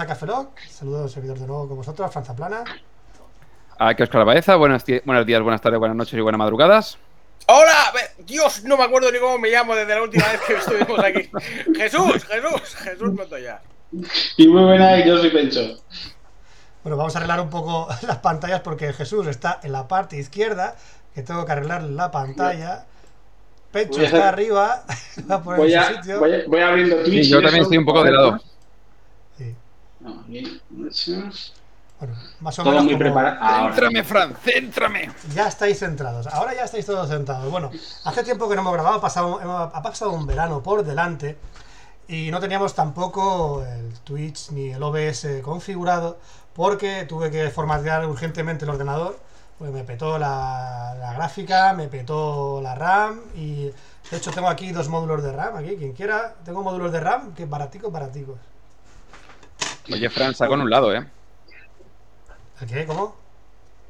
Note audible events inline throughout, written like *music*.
bienvenidos a Café Lock. Saludos, servidor de nuevo con vosotros, Franza Plana. Aquí Oscar Baeza, buenos, buenos días, buenas tardes, buenas noches y buenas madrugadas. ¡Hola! Dios, no me acuerdo ni cómo me llamo desde la última vez que estuvimos aquí. *laughs* Jesús, Jesús, Jesús ya. Y muy buena, yo soy Pencho. Bueno, vamos a arreglar un poco *laughs* las pantallas porque Jesús está en la parte izquierda, que tengo que arreglar la pantalla. Pecho está arriba, *laughs* va a poner voy, a, su sitio. voy, a, voy abriendo Twitch. Sí, yo también estoy un poco de lado. Sí. No, aquí. Bueno, más o Todo menos muy como- preparado. Céntrame, Fran, céntrame. Ya estáis centrados. Ahora ya estáis todos sentados. Bueno, hace tiempo que no hemos grabado, ha pasado, hemos- ha pasado un verano por delante y no teníamos tampoco el Twitch ni el OBS configurado porque tuve que formatear urgentemente el ordenador. Pues me petó la, la gráfica, me petó la RAM y de hecho tengo aquí dos módulos de RAM, aquí, quien quiera. Tengo módulos de RAM que baraticos, baraticos. Oye, Fran, saco en un lado, ¿eh? ¿El qué? ¿Cómo?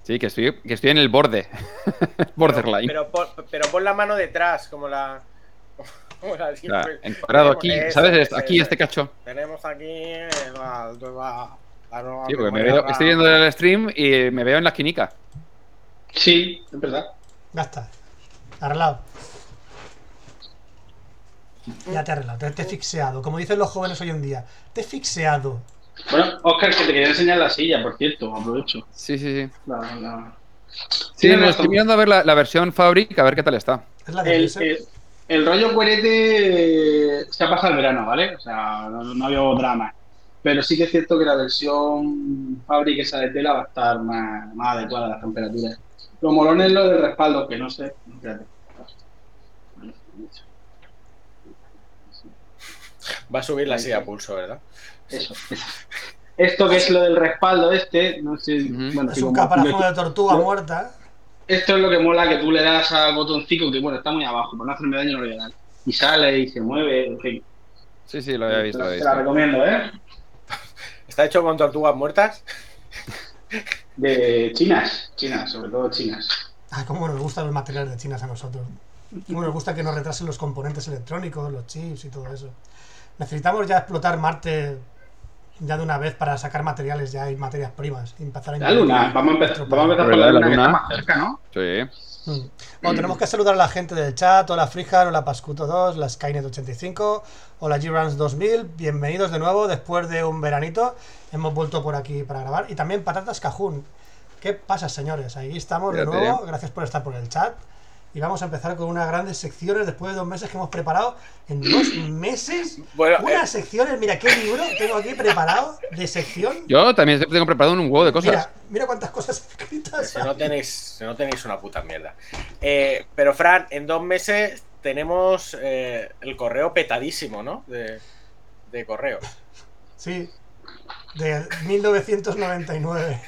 Sí, que estoy, que estoy en el borde. *laughs* Borderline. Pero, pon- pero pon la mano detrás, como la. *laughs* Como la O sea, encuadrado aquí, eso, ¿sabes? aquí este cacho. Tenemos aquí la, la- la nueva Sí, porque me veo, estoy viendo el stream y me veo en la esquinica. Sí, es verdad. Ya está. Arreglado. Ya te he arreglado, te, te he fixeado. Como dicen los jóvenes hoy en día, te he fixeado. Bueno, Oscar, que te quería enseñar la silla, por cierto, aprovecho. Sí, sí, sí. La, la- Sí, razón. estoy mirando a ver la, la versión Fabric, a ver qué tal está. Es la de el, el, el rollo cuerete se ha pasado el verano, ¿vale? O sea, no, no había drama. Pero sí que es cierto que la versión Fabric esa de tela va a estar más, más adecuada a las temperaturas. Lo molón es lo del respaldo, que no sé. Espérate. Va a subir la silla a pulso, ¿verdad? Eso. Esto que es lo del respaldo este, no sé. Bueno, es un caparazón de tortuga muerta. Esto es lo que mola que tú le das al botoncito, que bueno, está muy abajo, por no hacerme daño no le voy a dar. Y sale y se mueve, en fin. Sí, sí, lo había visto. Te lo la- la recomiendo, ¿eh? ¿Está hecho con tortugas muertas? De chinas, chinas, sobre todo chinas. Ah, cómo nos gustan los materiales de chinas a nosotros. Cómo nos gusta que nos retrasen los componentes electrónicos, los chips y todo eso. Necesitamos ya explotar Marte ya de una vez para sacar materiales ya y materias primas. Y empezar a La luna, vamos a empezar, vamos a empezar por la luna, que está más cerca, ¿no? Sí. Mm. Bueno, tenemos que saludar a la gente del chat, hola Frijar, hola Pascuto 2, la Skynet85, hola G-Rans 2000, bienvenidos de nuevo después de un veranito, hemos vuelto por aquí para grabar, y también Patatas Cajún. ¿Qué pasa, señores? Ahí estamos de nuevo, gracias por estar por el chat, y vamos a empezar con unas grandes secciones después de dos meses que hemos preparado, en dos meses, *clears throat* Bueno, unas eh, secciones, mira qué libro tengo aquí preparado de sección. Yo también tengo preparado un huevo de cosas. Mira, mira cuántas cosas *laughs* escritas. si no tenéis, si no tenéis una puta mierda. Eh, pero, Fran, en dos meses tenemos eh, el correo petadísimo, ¿no? De, de correo. Sí, de 1999.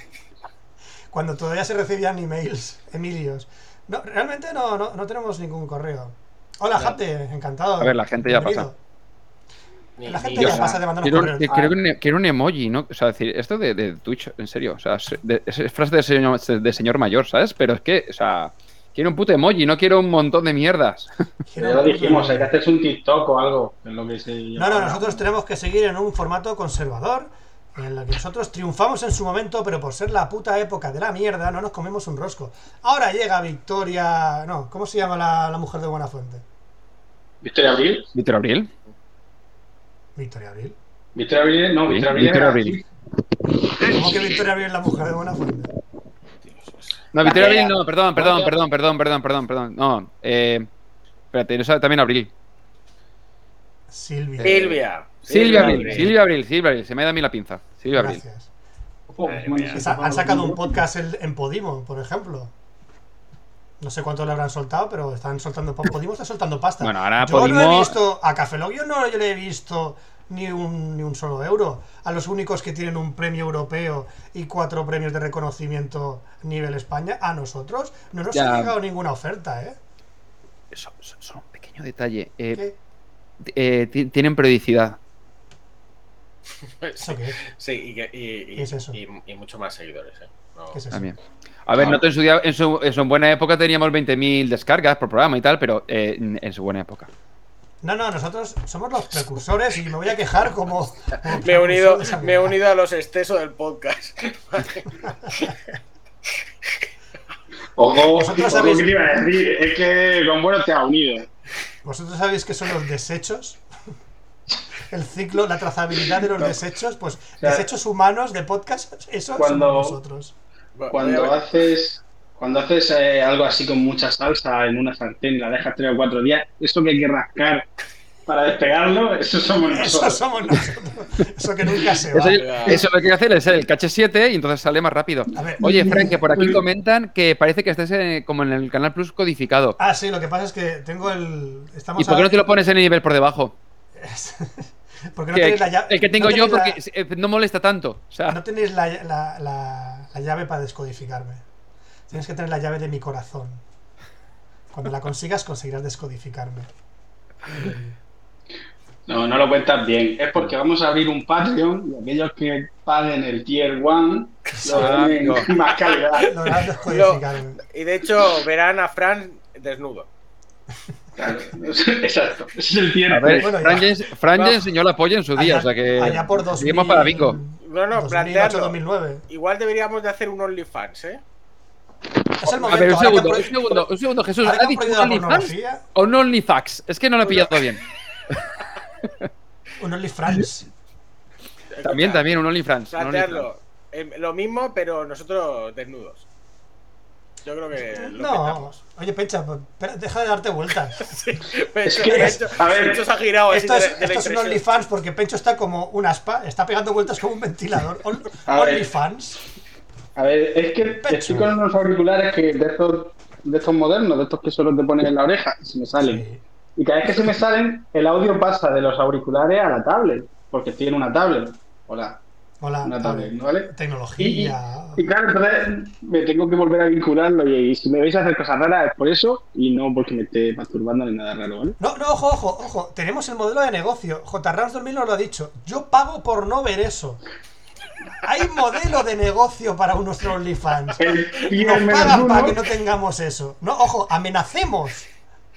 Cuando todavía se recibían emails, Emilios. No, realmente no, no, no tenemos ningún correo. Hola, No. Jate, encantado. A ver, la gente ya Bienvenido. pasa. La gente ya pasa de mandar Quiero, correos. que- quiero un, quiero un emoji, ¿no? O sea, decir, esto de, de Twitch, en serio, o sea, es, de- es frase de señor, de señor mayor, ¿sabes? Pero es que, o sea, quiero un puto emoji, no quiero un montón de mierdas. *laughs* Ya lo un dijimos, hay que hacerse un TikTok o algo, es lo que se No, no, nosotros tenemos que seguir en un formato conservador, en el que nosotros triunfamos en su momento, pero por ser la puta época de la mierda, no nos comemos un rosco. Ahora llega Victoria. No, ¿cómo se llama la, la mujer de Buenafuente? ¿Victoria Abril? Víctor Abril. Victoria Abril. ¿Victoria Abril? No, Victoria Abril. Victoria. ¿Cómo que Victoria Abril es la mujer de Buenafuente? No, Víctor Abril, no, perdón, perdón, Vaya. perdón, perdón, perdón, perdón, perdón. No, eh. Espérate, también Abril. Silvia. Silvia. Silvia Abril, Silvia Abril, Silvia Abril, se me da a mí la pinza. Silvia Abril. Gracias. Oh, han sacado un podcast en, Podimo, por ejemplo. No sé cuánto le habrán soltado, pero están soltando. *laughs* Podimo está soltando pasta. Bueno, ahora yo no he visto. A Café yo no yo le he visto ni un, ni un solo euro. A los únicos que tienen un premio europeo y cuatro premios de reconocimiento nivel España, a nosotros no nos Ya. ha llegado ninguna oferta, ¿eh? Solo, un pequeño detalle. eh, eh, ti- tienen periodicidad. ¿Eso qué es? Sí, y, que- y- y- ¿Qué es eso? y- y mucho más seguidores, ¿eh? No. ¿Qué es eso? También. A ver, nosotros en su, día- en su, en su buena época teníamos 20.000 descargas por programa y tal, pero eh, en su buena época. No, no, nosotros somos los precursores y me voy a quejar como. como Me he unido, me he unido a los excesos del podcast. *laughs* Ojo, sabéis- ¿qué te iba a decir? Es que con bueno te ha unido. ¿Vosotros sabéis qué son los desechos? El ciclo, la trazabilidad de los desechos, pues sea, desechos humanos de podcast, eso cuando- somos nosotros. Cuando haces cuando haces eh, algo así con mucha salsa en una sartén y la dejas tres o cuatro días, eso que hay que rascar para despegarlo, *laughs* eso somos Eso nosotros. somos nosotros. Eso que nunca se *laughs* va. Eso, eso lo que hay que hacer es el cache 7 y entonces sale más rápido. Ver. Oye, Frank, que por aquí comentan que parece que estés eh, como en el Canal Plus codificado. Ah, sí, lo que pasa es que tengo el. Estamos ¿Y por qué no te lo pones en el nivel por debajo? *laughs* porque no Que- tenéis la llave. el que tengo no yo porque la- eh, no molesta tanto. O sea, No tenéis la, la- la- la llave para descodificarme. Tienes que tener la llave de mi corazón. Cuando la consigas, conseguirás descodificarme. No, no lo cuentas bien. Es porque vamos a abrir un Patreon y aquellos que paguen el Tier 1 lo con más calidad. Descodificarme. Y de hecho, verán a Fran desnudo. Claro, exacto. Ese es el a ver, 3. Bueno, Fran ens- Fran Va. enseñó la polla en su día, Allá, o sea que. allá por 2000, seguimos para Vico. No, no, 2008, plantearlo. 2009. Igual deberíamos de hacer un OnlyFans, ¿eh? Es el A momento. ver, un segundo, un segundo, un segundo, Jesús. ¿Ha dicho OnlyFans o no OnlyFax? Es que no lo he pillado bien. un OnlyFans. También, también, un OnlyFans. Plantearlo. Eh, lo mismo, pero nosotros desnudos. Yo creo que lo No, petamos. Oye, Pencha, pues, deja de darte vueltas. *laughs* Pencho, que- Pencho- a ver, Pencho se ha girado Esto de, es, de la esto es un. OnlyFans porque Pencho está como un aspa, está pegando vueltas como un ventilador. On-. OnlyFans. A ver, es que estoy con unos auriculares que de estos, de estos modernos, de estos que solo te pones en la oreja y se me salen. Sí. Y cada vez que se me salen, el audio pasa de los auriculares a la tablet, porque estoy en una tablet. Hola, Hola, una vale. tablet, ¿vale? Tecnología. Y claro, entonces me tengo que volver a vincularlo y, y si me veis hacer cosas raras es por eso y no porque me esté masturbando ni nada raro, ¿vale? No, no, ojo, ojo, ojo. Tenemos el modelo de negocio. J. Rams 2000 nos lo ha dicho. Yo pago por no ver eso. Hay modelo de negocio para un nuestro OnlyFans. Nos pagan para que no tengamos eso. No, ojo, amenacemos.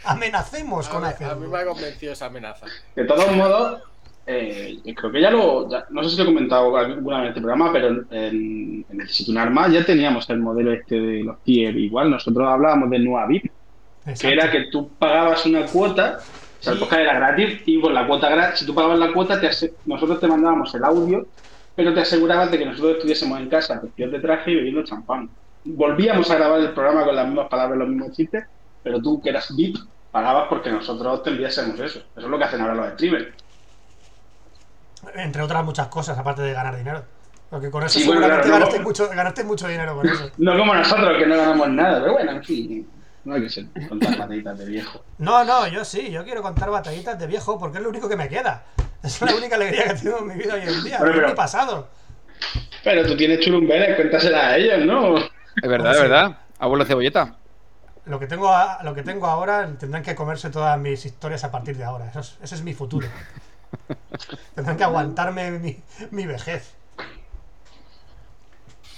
Amenacemos A con mí, a mí hacerlo. me ha convencido esa amenaza. de todos modos, eh, creo que ya lo, ya- no sé si lo he comentado alguna vez en este programa, pero en, en Necesito un arma ya teníamos el modelo este de los tier. Igual nosotros hablábamos de Nueva VIP, que era que tú pagabas una cuota, o sea, el podcast era gratis, y por la cuota gratis, si tú pagabas la cuota, te ase- nosotros te mandábamos el audio, pero te asegurabas de que nosotros estuviésemos en casa, vestidos de traje y bebiendo champán. Volvíamos a grabar el programa con las mismas palabras, los mismos chistes, pero tú, que eras VIP, pagabas porque nosotros te enviásemos eso. Eso es lo que hacen ahora los streamers. Entre otras muchas cosas, aparte de ganar dinero. Porque con eso Sí, bueno, seguramente claro, no. ganaste, mucho, ganaste mucho dinero con eso. *laughs* No como nosotros, que no ganamos nada, pero bueno, en fin, no hay que ser contar batallitas de viejo. No, no, yo sí, yo quiero contar batallitas de viejo porque es lo único que me queda. Es la única alegría que tengo en mi vida hoy en día, Pero, no es pero- mi pasado. Pero tú tienes churumbeles, cuéntaselas a ellos, ¿no? Es verdad, es Sí. verdad. Abuelo cebolleta. Lo que, tengo a- lo que tengo ahora tendrán que comerse todas mis historias a partir de ahora. Eso es- ese es mi futuro. Tendrán que aguantarme mi, mi vejez.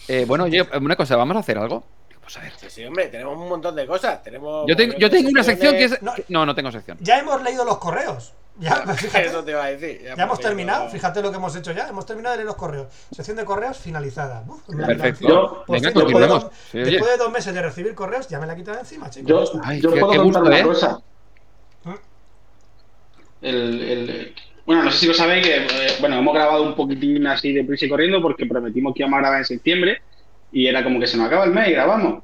Eh, bueno, oye, una cosa, ¿vamos a hacer algo? Vamos a ver. Sí, sí, hombre, tenemos un montón de cosas. Tenemos Yo tengo, yo tengo una sección que es. No. No, no tengo sección. Ya hemos leído los correos. Ya, fíjate, *laughs* Eso te iba a decir. ya hemos terminado. Fíjate lo que hemos hecho ya. Hemos terminado de leer los correos. Sección de correos finalizada. Uf, Perfecto. Yo- Venga, fin, después de dos- Sí, oye. después de dos meses de recibir correos, ya me la he quitado de encima, chicos. Yo. Ay, yo qué- puedo qué contar gusto, una ¿eh? cosa. ¿Mm? El, el- bueno, no sé si lo sabéis, que eh, bueno, hemos grabado un poquitín así de prisa y corriendo porque prometimos que íbamos a grabar en septiembre y era como que se nos acaba el mes y grabamos.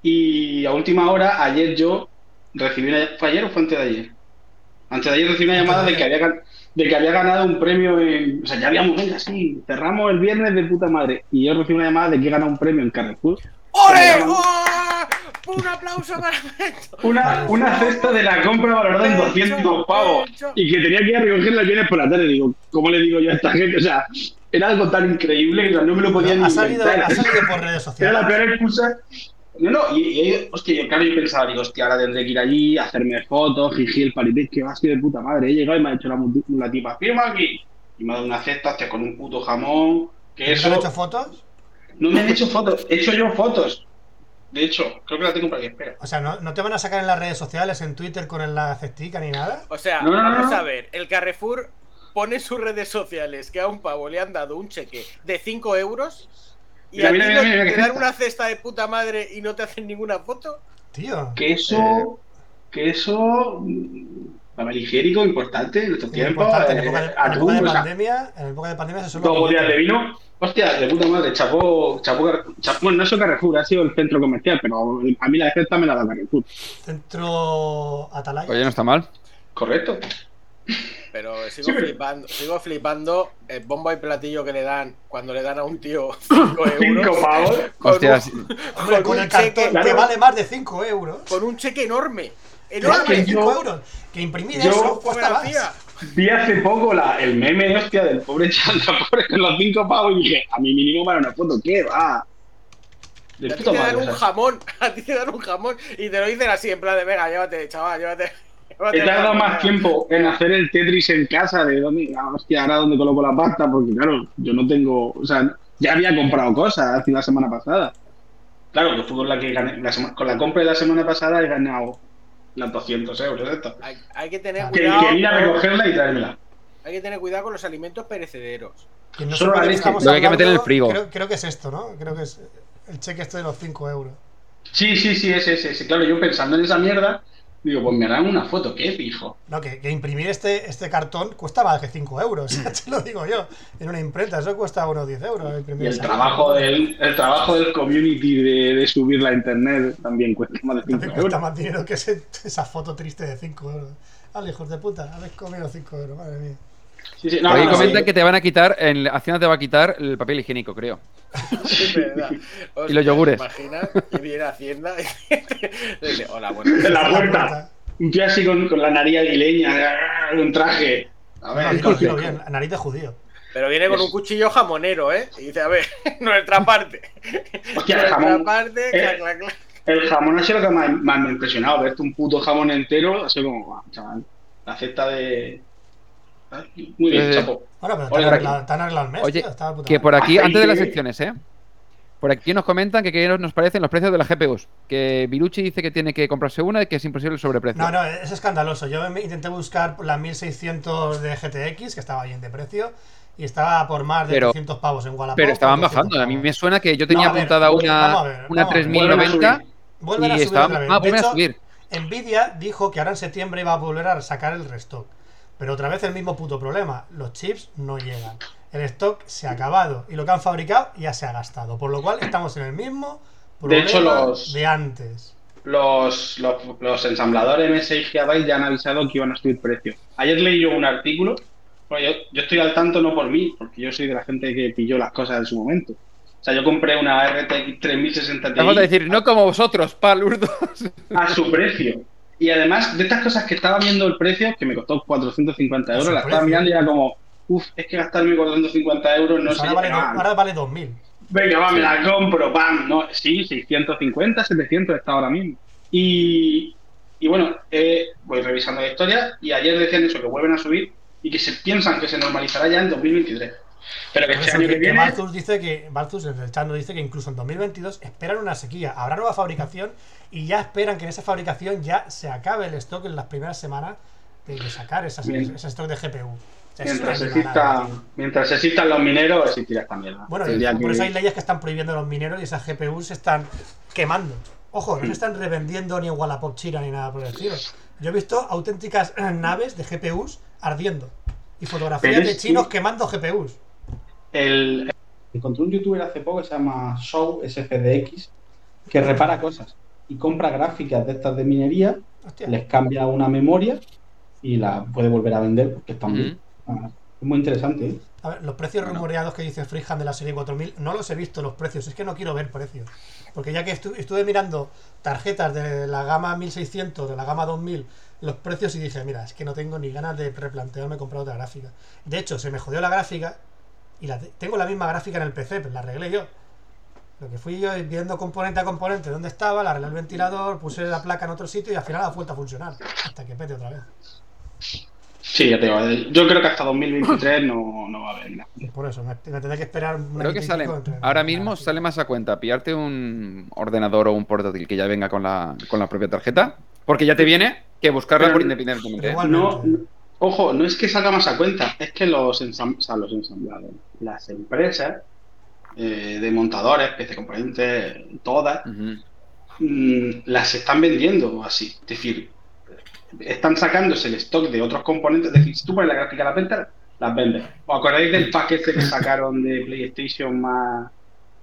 Y a última hora, ayer yo recibí una... ¿Fue ayer o fue antes de ayer? Antes de ayer recibí una llamada de que había, de que había ganado un premio en... O sea, ya habíamos, venga, sí, cerramos el viernes de puta madre. Y yo recibí una llamada de que he ganado un premio en Carrefour. ¡Ole! ¡Oh! Un aplauso para Beto. Una, una cesta de la compra valorada en 200 pavos y que tenía que ir a recogerla el viernes por la tarde. Digo, ¿cómo le digo yo a esta gente? O sea, era algo tan increíble que no me lo podía ni Ha salido, inventar. ha salido por redes *laughs* Era la sociales. peor excusa. No, no, y, y hostia, yo, claro, yo pensaba, digo, hostia, ahora tendré que ir allí, hacerme fotos, jiji, el paripé, que va a ser de puta madre. He llegado y me ha hecho la, la tipa, firma aquí. Y me ha dado una cesta, hostia, con un puto jamón, ¿Te queso. han hecho fotos? No me han hecho fotos, he hecho yo fotos. De hecho, creo que la tengo por aquí, espera. O sea, ¿no, no te van a sacar en las redes sociales, en Twitter con el la cestica ni nada? O sea, No, no, no, vamos no. a ver, el Carrefour pone sus redes sociales que a un pavo le han dado un cheque de 5 euros y Mira, a mira, ti mira, mira, te dan una cesta de puta madre y no te hacen ninguna foto. Tío. Que eso, que eso, mm, papel higiénico importante en estos Es tiempos. importante, en época de, pandemia, en época de pandemia se suele dos botellas de vino. Hostia, de puta madre, chapó, chapó, chapó- bueno, no es el Carrefour, ha sido el centro comercial, pero a mí la cesta me la da Carrefour. Centro Atalaya. Oye, no está mal. Correcto. Pero sigo Sí, pero- flipando, sigo flipando el bombo y platillo que le dan cuando le dan a un tío *laughs* 5 euros. Cinco pavos. Con, Hostias, un, Hombre, con con un el cheque, que claro. vale más de 5 euros. con un cheque enorme. Que Enorme. que 5 yo- euros. Que imprimir yo- eso ¿Cómo cuesta más. Vi hace poco la, el meme, hostia, del pobre chanta, *laughs* pobre con los cinco pavos, y dije, a mi mínimo para una foto, ¿qué va? De A ti te dan un jamón, *laughs* a ti te dan un jamón y te lo dicen así, en plan de, venga, llévate, chaval, llévate. *laughs* llévate He tardado más venga". tiempo en hacer el Tetris en casa, de dónde, ah, hostia, ahora dónde coloco la pasta, porque claro, yo no tengo, o sea, ya había comprado cosas hace la semana pasada. Claro, que fue con la que gané, la con la compra de la semana pasada he ganado los 200 euros esto. Hay, hay que tener Que, cuidado. que ir a recogerla y traérmela. Hay que tener cuidado con los alimentos perecederos. Que no Solo la leche. Lo que hay que meter en el frigo. Creo, creo que es esto, ¿no? Creo que es el cheque este de los 5 euros. Sí, sí, sí, ese, ese, ese. Claro, yo pensando en esa mierda, digo, pues me harán una foto, ¿qué fijo? No, que, que imprimir este, este cartón cuesta más que 5 euros. *laughs* te lo digo yo. En una imprenta, eso cuesta unos 10 euros. imprimir Y el trabajo del, el trabajo del community de, de subirla a internet también cuesta más de 5 También cuesta euros. más dinero que ese- esa foto triste de 5 euros. Vale, hijos de puta, habéis comido 5 euros, madre mía. Sí, sí, no, Por ahí no, no, comentan sí. que te van a quitar, en Hacienda te va a quitar el papel higiénico, creo. Verdad. *laughs* Y los yogures. ¿te imaginas que viene Hacienda y *laughs* dice, hola, bueno. En la puerta. Un tío así con, con la nariz aguileña, *laughs* un traje. A No, ver, dilo bien, nariz de judío. Pero viene con un cuchillo jamonero, ¿eh? Y dice, a ver, nuestra parte. Hostia, el nuestra jamón. parte, Eh, clac, clac, clac. El jamón ha sido lo que más, más me ha impresionado. Verte un puto jamón entero, así como, chaval. La cesta de. Muy bien, Eh, chapo. Bueno, pero Oye, han aquí- arreglado, te han arreglado el mes, Oye, tío, estaba de puta Que por aquí, Aceite. antes de las secciones, ¿eh? Por aquí nos comentan que qué nos- parecen los precios de las GPUs. Que Virucci dice que tiene que comprarse una y que es imposible el sobreprecio. No, no, es escandaloso. Yo intenté buscar la 1600 de GTX, que estaba bien de precio, y estaba por más de Pero- 300 pavos en Wallapop. Pero estaban por 200 bajando. A mí me suena que yo tenía No, a ver, apuntada una, a ver, una vamos a ver. 3090 Vuelven a y subir estaban. otra vez. Ah, De a subir. Nvidia dijo que ahora en septiembre iba a volver a sacar el restock. Pero otra vez el mismo puto problema. Los chips no llegan. El stock se ha acabado. Y lo que han fabricado ya se ha gastado. Por lo cual estamos en el mismo De problema de, hecho, los- antes. Los, los, los ensambladores M6 GB ya han avisado que iban a subir precios. Ayer leí yo un artículo. Bueno, yo, yo estoy al tanto no por mí, porque yo soy de la gente que pilló las cosas en su momento. O sea, yo compré una RTX 3060 Me falta Ti decir, no como vosotros, palurdos. a su precio. Y además, de estas cosas que estaba viendo el precio, que me costó 450 A euros, la estaba mirando y era como, uff, es que gastarme 450 euros no Pues sé. ahora, vale, ah, ahora vale 2000. Venga, va, me la compro, pam. No, sí, 650, 700 está ahora mismo. Y, y bueno, eh, voy revisando la historia y ayer decían eso, que vuelven a subir y que se piensan que se normalizará ya en 2023. Pero que este eso año que, viene... Dice que el chat nos dice que incluso en 2022 esperan una sequía, habrá nueva fabricación y ya esperan que en esa fabricación ya se acabe el stock en las primeras semanas de, de sacar esas- ese stock de GPU. Mientras, una exista, animalada, tío. mientras existan los mineros, existirá esta mierda. Bueno, por que- eso hay leyes que están prohibiendo los mineros y esas GPUs se están quemando. Ojo, no se están revendiendo ni en Wallapop China ni nada por el estilo. Yo he visto auténticas eh, *clears throat* naves de GPUs ardiendo y fotografías de chinos que- quemando GPUs. El, Encontré un youtuber hace poco que se llama Show SFDX que repara cosas y compra gráficas de estas de minería, Hostia. les cambia una memoria y la puede volver a vender porque están bien. Ah, Es muy interesante. ¿eh? A ver, los precios rumoreados que dice Freehand de la serie 4000, no los he visto los precios, es que no quiero ver precios. Porque ya que estu- estuve mirando tarjetas de la gama 1600, de la gama 2000, los precios y dije, mira, es que no tengo ni ganas de replantearme comprar otra gráfica. De hecho, se me jodió la gráfica y la tengo la misma gráfica en el PC, pues la arreglé yo. Lo que fui yo viendo componente a componente dónde estaba, la arreglé el ventilador, puse la placa en otro sitio y al final ha vuelto a funcionar. Hasta que pete otra vez. Sí, ya te digo, yo creo que hasta 2023 no, no va a haber nada. Por eso, me, me tendré que esperar un Creo que y sale. entre- Ahora mismo sale más a cuenta pillarte un ordenador o un portátil que ya venga con la, con la propia tarjeta, porque ya te viene, que buscarla Pero- por independientemente. ¿eh? igual- No, no- ojo, no es que salga más a cuenta, es que los, ensam- o sea, los ensamblados, las empresas eh, de montadores, PC componentes, todas, mm, las están vendiendo así. Es decir, están sacándose el stock de otros componentes. Es decir, si tú pones la gráfica a la venta, las vendes. ¿Os acordáis del paquete que sacaron de PlayStation más,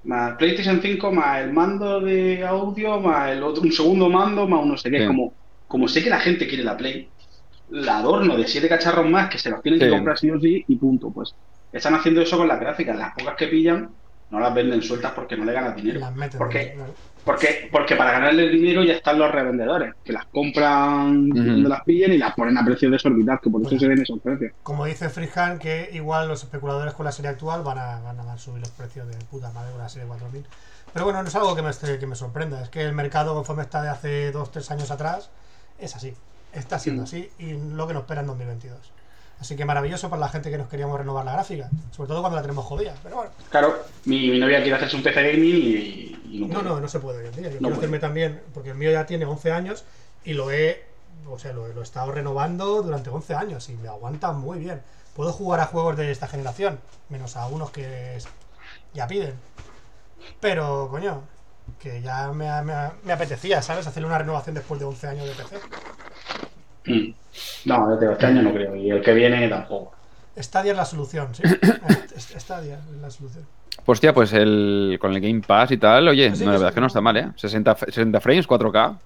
más PlayStation 5 más el mando de audio, más el otro, un segundo mando, más un no sé qué? Como, como sé que la gente quiere la Play, el adorno de siete cacharros más que se los tienen que comprar sí o sí y punto. Pues están haciendo eso con las gráficas. Las pocas que pillan no las venden sueltas porque no le ganan dinero. Las meten ¿Por qué? dentro, Porque, porque para ganarle dinero ya están los revendedores, que las compran donde las pillen y las ponen a precios desorbitados, que por eso se ven esos precios. Como dice Freehand, que igual los especuladores con la serie actual van a, van a subir los precios de puta madre con la serie 4000. Pero bueno, no es algo que me, esté- que me sorprenda. Es que el mercado, conforme está de hace 2-3 años atrás, es así. Está siendo Mm. así y lo que nos espera en 2022. Así que maravilloso para la gente que nos queríamos renovar la gráfica. Sobre todo cuando la tenemos jodida. Pero bueno, Claro, mi, mi novia quiere hacerse un PC gaming y, y no, no, no, no se puede hoy en día. Yo quiero puede. hacerme también, porque el mío ya tiene 11 años y lo he, o sea, lo, lo he estado renovando durante 11 años y me aguanta muy bien. Puedo jugar a juegos de esta generación, menos a unos que ya piden. Pero, coño, que ya me, me- me apetecía, ¿sabes? Hacerle una renovación después de 11 años de PC. No, este año no creo, y el que viene tampoco. Stadia es la solución, ¿sí? *coughs* Stadia es la solución. Hostia, pues el, con el Game Pass y tal, oye, Sí, no, la verdad sí, es que no está mal, ¿eh? 60, f- 60 frames, 4K.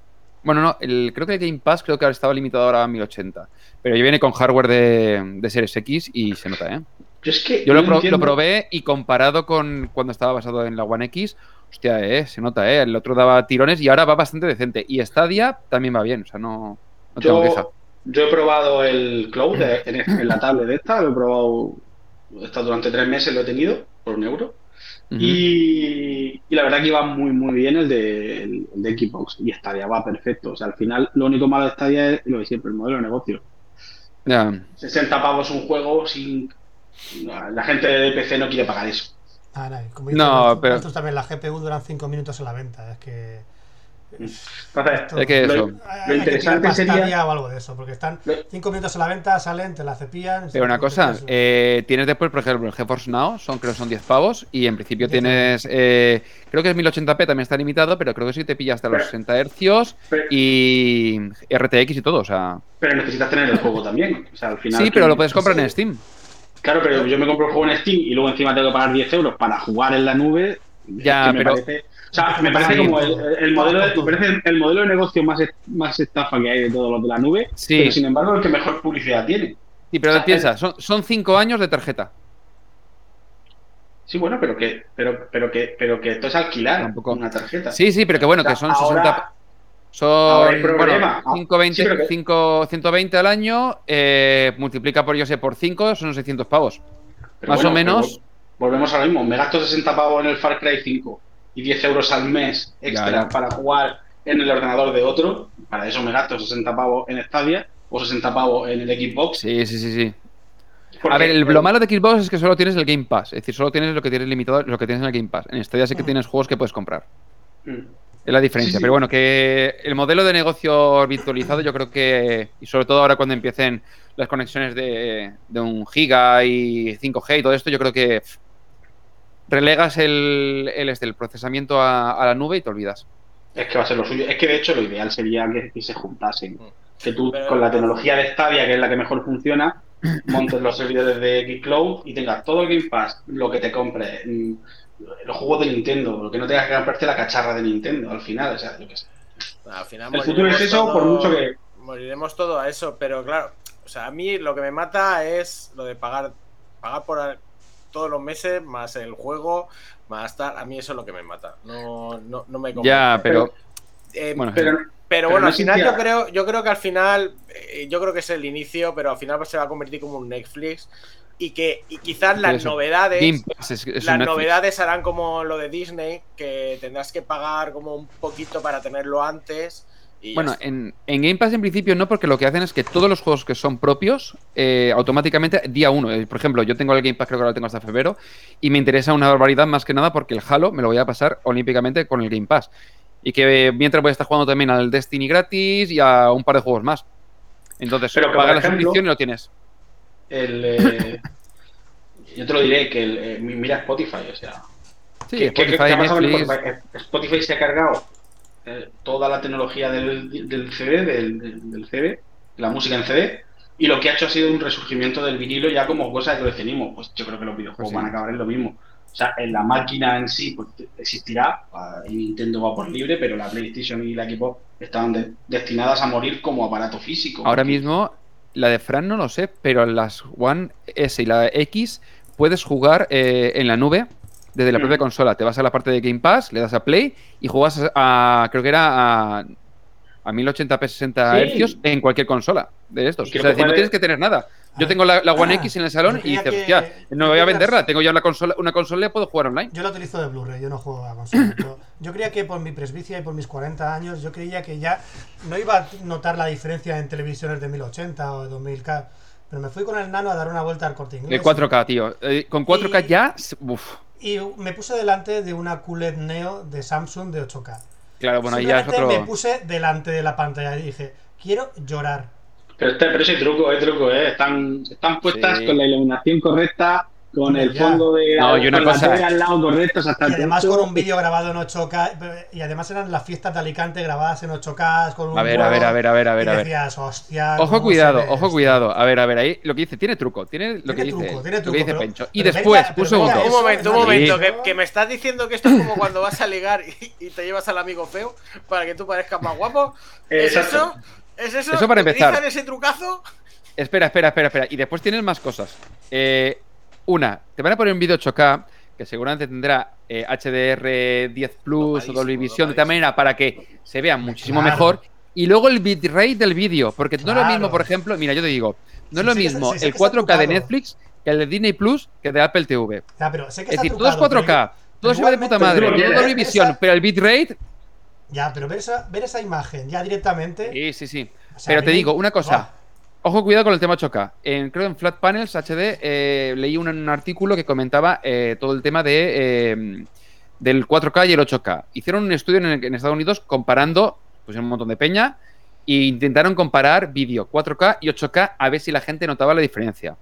Bueno, no, el, creo que el Game Pass creo que ahora estaba limitado ahora a 1080. Pero ya viene con hardware de, de Series X y se nota, ¿eh? Yo es que Yo lo, pro- lo probé y comparado con cuando estaba basado en la One X, hostia, eh, se nota, eh. El otro daba tirones y ahora va bastante decente. Y Stadia también va bien, o sea, no, no tengo queja. Yo, yo he probado el cloud de- en, en la tablet de esta, lo he probado, he estado durante tres meses, lo he tenido por un euro. Y, y la verdad que iba muy muy bien el de, el, el de Xbox y Stadia va perfecto. O sea, al final lo único malo de Stadia es lo de siempre, el modelo de negocio. Ya. 60 pavos un juego sin... La gente de PC no quiere pagar eso. Ah, no, y como dice No, pero- también, la GPU duran 5 minutos en la venta. Es que. *laughs* Esto- Es que lo, eso. Que interesante para sería... O algo de eso, porque están Lo- 5 minutos en la venta, salen, te la cepillan. Pero una cosa, eh, tienes después, por ejemplo, el GeForce Now, son, creo que son 10 pavos, y en principio tienes, eh, creo que es 1080p, también está limitado, pero creo que sí te pilla hasta los Pero- 60 hercios pero, y RTX y todo, o sea... pero necesitas tener el juego también. O sea, al final... Sí, pero lo puedes comprar sí. en Steam. Claro, pero yo me compro el juego en Steam y luego encima tengo que pagar 10 euros para jugar en la nube. es Ya, que me pero- parece- o sea, me parece Sí. como el, el modelo de, me parece el modelo de negocio más, más estafa que hay de todos los de la nube, Sí. pero sin embargo el que mejor publicidad tiene. Sí, pero O sea, piensa, son, son cinco años de tarjeta. Sí, bueno, pero que, pero, pero que, pero que esto es alquilar Tampoco. una tarjeta. Sí, sí, pero que bueno, O sea, que son ahora- 60... Son bueno, Ah, 520, sí, pero que- 5 120 al año, eh, multiplica por, yo sé, por 5, son 600 pavos. pero más bueno, o menos. Volvemos a lo mismo, me gasto 60 pavos en el Far Cry 5 y 10 euros al mes extra Ya, ya. para jugar en el ordenador de otro, para eso me gasto 60 pavos en Stadia o 60 pavos en el Xbox. Sí, sí, sí, sí. porque- A ver, el, lo malo de Xbox es que solo tienes el Game Pass. Es decir, solo tienes lo que tienes limitado, lo que tienes en el Game Pass. En Stadia sí que tienes juegos que puedes comprar. Mm. Es la diferencia. Sí, sí. Pero bueno, que el modelo de negocio virtualizado, yo creo que, y sobre todo ahora cuando empiecen las conexiones de, de un giga y 5G y todo esto, yo creo que relegas el, el, este, el procesamiento a, a la nube y te olvidas. Es que va a ser lo suyo. Es que de hecho lo ideal sería que, que se juntasen. Que tú Pero- con la tecnología de Stadia, que es la que mejor funciona, montes los servidores de Xcloud y tengas todo el Game Pass, lo que te compres, mm, los juegos de Nintendo, lo que no tengas que comprarte la cacharra de Nintendo al final, o sea, yo qué sé. Al final El futuro es moriremos eso, por todo- mucho que... Moriremos todo a eso, pero claro, o sea, a mí lo que me mata es lo de pagar, pagar por todos los meses, más el juego, más tal. A mí eso es lo que me mata. No, no, no me convence. Ya, pero. Eh, Bueno, Pero, Pero Pero bueno, no al final yo creo, yo creo que al final, eh, yo creo que es el inicio, pero al final se va a convertir como un Netflix y que y quizás las Eso. novedades, Game Pass es, las novedades harán como lo de Disney, que tendrás que pagar como un poquito para tenerlo antes Y Bueno, en, en Game Pass en principio no, porque lo que hacen es que todos los juegos que son propios, eh, automáticamente, día uno, eh, por ejemplo, yo tengo el Game Pass, creo que lo tengo hasta febrero, y me interesa una barbaridad más que nada porque el Halo me lo voy a pasar olímpicamente con el Game Pass. Y que eh, mientras voy a estar jugando también al Destiny gratis y a un par de juegos más. Entonces, Pero pagas la suscripción y lo tienes. El, eh, *laughs* yo te lo diré, que el, eh, mira Spotify, o sea. Eh, Spotify se ha cargado eh, toda la tecnología del, del CD, del, CD, la música en CD, y lo que ha hecho ha sido un resurgimiento del vinilo ya como cosa de coleccionismo. Pues yo creo que los videojuegos Pues sí. van a acabar en lo mismo. O sea, en la máquina en sí pues, existirá, y Nintendo va por libre, pero la PlayStation y la Xbox están de- destinadas a morir como aparato físico. Ahora mismo, la de Fran no lo sé, pero las One S y la X puedes jugar eh, en la nube desde la Mm. propia consola. Te vas a la parte de Game Pass, le das a Play y juegas a, creo que era a, a 1080p 60 Sí. Hz en cualquier consola de estos. O sea, decir, no tienes que tener nada. Yo tengo la, la One Ah, X en el salón y dices, hostia, no voy a venderla, tengo ya una consola, una consola y puedo jugar online. Yo lo utilizo de Blu-ray, yo no juego a consola. *laughs* Yo, yo creía que por mi presbicia y por mis 40 años, yo creía que ya no iba a notar la diferencia en televisiones de 1080 o de 2000K. Pero me fui con el nano a dar una vuelta al corte inglés. De 4K, tío. Eh, con 4K Y- ya, uf, Y me puse delante de una QLED Neo de Samsung de 8K. claro, bueno, ahí ya es otro... me puse delante de la pantalla y dije, quiero llorar. Pero, este, pero ese truco, es truco, ¿eh? Están, están puestas Sí. con la iluminación correcta, con el Ya. fondo de No, y una con la cosa- tele al lado correcto, o sea, está Y además con un vídeo grabado en 8K. Y además eran las fiestas de Alicante grabadas en 8K. Con un A ver, a ver, a ver, a ver, a ver, y a ver. decías, hostia. Ojo, ¿cómo cuidado, ojo, esto?". cuidado. A ver, a ver, ahí lo que dice, tiene truco, tiene lo Tiene que dice, truco, tiene lo truco, que dice pero- Pencho. Y pero después, segundo. venga, Un momento, un momento, que, me estás diciendo que esto es como cuando vas a ligar y, y te llevas al amigo feo para que tú parezcas más guapo. ¿Es Exacto. eso? ¿Es eso? Eso para empezar. ¿Utilizan ese trucazo? Espera, espera, espera, espera. Y después tienes más cosas. Eh, una, te van a poner un vídeo 8K que seguramente tendrá eh, HDR 10 Plus o Dolby Vision de tal manera para que se vea muchísimo Claro. mejor. Y luego el bitrate del vídeo, porque no es lo mismo, por ejemplo, mira, yo te digo, no es Sí, lo mismo el que está 4K de. Netflix que el de Disney Plus que de Apple TV. Ya, pero sé que Es decir, todo es trucado, 4K, pero todo se ve de puta madre, todo Dolby Vision, pero el bitrate Ya, pero ver esa, ver esa imagen ya directamente. Sí, sí, sí. o sea, Pero te digo una cosa. Ojo, cuidado con el tema 8K. En, creo en Flat Panels HD eh, leí un, un artículo que comentaba eh, todo el tema de eh, del 4K y el 8K. Hicieron un estudio en, en Estados Unidos comparando, pues un montón de peña, e intentaron comparar vídeo 4K y 8K a ver si la gente notaba la diferencia.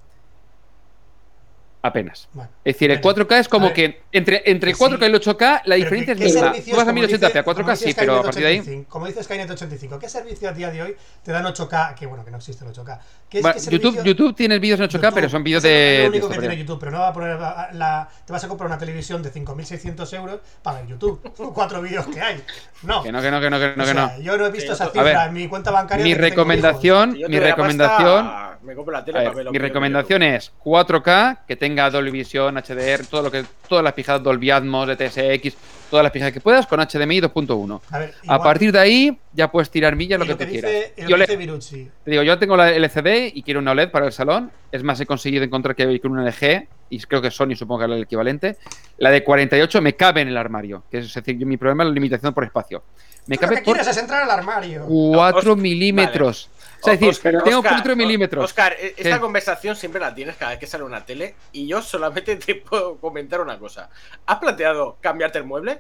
Apenas. Bueno, Es decir, el apenas. 4K es como ver, que entre, entre el que 4K sí. y el 8K la diferencia ¿qué- es mínima. Tú vas a como 1080p, a dice- 4K como sí, pero a partir de ahí. 85, Como dice Skynet 85, ¿qué servicio a día de hoy te dan 8K? Que bueno, que no existe el 8K. ¿Qué es- Va, qué YouTube, servicio- YouTube tiene vídeos en 8K, pero son vídeos Eso es de. lo de único que esto, tiene YouTube, pero no va a poner la, la- te vas a comprar una televisión de 5.600 euros para ver YouTube. *laughs* Cuatro vídeos que hay. No. Que no, que no, que no, que no, O que no. sea, Yo no he visto esa cifra ver, en mi cuenta bancaria. Mi que recomendación, mi recomendación, mi que recomendación en es 4K, que tenga Dolby Vision, HDR, todo lo que, todas las pijadas Dolby Atmos, DTSX, todas las pijadas que puedas con HDMI 2.1. hijos. A, ver, A partir de ahí ya puedes tirar millas lo que tú dice, quieras. y Y lo que OLED, dice Virucci. te digo, yo tengo la LCD y quiero una OLED para el salón. Es más, he conseguido encontrar que con una LG, y creo que Sony supongo que era el equivalente. La de 48 me cabe en el armario, que es decir, mi problema es la limitación por espacio. Me Tú lo cabe que por quieres es entrar al armario. 4 Os- milímetros. O sea, es decir, Oscar, tengo Oscar, 4 milímetros. Oscar, e- esta ¿Qué? conversación siempre la tienes cada vez que sale una tele y yo solamente *laughs* te puedo comentar una cosa. ¿Has planteado cambiarte el mueble?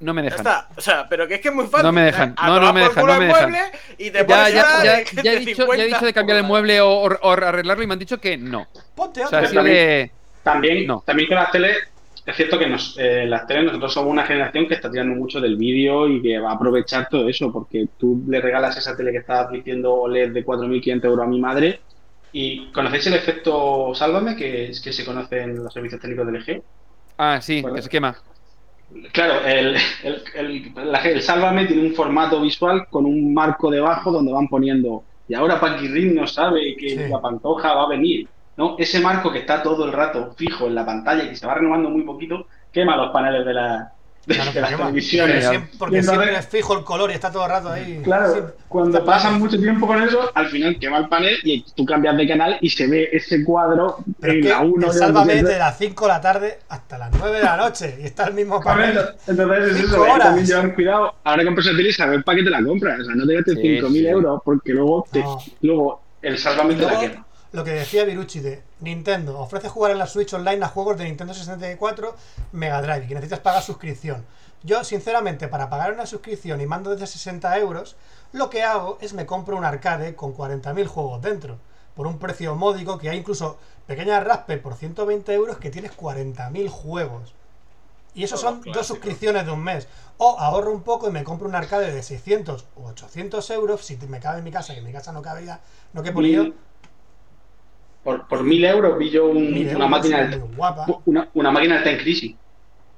No me Ya dejan. está. O sea, pero que es que es muy fácil. No me dejan. No, no me dejan, no me dejan. Y te Ya, ya, ya, ya he dicho, ya he dicho de cambiar el 50 mueble o, o- o arreglarlo y me han dicho que no. Ponte O sea, sido de. También, No. también con las teles, es cierto que nos, eh, las teles nosotros somos una generación que está tirando mucho del vídeo y que va a aprovechar todo eso, porque tú le regalas esa tele que estás diciendo OLED de 4.500 euros a mi madre y ¿conocéis el efecto Sálvame que, que se conoce en los servicios técnicos del EG? Ah, sí, Bueno. que se quema. Claro, el, el, el- la- el Sálvame tiene un formato visual con un marco debajo donde van poniendo y ahora Paquirrin no sabe que Sí. la pantoja va a venir. ¿No? Ese marco que está todo el rato fijo en la pantalla y que se va renovando muy poquito, quema los paneles de la, Claro, de las porque, va, televisiones. porque siempre, porque Y entonces- siempre es fijo el color y está todo el rato ahí. Claro, Sí, cuando pasan mucho tiempo con eso, al final quema el panel y tú cambias de canal y se ve ese cuadro Pero en es que la 1. el Sálvame es de las 5 de la tarde hasta las 9 de la noche y está el mismo panel. Entonces es eso, hay horas. también llevar cuidado. Ahora que compras el tele, saber para qué te la compras. O sea, no te gastes Sí, 5.000 sí. euros porque luego, te- No. luego el Sálvame Y te la quema. Lo que decía Virucci de Nintendo ofrece jugar en la Switch Online a juegos de Nintendo 64 Mega Drive y que necesitas pagar suscripción. Yo, sinceramente, para pagar una suscripción y mando desde 60 euros, lo que hago es me compro un arcade con 40.000 juegos dentro, por un precio módico que hay incluso pequeñas raspe por 120 euros que tienes 40.000 juegos. Y eso son dos suscripciones de un mes. O ahorro un poco y me compro un arcade de 600 o 800 euros, si me cabe en mi casa, que en mi casa no cabía, no que por Por, por 1.000 euros vi yo un- Mil una, máquina de, guapa. una, una máquina de Time Crisis.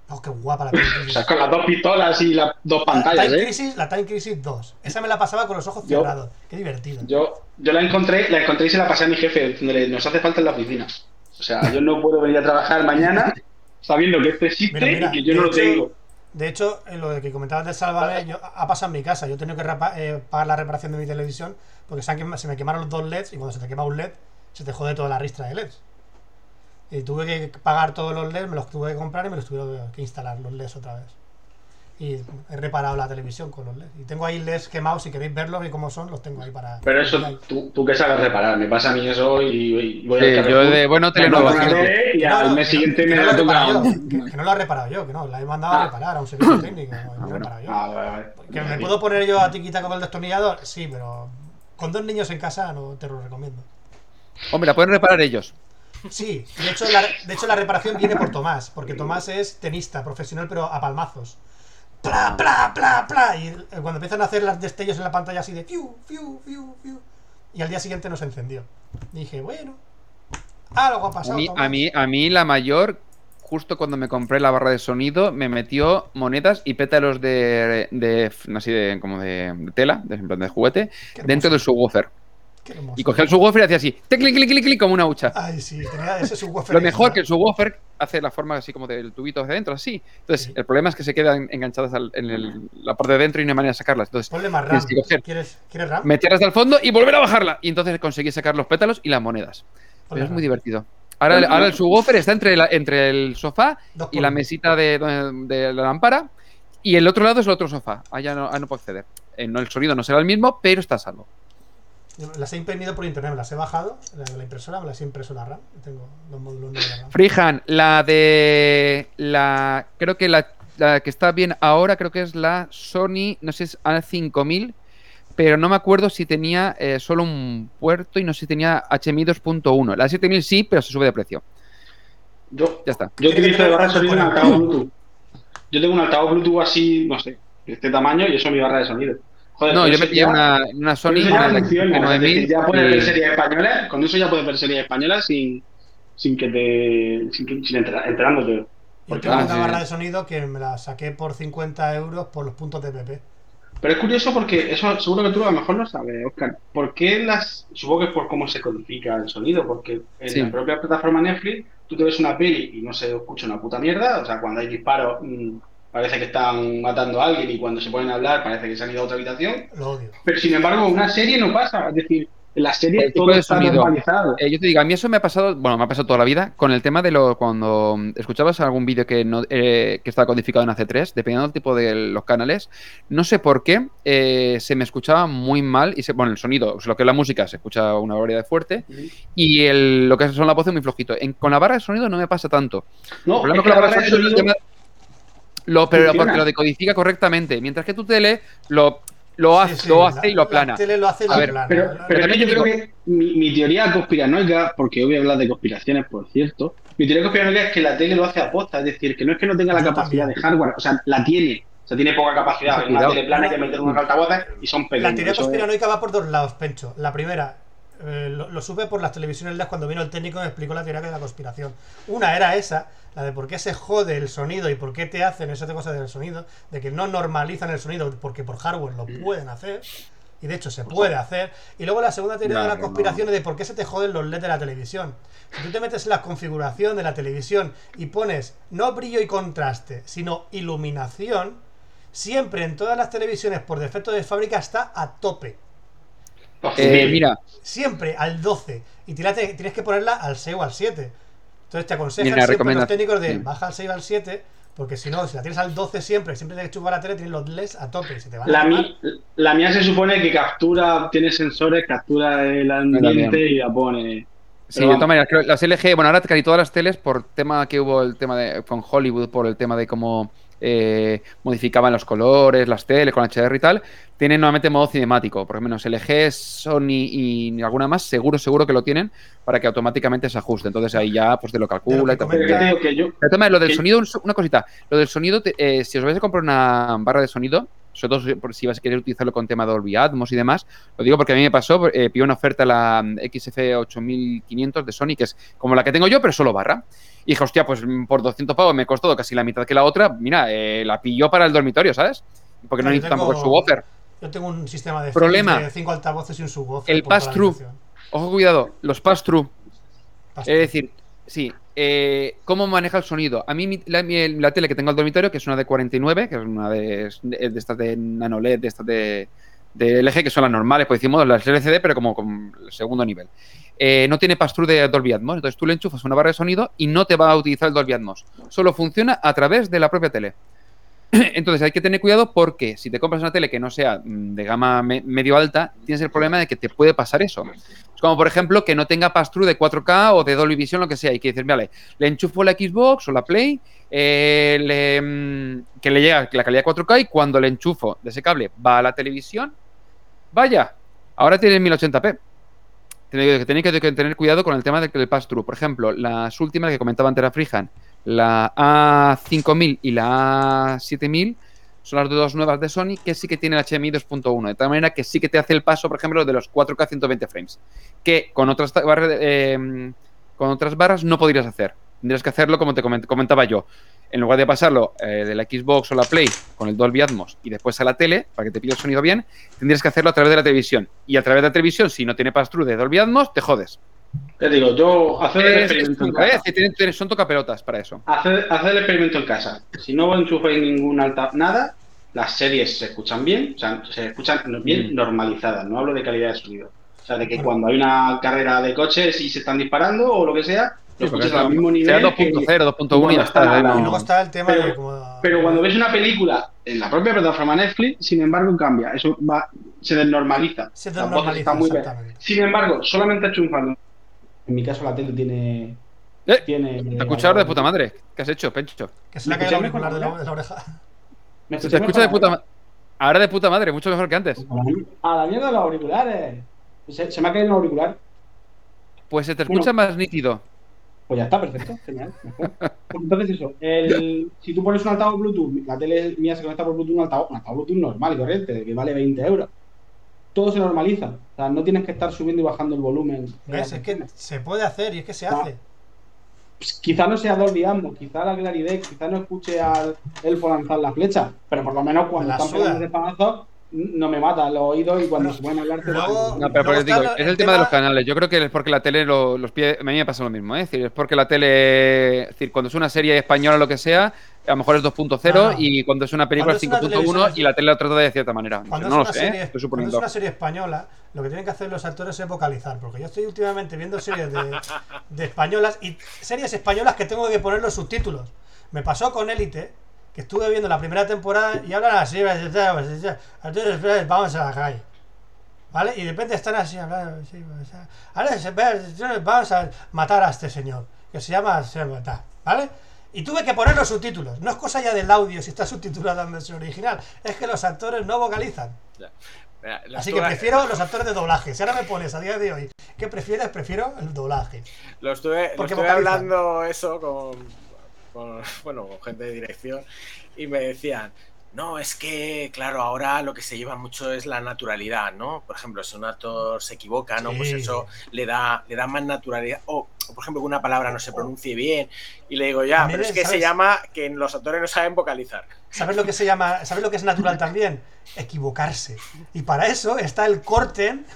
Oh, qué guapa la *laughs* O Time sea, Crisis. con las dos pistolas y las dos pantallas, Time ¿eh? Crisis, la Time Crisis 2. Esa me la pasaba con los ojos Yo- cerrados. Qué divertido. Yo, yo la encontré, la encontré y se la pasé a mi jefe, diciéndole, nos hace falta en la oficina. O sea, yo no puedo venir a trabajar mañana sabiendo que esto existe Mira, mira, y que yo no de lo tengo. De hecho, lo de que comentabas del Sálvame, yo, ha pasado en mi casa. Yo he tenido que eh, pagar la reparación de mi televisión porque se, han quema- se me quemaron los dos LEDs y cuando se te quema un LED, se te jode toda la ristra de LEDs. Y tuve que pagar todos los LEDs, me los tuve que comprar y me los tuve que instalar los LEDs otra vez. Y he reparado la televisión con los LEDs. Y tengo ahí LEDs quemados, si queréis verlos y cómo son, los tengo ahí para... Pero eso, tú, tú que sabes reparar, me pasa a mí eso y, y voy Sí, al yo de bueno una fíjate. tele y no, al no, mes siguiente que me lo he reparado toca. yo, que, que no lo he reparado yo, que no, la he mandado a Ah. reparar a un servicio técnico. no lo he bueno. reparado yo. Ah, vale, vale. Que me puedo poner yo a tiquita con el destornillador, sí, pero con dos niños en casa no te lo recomiendo. Hombre, la pueden reparar ellos. Sí, de hecho la, de hecho la reparación viene por Tomás, porque Tomás es tenista profesional, pero a palmazos. Pla, pla, pla, pla. Y eh, cuando empiezan a hacer los destellos en la pantalla así de fiu, fiu, fiu, fiu. Y al día siguiente no se encendió. Dije, bueno, algo ha A pasado. mí, Tomás. a mí, a mí la mayor, justo cuando me compré la barra de sonido, me metió monedas y pétalos de, de así de como de, de tela, de, de juguete, dentro subwoofer. Qué hermoso. Y cogía el subwoofer y hacía así, clic, clic, clic, clic, como una hucha. Ay, sí, tenía ese subwoofer. Lo extra. mejor que el subwoofer hace la forma así como del tubito hacia adentro, así. Entonces, Sí. el problema es que se quedan enganchadas al- en el- la parte de dentro y no hay manera de sacarlas. Entonces, Ponle más RAM. que ¿Quieres, ¿Quieres RAM? meterlas al fondo y volver a bajarla. Y entonces conseguí sacar los pétalos y las monedas. Pero es muy divertido. Ahora, el- ahora el subwoofer está entre, la- entre el sofá Dos y la mesita de, de la lámpara. Y el otro lado es el otro sofá. Allá no, no puedo acceder. Eh, no, el sonido no será el mismo, pero está a salvo. Las he imprimido por internet, me las he bajado, la de la impresora, me las he impreso la RAM. Tengo los módulos de la RAM. Freehand, la de la. Creo que la, la que está bien ahora, creo que es la Sony, no sé si es A5000, pero no me acuerdo si tenía eh, solo un puerto y no sé si tenía HMI 2.1. La 7000 sí, pero se sube de precio. Yo, Ya está. yo utilizo de barra de sonido un altavoz Bluetooth. Yo tengo un altavoz Bluetooth así, no sé, de este tamaño y eso es mi barra de sonido. Joder, No, yo ya- una, una Sony, una ya de la funciona, es decir, 9000. ya puedes ver series españolas, con eso ya puedes ver series españolas sin, sin que te. sin, que- sin entera- enterándote. Yo Porque, tengo Ah, una sí. barra de sonido que me la saqué por 50 euros por los puntos de PP. Pero es curioso porque eso seguro que tú a lo mejor no sabes, Oscar. ¿Por qué las. Supongo que es por cómo se codifica el sonido, porque en Sí. la propia plataforma Netflix tú te ves una peli y no se escucha una puta mierda. O sea, cuando hay disparos mm, parece que están matando a alguien y cuando se ponen a hablar parece que se han ido a otra habitación. Lo odio. Pero sin embargo, una serie no pasa. Es decir, en la serie todo está sonido. normalizado. Eh, yo te digo, a mí eso me ha pasado, bueno, me ha pasado toda la vida con el tema de lo cuando mm, escuchabas algún vídeo que no eh, que estaba codificado en AC3, dependiendo del tipo de los canales, no sé por qué eh, se me escuchaba muy mal y se, bueno, el sonido, o sea, lo que es la música se escucha una variedad fuerte y el, lo que son las voces muy flojito. En- con la barra de sonido no me pasa tanto. No, El problema es con que la la barra de sonido es sonido lo, pero funciona. porque lo decodifica correctamente, mientras que tu tele lo, lo, hace, Sí, sí, lo la- hace y lo La plana. tele lo hace y A lo ver, plana. Pero, La- pero que yo también creo que mi, mi teoría conspiranoica, porque hoy voy a hablar de conspiraciones, por cierto, mi teoría conspiranoica es que la tele lo hace a posta, es decir, que no es que no tenga la Yo capacidad también. de hardware, o sea, la tiene, o sea, tiene poca capacidad. Una tele plana hay que meter unos altavoces y son La pequeños. teoría eso es- conspiranoica va por dos lados, Pencho. La primera, eh, lo, lo supe por las televisiones LED cuando vino el técnico y me explicó la teoría de la conspiración. Una era esa, la de por qué se jode el sonido y por qué te hacen esas cosas del sonido, de que no normalizan el sonido porque por hardware lo pueden hacer. Y de hecho se puede hacer. Y luego la segunda teoría de la conspiración es de por qué se te joden los LEDs de la televisión. Si tú te metes en la configuración de la televisión y pones no brillo y contraste, sino iluminación, siempre en todas las televisiones por defecto de fábrica está a tope. Eh, mira, Siempre al 12. Y tienes que ponerla al 6 o al 7. Entonces te aconsejan Mira, siempre los técnicos de baja al 6 o al 7. Porque si no, si la tienes al 12 siempre, siempre te chupa la tele, tienes los LEDs a tope. Se te van a La, mi- la mía se supone que captura, tiene sensores, captura el ambiente también. y la pone. Sí, Pero de todas maneras, que las LG, bueno, ahora casi todas las teles, por tema que hubo el tema de con Hollywood, por el tema de cómo eh, modificaban los colores, las teles con HDR y tal, tienen nuevamente modo cinemático. Por lo menos LG, Sony y alguna más, seguro, seguro que lo tienen para que automáticamente se ajuste. Entonces ahí ya pues te lo calcula y te que yo. Tema de lo del que- sonido, un- una cosita. Lo del sonido, te- eh, si os vais a comprar una barra de sonido, sobre todo si- por si vas a querer utilizarlo con tema de Dolby Atmos y demás, lo digo porque a mí me pasó, eh, pillé una oferta la mm, XF8500 de Sony, que es como la que tengo yo, pero solo barra. Y dije, hostia, pues mm, por 200 pavos me costó casi la mitad que la otra. Mira, eh, la pilló para el dormitorio, ¿sabes? Porque no necesito tampoco el subwoofer. Yo tengo un sistema de Problema. de 5 altavoces y un subwoofer. El pass-through. Ojo, cuidado, los pass-through. Es decir, sí, eh, ¿cómo maneja el sonido? A mí la, tele que tengo al dormitorio, que es una de 49, que es una de, de, de estas de nano LED, de estas de, de LG, que son las normales, pues decimos las LCD, pero como con segundo nivel. Eh, no tiene pass-through de Dolby Atmos, entonces tú le enchufas una barra de sonido y no te va a utilizar el Dolby Atmos. Solo funciona a través de la propia tele. *clears throat* Entonces hay que tener cuidado porque si te compras una tele que no sea mm, de gama me- medio alta, tienes el problema de que te puede pasar eso. Es como, por ejemplo, que no tenga pass-through de 4K o de Dolby Vision, lo que sea, y que dices, vale, le enchufo la Xbox o la Play, eh, mm, que le llega la calidad 4K y cuando le enchufo de ese cable va a la televisión, vaya, ahora tiene 1080p. Tenéis que, tener cuidado con el tema del pass-through. Por ejemplo, las últimas que comentaba antes la Freehand, la A5000 y la A7000 son las dos nuevas de Sony que sí que tienen HDMI 2.1, de tal manera que sí que te hace el paso, por ejemplo, de los 4K 120 frames, que con otras, ta- barra- eh, con otras barras no podrías hacer. Tendrías que hacerlo como te coment- comentaba yo. En lugar de pasarlo eh, de la Xbox o la Play con el Dolby Atmos y después a la tele, para que te pille el sonido bien, tendrías que hacerlo a través de la televisión. Y a través de la televisión, si no tiene pass-through de Dolby Atmos, te jodes. Te digo, yo hacer el experimento en ¿eh? casa. Tienen- son tocapelotas para eso. Hacer, hacer el experimento en casa. Si no enchufáis ningún alta nada, las series se escuchan bien, o sea, se escuchan bien Mm. normalizadas. No hablo de calidad de sonido. O sea, de que cuando hay una carrera de coches y se están disparando o lo que sea, lo porque escuchas al mismo nivel. sea que- 2.0, 2.1 y ya está. ¿eh? la- Y No- luego está el tema Pero- de como. Pero cuando ves una película en la propia plataforma Netflix, sin embargo, cambia. Eso va, se desnormaliza. Se desnormaliza, muy bien. Sin embargo, solamente enchufando. En mi caso la tele tiene... Eh, tiene Te escucha ahora de puta madre. ¿Qué has hecho, Pencho? Que se le ha ¿Me caído el auricular de la, de oreja. ¿Me Se te escucháis escucha de puta madre. Ahora de puta madre, mucho mejor que antes. A la mierda los auriculares. Se, se me ha caído un auricular. Pues se te Bueno. escucha más nítido. Pues ya está, perfecto. Genial. mejor. Pues entonces eso. El, si tú pones un altavoz Bluetooth, la tele mía se conecta por Bluetooth, un altavoz, un altavoz Bluetooth normal y corriente, que vale 20 euros. Todo se normaliza. O sea, no tienes que estar subiendo y bajando el volumen. ¿Ves? Es que se puede hacer y es que se Ah. hace. Pues quizá no sea Dolby Atmos, quizá la claridad, quizá no escuche al elfo lanzar la flecha, pero por lo menos cuando La están pegando ese panazo, no me mata los oídos y cuando Bueno, se pueden hablar te luego- No, pero por Luego eso digo, es el el tema de los canales. Yo creo que es porque la tele, lo- los pies. A mí me pasa lo mismo, ¿eh? Es decir, es porque la tele. Es decir, cuando es una serie española o lo que sea, a lo mejor es 2.0 Ah. y cuando es una película es Cuando es una 5.1 televisión- y la tele lo trata de cierta manera. Cuando, no es una sé, serie, ¿eh? estoy cuando es una serie española, lo que tienen que hacer los actores es vocalizar. Porque yo estoy últimamente viendo series de, de españolas y series españolas que tengo que poner los subtítulos. Me pasó con Élite, que estuve viendo la primera temporada y hablan así, entonces vamos a la calle. ¿Vale? Y de repente están así hablando. así, Ahora vamos a matar a este señor, que se llama se llama tal, ¿vale? Y tuve que poner los subtítulos. No es cosa ya del audio si está subtitulado en versión original, es que los actores no vocalizan. Mira, Así que prefiero los actores de doblaje. Si ahora me pones a día de hoy, ¿qué prefieres? Prefiero el doblaje. Lo estuve, lo estuve hablando eso con, con, *laughs* bueno, con gente de dirección y me decían, no, es que, claro, ahora lo que se lleva mucho es la naturalidad, ¿no? Por ejemplo, si un actor se equivoca, ¿no? Pues Sí. eso le da, le da más naturalidad. O, o, por ejemplo, que una palabra no se pronuncie bien. Y le digo, ya, También pero es que se ¿sabes? llama que los actores no saben vocalizar. ¿Sabes lo que se llama? ¿Sabes lo que es natural también? Equivocarse. Y para eso está el corten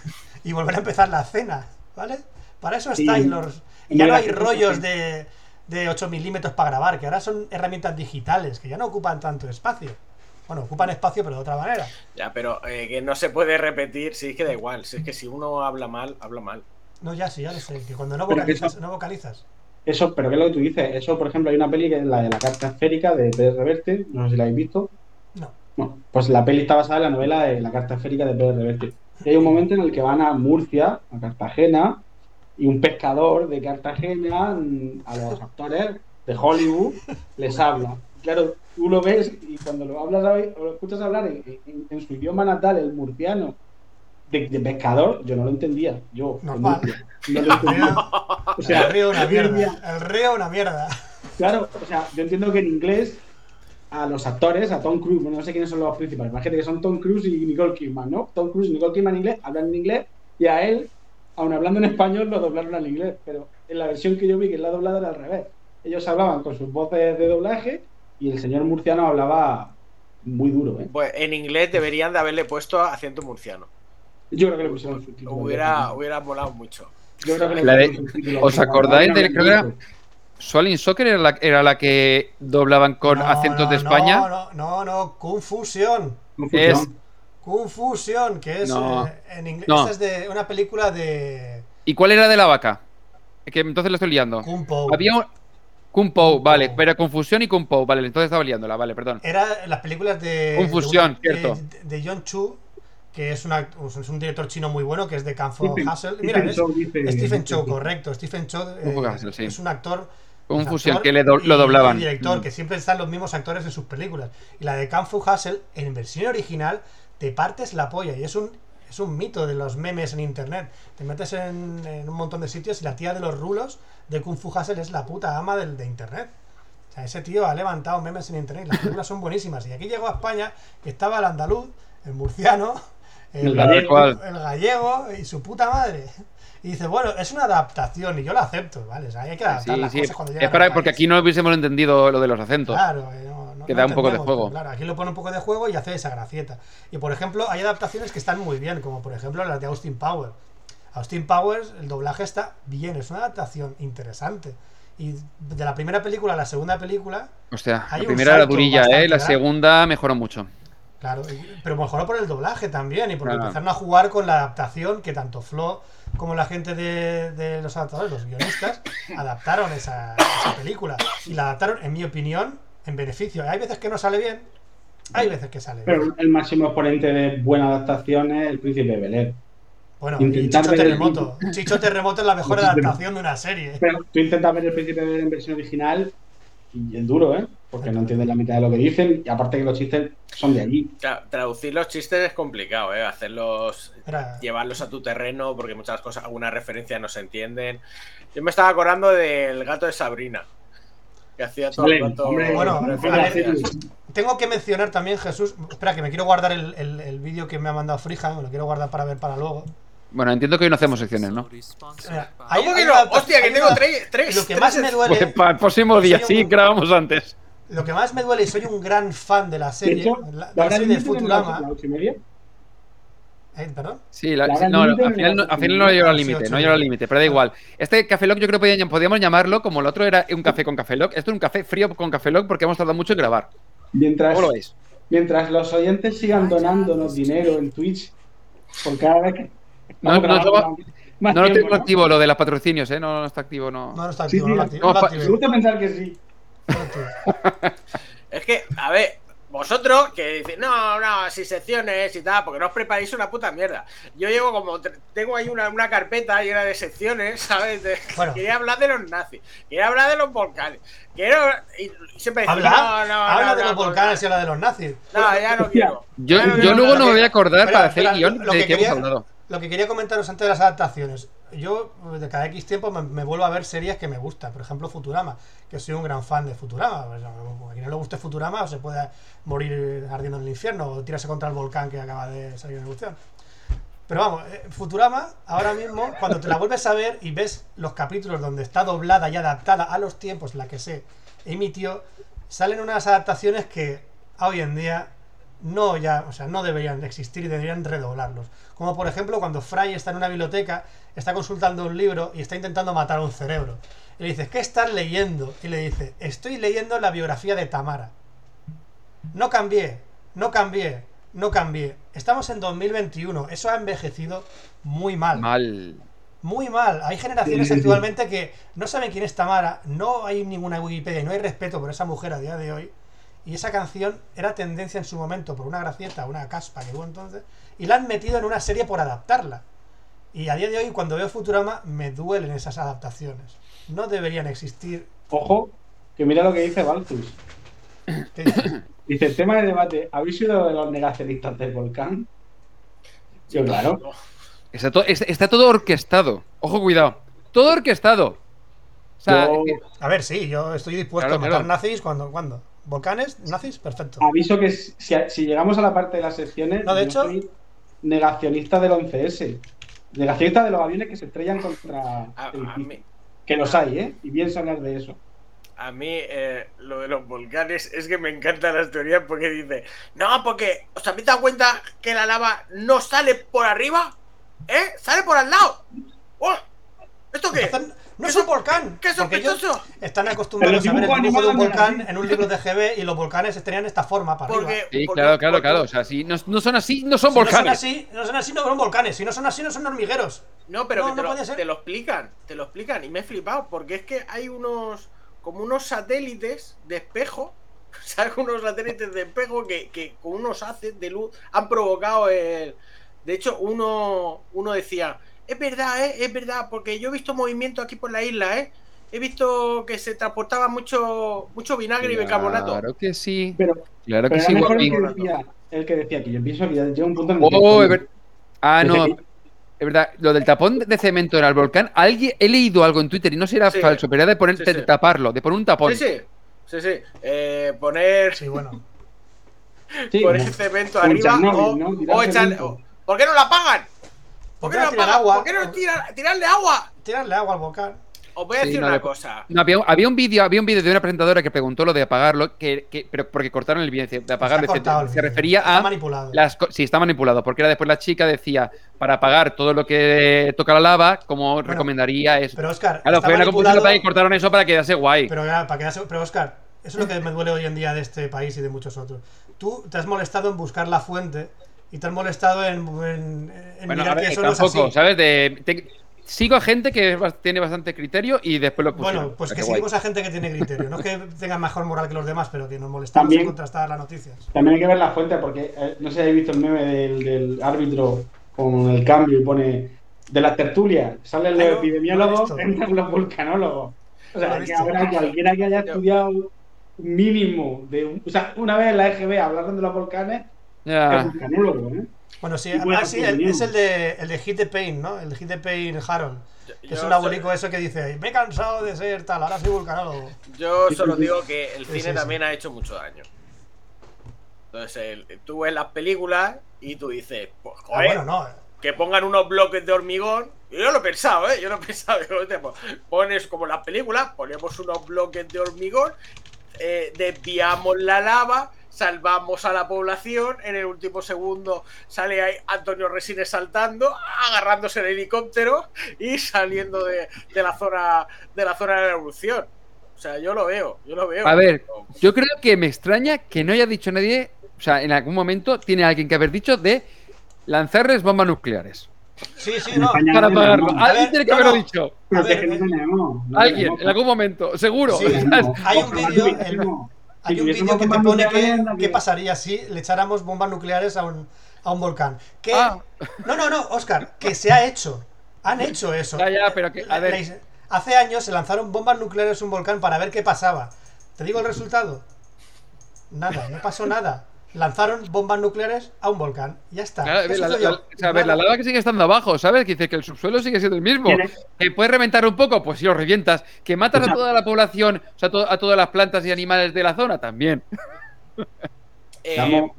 y volver a empezar la cena, ¿vale? Para eso está Sí. y los ya no hay rollos de, de 8 milímetros para grabar, que ahora son herramientas digitales, que ya no ocupan tanto espacio. Bueno, ocupan espacio, pero de otra manera. Ya, pero eh, que no se puede repetir, si es que da igual, si es que si uno habla mal, habla mal. No, ya sí, ya lo sé, que cuando no que vocalizas, eso- no vocalizas. Eso, pero ¿qué es lo que tú dices? Eso, por ejemplo, hay una peli que es la de la carta esférica de Pérez Reverte, no sé si la habéis visto. No. Bueno, pues la peli está basada en la novela de La carta esférica de Pérez Reverte. Y hay un momento en el que van a Murcia, a Cartagena, y un pescador de Cartagena mm, a los actores de Hollywood les habla. Claro, tú lo ves y cuando lo hablas o lo escuchas hablar en, en- en su idioma natal, el murciano, de, de pescador, yo no lo entendía. Yo. Murcia, no lo entendía. O sea, el río una mierda. El río una mierda. Claro, o sea, yo entiendo que en inglés a los actores, a Tom Cruise, bueno, no sé quiénes son los principales, imagínate que son Tom Cruise y Nicole Kidman, ¿no? Tom Cruise y Nicole Kidman en inglés hablan en inglés y a él, aun hablando en español, lo doblaron al inglés, pero en la versión que yo vi, que es la doblada, era al revés. Ellos hablaban con sus voces de doblaje y el señor murciano hablaba muy duro, ¿eh? Pues en inglés deberían de haberle puesto acento murciano. Yo creo que le pusieron subtítulos. Hubiera, hubiera molado mucho. Yo creo que de-. ¿os acordáis de- creo que era- No, Swallowing Soccer era la, era la que doblaban con No, acentos de no, España. No, no, no, no, Confusión. Confusión. Es- Confusión, que es No. eh, en inglés. No. esta es de una película de ¿Y cuál era de la vaca? Que entonces lo estoy liando. Kung Po. Había un. Kung Po, Kung vale, Po. pero confusión y Kung Po, vale, entonces estaba liándola, vale, perdón. Era las películas de. Confusión, de, una- cierto. De, de John Chu, que es, una, es un director chino muy bueno, que es de Kung Fu Stephen- Hustle. Stephen Mira, ¿ves? Chow dice- Stephen Chow, que- correcto. Stephen Chow eh, Kung Fu Hustle, sí. es un actor. Confusión, que le do- lo y- doblaban. y director, Mm. que siempre están los mismos actores en sus películas. Y la de Kung Fu Hustle, en versión original, te partes la polla. Y es un, es un mito de los memes en internet. Te metes en, en un montón de sitios y la tía de los rulos de Kung Fu Hustle es la puta ama del, de internet. O sea, ese tío ha levantado memes en internet y las películas son buenísimas. Y aquí llegó a España, que estaba el andaluz, el murciano, *laughs* el, gallego. cual. el gallego y su puta madre. Y dice, bueno, es una adaptación y yo la acepto, ¿vale? O sea, hay que adaptar Sí, las sí. cosas cuando llegan Es para, porque aquí no hubiésemos entendido lo de los acentos. Claro, eh, no, no- Que no da un poco de juego. Claro, aquí lo pone un poco de juego y hace esa gracieta. Y por ejemplo, hay adaptaciones que están muy bien, como por ejemplo las de Austin Powers. Austin Powers, el doblaje está bien, es una adaptación interesante. Y de la primera película a la segunda película, Hostia, Hay la primera era durilla, ¿eh? La segunda mejoró mucho. claro, pero mejoró por el doblaje también y porque Claro. empezaron a jugar con la adaptación que tanto Flo como la gente de, de los adaptadores, los guionistas, *coughs* adaptaron esa, esa película. Y la adaptaron, en mi opinión, en beneficio. Hay veces que no sale bien, hay veces que sale bien. Pero el máximo exponente de buena adaptación es el príncipe de Bel Air. Bueno, Intentar Chicho ver el Terremoto. Chicho Terremoto es la mejor *laughs* adaptación de una serie. Pero tú intentas ver el príncipe de Bel Air en versión original y es duro, ¿eh? Porque no entiendes la mitad de lo que dicen y aparte que los chistes son de allí. Claro, traducir los chistes es complicado, ¿eh? Hacerlos, Era- llevarlos a tu terreno, porque muchas cosas, algunas referencias no se entienden. Yo me estaba acordando del gato de Sabrina, que hacía todo el rato hombre, Bueno, referencias. a ver, Tengo que mencionar también, Jesús. Espera, que me quiero guardar el, el- el vídeo que me ha mandado Frija. Me lo quiero guardar para ver para luego. Bueno, entiendo que hoy no hacemos secciones, ¿no? Mira, Hay, hay no? una- Hostia, que tengo una- tres, tres. Lo que tres más me duele. Pues para el próximo día, Soy sí, un- grabamos antes. Lo que más me duele y soy un gran fan de la De serie. hecho, la, de la la serie de Futurama. ¿La ocho y media? Eh, ¿Perdón? Sí, la- La no, al final no, al final no llegó al límite, no llegó al límite, pero da igual. Este Café Lock yo creo que podríamos llamarlo, como el otro era un café con Café Lock, esto es un café frío con Café Lock porque hemos tardado mucho en grabar. Mientras, ¿Cómo lo veis? mientras los oyentes sigan donándonos dinero en Twitch por cada vez que. No, no, no, lo tengo activo, lo de los patrocinios, ¿eh? No, no está activo, no. No, no está activo. sí, no lo activo, Me gusta pensar que sí. *laughs* Es que, a ver, vosotros que decís, no, no, sin secciones y tal, porque no os preparáis una puta mierda. Yo llevo como, tengo ahí una, una carpeta llena de secciones, *laughs* ¿sabes? De- Bueno. Quería hablar de los nazis, quería hablar de los volcanes, quiero. Y siempre decís, Habla, no, no, habla no, de no, los no, volcanes y no, habla de los nazis. No, ya no quiero. Yo, Ya no yo quiero luego no me voy a acordar para hacer el guion lo de que que hemos hablado. Lo que quería comentaros antes de las adaptaciones. Yo, de cada X tiempo, me, vuelvo a ver series que me gustan. Por ejemplo, Futurama, que soy un gran fan de Futurama. Pues, a quien no le guste Futurama, o se puede morir ardiendo en el infierno o tirarse contra el volcán que acaba de salir en erupción. Pero vamos, eh, Futurama, ahora mismo, cuando te la vuelves a ver y ves los capítulos donde está doblada y adaptada a los tiempos en la que se emitió, salen unas adaptaciones que hoy en día no ya, o sea, no deberían existir y deberían redoblarlos. Como por ejemplo cuando Fry está en una biblioteca, está consultando un libro y está intentando matar a un cerebro. Y le dices, ¿qué estás leyendo? Y le dice, estoy leyendo la biografía de Tamara. No cambié, no cambié, no cambié. Estamos en 2021, eso ha envejecido muy mal. Mal. Muy mal. Hay generaciones Sí, sí, sí. actualmente que no saben quién es Tamara, no hay ninguna Wikipedia y no hay respeto por esa mujer a día de hoy. Y esa canción era tendencia en su momento por una gracieta, una caspa que hubo entonces, y la han metido en una serie por adaptarla. Y a día de hoy, cuando veo Futurama, me duelen esas adaptaciones. No deberían existir. Ojo, que mira lo que dice Baltus. ¿Qué dices? Dice, tema de debate, ¿habéis sido de los negacionistas del volcán? Yo, claro. Está, to- está- está todo orquestado. Ojo, cuidado. Todo orquestado. O sea, Yo es que- A ver, sí, yo estoy dispuesto Claro, a matar claro. nazis cuando, cuando. ¿Volcanes? ¿Nazis? Perfecto. aviso que si, si llegamos a la parte de las secciones, No, de hecho- soy negacionista del 11S. Negacionista de los aviones que se estrellan contra A, mí, Que los hay, ¿eh? Y bien hablar de eso. a mí eh, lo de los volcanes es que me encantan las teorías porque dice, no, porque os habéis dado cuenta que la lava no sale por arriba, ¿eh? Sale por al lado. ¡Oh! ¿Esto qué? No ¿Qué es un volcán. qué sospechoso? están acostumbrados a ver el dibujo de un volcán en un libro de GB y los volcanes tenían esta forma para arriba. Porque, sí, porque- claro, claro, porque- claro. O sea, si no, no son así, no son Si no son volcanes. así, no son así, no son volcanes. Si no son así, no son hormigueros. No, pero No, que te, no lo, puede ser. te lo explican, te lo explican y me he flipado porque es que hay unos como unos satélites de espejo, *laughs* ¿sabes? Unos satélites de espejo que, que con unos haces de luz han provocado el... De hecho, uno, uno decía, es verdad, ¿eh? es verdad, porque yo he visto movimiento aquí por la isla, ¿eh? He visto que se transportaba mucho, mucho vinagre y bicarbonato. Claro que sí. Pero, Claro que pero sí, el que, decía, el que decía que yo pienso que ya llega un punto en el que. Oh, ver- Ah, no. Es verdad, lo del tapón de cemento en el volcán, alguien, he leído algo en Twitter y no será Sí. falso, pero era de poner Sí, de taparlo, de poner un tapón. Sí, sí, sí, sí. Eh, poner, Sí, bueno. *laughs* Sí, poner cemento arriba o, ¿no? o echar- ¿Por qué no la apagan? ¿Por ¿Por qué no tirar agua? ¿Por qué no tiran- tirarle agua? Tirarle agua al volcán. Os voy a Sí, decir no, una cosa. No, había, había un vídeo, había un vídeo de una presentadora que preguntó lo de apagarlo, que, que- pero porque cortaron el vídeo, de apagarlo, dice, cortado se refería Está a manipulado. las sí, está manipulado, porque era después la chica decía, para apagar todo lo que toca la lava, como recomendaría eso. Pero Oscar, claro, está fue una computadora y cortaron eso para que quedase guay. Pero, ya, para quedarse- pero Oscar, eso es lo que me duele hoy en día de este país y de muchos otros. Tú te has molestado en buscar la fuente y te has molestado en, en- en bueno, mirar ver, que eso no es tampoco, así. ¿sabes? De, te- sigo a gente que tiene bastante criterio y después lo pusieron. Bueno, pues que guay. seguimos a gente que tiene criterio. No es que *laughs* tengan mejor moral que los demás, pero que nos molestamos También- en contrastar las noticias. También hay que ver la fuente, porque eh, no sé si habéis visto el meme del, del árbitro con el cambio y pone de las tertulias, salen los Ah, no, no lo he epidemiólogos, entran los volcanólogos. O sea, que habrá cualquiera que haya estudiado mínimo de un- o sea, una vez en la EGB hablaron de los volcanes, ¿eh? Bueno, sí, ah, sí, el- opinión. es el de, el de Hit the Pain, ¿no? El de Hit the Pain Harold. Yo- es un abuelico eso que dice, me he cansado de ser tal, ahora soy vulcanólogo. Yo solo digo que el cine sí, sí. también ha hecho mucho daño. Entonces, el- tú ves las películas y tú dices, pues, Ah, joder, bueno, no. que pongan unos bloques de hormigón. Y yo lo he pensado, ¿eh? Yo lo he *laughs* pensado. digo, pues, pones como las películas, ponemos unos bloques de hormigón, eh, desviamos la lava, salvamos a la población. En el último segundo sale ahí Antonio Resines saltando, agarrándose el helicóptero y saliendo de, de la zona de la zona de la erupción. O sea, yo lo veo, yo lo veo. A ver, yo creo que me extraña que no haya dicho nadie, o sea, en algún momento tiene alguien que haber dicho de lanzarles bombas nucleares. Sí, sí, no. Para Alguien ver, tiene que no, haberlo no. dicho. Eh, Alguien, en algún momento, seguro. Sí, hay un vídeo. Hay Si un vídeo que te pone que, qué pasaría si le echáramos bombas nucleares a un, a un volcán. Que, Ah. No, no, no, Oscar, que se ha hecho. Han hecho eso. Ya, ya, pero que- a ver. hace años se lanzaron bombas nucleares a un volcán para ver qué pasaba. ¿Te digo el resultado? Nada, no pasó nada. Lanzaron bombas nucleares a un volcán. Ya está. Claro, ¿Qué la, la- sucedió? la- o sea, a ver, la lava que sigue estando abajo, ¿sabes? Que dice que el subsuelo sigue siendo el mismo. Que puedes reventar un poco, pues si lo revientas. Que matas a toda la población, o sea, to- a todas las plantas y animales de la zona, también. Eh, Llamo,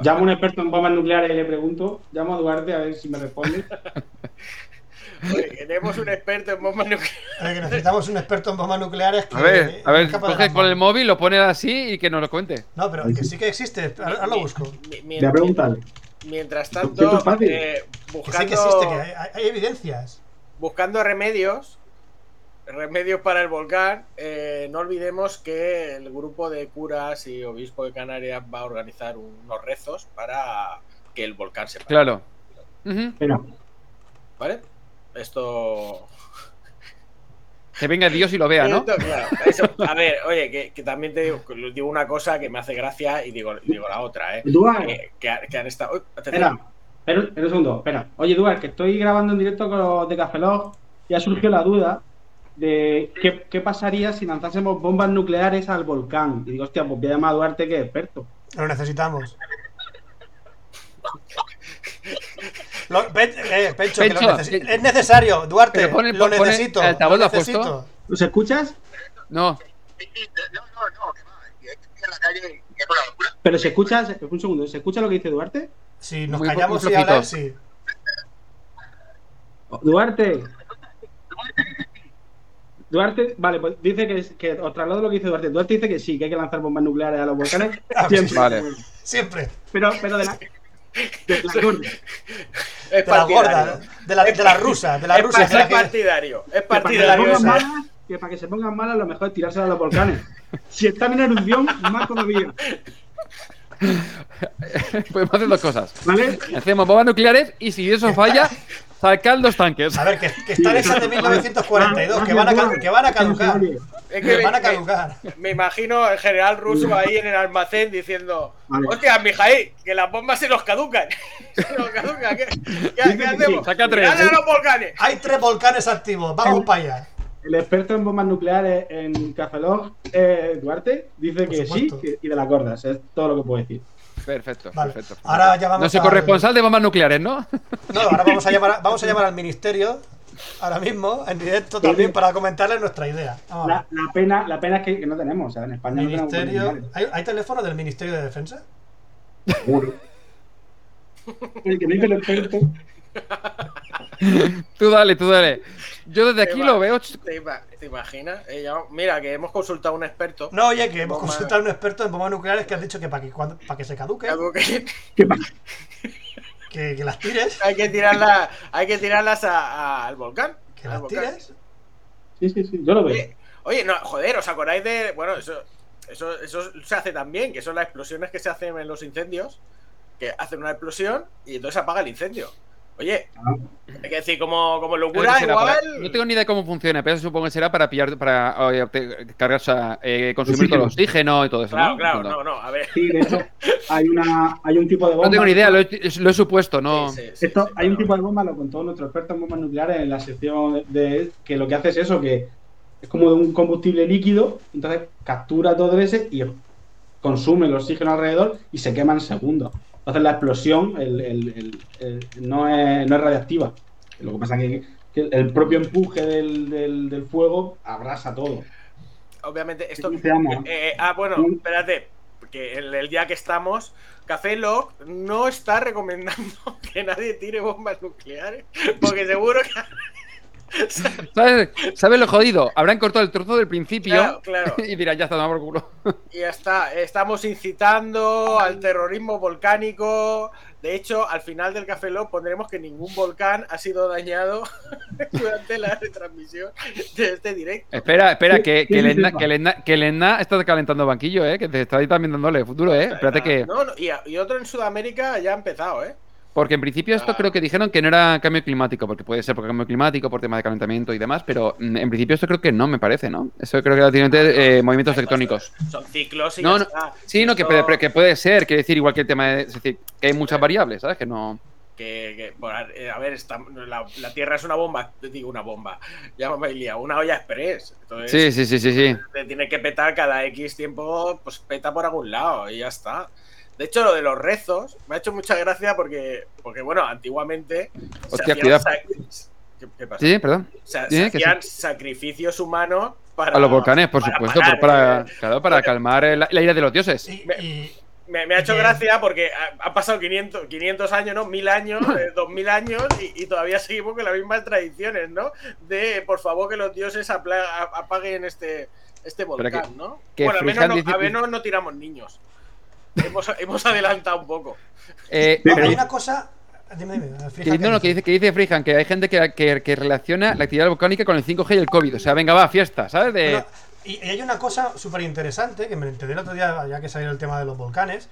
llamo a un experto en bombas nucleares y le pregunto. Llamo a Duarte a ver si me responde. *laughs* oye, tenemos un experto en bombas nucleares. Eh, que necesitamos un experto en bombas nucleares. Que A ver, a coge con el móvil, lo pone así y que nos lo cuente. No, pero que sí que existe. Ahora lo busco. Mi- mi- Voy a preguntarle. Mientras tanto, es fácil. eh, Que sí buscando, que existe, que hay, evidencias. buscando remedios, remedios para el volcán, eh, no olvidemos que el grupo de curas y obispo de Canarias va a organizar unos rezos para que el volcán se pare, Claro. Espera. ¿vale? Esto... Que venga Dios y lo vea, ¿no? Esto, claro, eso- a ver, oye, que, que también te digo, digo una cosa que me hace gracia y digo, la otra, ¿eh? Duarte. Que, que ha- que han estado... Uy, Espera, espera, espera un segundo, espera. Oye, Duarte, que estoy grabando en directo con los de Cafelog y ha surgido la duda de qué, qué pasaría si lanzásemos bombas nucleares al volcán. Y digo, hostia, pues voy a llamar a Duarte que es experto. Lo necesitamos. Lo- Pen- eh, Pencho, que lo que- es necesario, Duarte. Pero pone- lo necesito. el altavoz lo puesto. necesito. ¿Los escuchas? No. No, no, no, que va. Y hay que ir a la calle y es una locura. Pero se escucha, un segundo, ¿se escucha lo que dice Duarte? Si nos Muy callamos y hablar, sí. Duarte. Duarte, vale, pues dice que, es- que os traslado lo que dice Duarte. Duarte dice que sí, que hay que lanzar bombas nucleares a los volcanes. *laughs* Siempre. Vale. Siempre. Pero, pero de la. De la gorda. Es De partidario. de la, de la rusa, de la Es, rusa. es partidario, es Que para, que, se partidario. que para que se pongan malas, lo mejor es tirarse a los volcanes. Si están en erupción, más todavía. Podemos hacer dos cosas. ¿Vale? Hacemos bombas nucleares y si eso falla, sacar dos tanques. A ver, que, que están esas de 1942, que van a, que van a caducar. Es Que que van a me, caducar. me- me imagino al general ruso ahí en el almacén diciendo. Hostia, Mijail, que las bombas se nos caducan. *laughs* se nos caducan. ¿Qué, qué- qué hacemos? Saca tres. ¡Dale a los volcanes! Hay tres volcanes activos, vamos para allá. El experto en bombas nucleares en Cafelog, eh, Duarte, dice Por que sí supuesto. y de las gordas. Es todo lo que puedo decir. Perfecto, Vale. perfecto. Ahora ya vamos No soy al- corresponsal de bombas nucleares, ¿no? *laughs* No, ahora vamos a llamar, vamos a llamar al ministerio, ahora mismo, en directo también, para comentarles nuestra idea. La, la pena, la pena es que, que no tenemos, o sea, en España ver. no tenemos Ministerio. ¿Hay, hay teléfono del Ministerio de Defensa? Seguro. *laughs* El que me dice el experto. Tú dale, tú dale. Yo desde aquí va. lo veo. ¿Te, ima- te imaginas? Eh, ya- mira, que hemos consultado a un experto. No, oye, que hemos Bomba- consultado a un experto en bombas nucleares que has dicho que para que, cuando- para que se caduque, Algo que- que, que las tires, hay que tirarlas, hay que tirarlas a- a- al volcán. que al las volcán. tires. Sí, sí, sí, yo lo veo. Oye, oye, no, joder, ¿os acordáis de. Bueno, eso, eso, eso se hace también, que son las explosiones que se hacen en los incendios, que hacen una explosión y entonces apaga el incendio. Oye, hay que decir, como, como locura, será para- igual. no tengo ni idea de cómo funciona, pero eso supongo que será para pillar, para eh, obte- cargar, o sea, eh, consumir Oxígeno. todo el oxígeno y todo eso. Claro, ¿no? claro, no, no, a ver. Sí, de hecho, hay, una, hay un tipo de bomba. No tengo ni idea, lo he, lo he supuesto, no. Sí, sí, sí, Esto, sí, hay un tipo de bomba, lo contó nuestro experto en bombas nucleares en la sección de que lo que hace es eso, que es como un combustible líquido, entonces captura todo ese y consume el oxígeno alrededor y se quema en segundos. Entonces la explosión el- el- el- el- no, es, no es radiactiva. Lo que pasa es que, que el propio empuje del, del- del fuego abrasa todo. Obviamente, esto. ¿Cómo se llama? Eh, ah, bueno, espérate. Que el, el día que estamos, Café Lock no está recomendando *laughs* que nadie tire bombas nucleares. Porque seguro que. *laughs* ¿Sabes, ¿Sabes lo jodido? Habrán cortado el trozo del principio Claro, claro. *laughs* y dirán, ya está, toma por culo. Y ya está. Estamos incitando al terrorismo volcánico. De hecho, al final del Café Lock pondremos que ningún volcán ha sido dañado *laughs* durante la retransmisión de este directo. Espera, espera, ¿Qué- que, que, va? que, que está calentando banquillo, ¿eh? Que te está ahí también dándole futuro, ¿eh? Espérate que... No, no, y, y otro en Sudamérica ya ha empezado, ¿eh? Porque en principio esto Ah. creo que dijeron que no era cambio climático, porque puede ser por cambio climático, por tema de calentamiento y demás, pero mm, en principio esto creo que no, me parece, ¿no? Eso creo que era directamente eh, movimientos tectónicos. Son ciclos y No, ya no, está. Sí, no, que puede, que puede ser, quiere decir, igual que el tema de... Es decir, que hay muchas variables, ¿sabes? Que no... que, que, bueno, eh, a ver, está- la, la Tierra es una bomba, te digo una bomba, ya me he liado, una olla express. Entonces, Sí, sí, sí, sí, sí. te tiene que petar cada X tiempo, pues peta por algún lado y ya está. De hecho, lo de los rezos me ha hecho mucha gracia porque, porque bueno, antiguamente. se Hostia, hacían cuidado. sac- ¿Qué, qué pasa? Sí, perdón. O sea, Sí, se que hacían sacrificios humanos para. A los volcanes, por para supuesto, parar, para, eh, claro, para calmar la ira de los dioses. Me- y- Me, me ha hecho gracia porque ha- han pasado 500, 500 años, ¿no? 1000 años, eh, *laughs* 2000 años y, y todavía seguimos con las mismas tradiciones, ¿no? De por favor que los dioses apla- apaguen este, este volcán, que- ¿no? que bueno, al menos, Frijan no, dice- a menos no tiramos niños. Hemos, hemos adelantado un poco. Eh, no, pero- hay una cosa. Dime, que, ¿qué no, no, que dice, que dice Frijan que hay gente que, que- que relaciona la actividad volcánica con el 5G y el COVID. O sea, venga, va, fiesta, ¿sabes? De, Bueno, y, y hay una cosa súper interesante que me enteré el otro día, ya que salió el tema de los volcanes,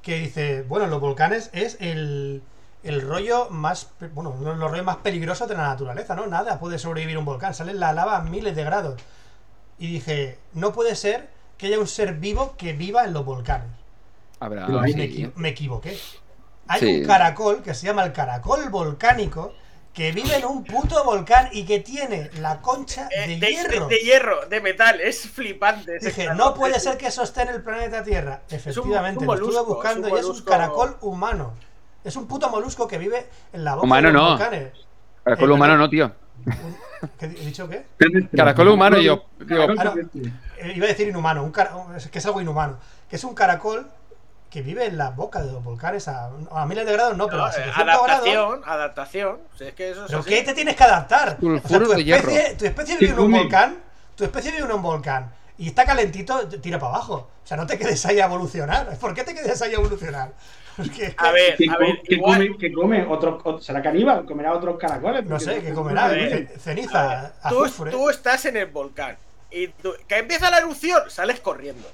que dice, bueno, los volcanes es el, el rollo más, bueno, uno de los rollos más peligrosos de la naturaleza, ¿no? Nada puede sobrevivir un volcán, sale la lava a miles de grados. Y dije, no puede ser que haya un ser vivo que viva en los volcanes. Habrá, sí. me, equi- me equivoqué. Hay Sí. un caracol que se llama el caracol volcánico que vive en un puto volcán y que tiene la concha Eh, de, de, hierro. de- de hierro, de metal, es flipante. ese Dije, caracol. no puede ser que en el planeta Tierra. Efectivamente, un lo estuve molusco, buscando es un y es un molusco. caracol humano. Es un puto molusco que vive en la boca Humano de los no. volcanes. Caracol Eh, humano pero- no, tío. ¿Qué he dicho qué? Caracol humano, yo. digo, Ah, no. Eh, iba a decir inhumano, un cara- es que es algo inhumano. Que es un caracol que vive en la boca de los volcanes a, a miles de grados, no, pero No, a eh, 700 grados. adaptación, adaptación. O sea, es que eso es ¿Pero así. qué te tienes que adaptar? O sea, tu, especie, tu especie ¿Qué vive en un volcán, tu especie vive en un volcán y está calentito, tira para abajo. O sea, no te quedes ahí a evolucionar. *laughs* ¿Por qué te quedes ahí a evolucionar? *laughs* Porque, A ver, ¿Qué, a co- ver, qué igual- come? ¿Qué come? ¿Otro, otro- ¿Será caníbal? ¿Comerá otros caracoles? no sé, ¿qué no- comerá? ver, Ceniza, tú, azufre. tú estás en el volcán y tú- que empieza la erupción, sales corriendo.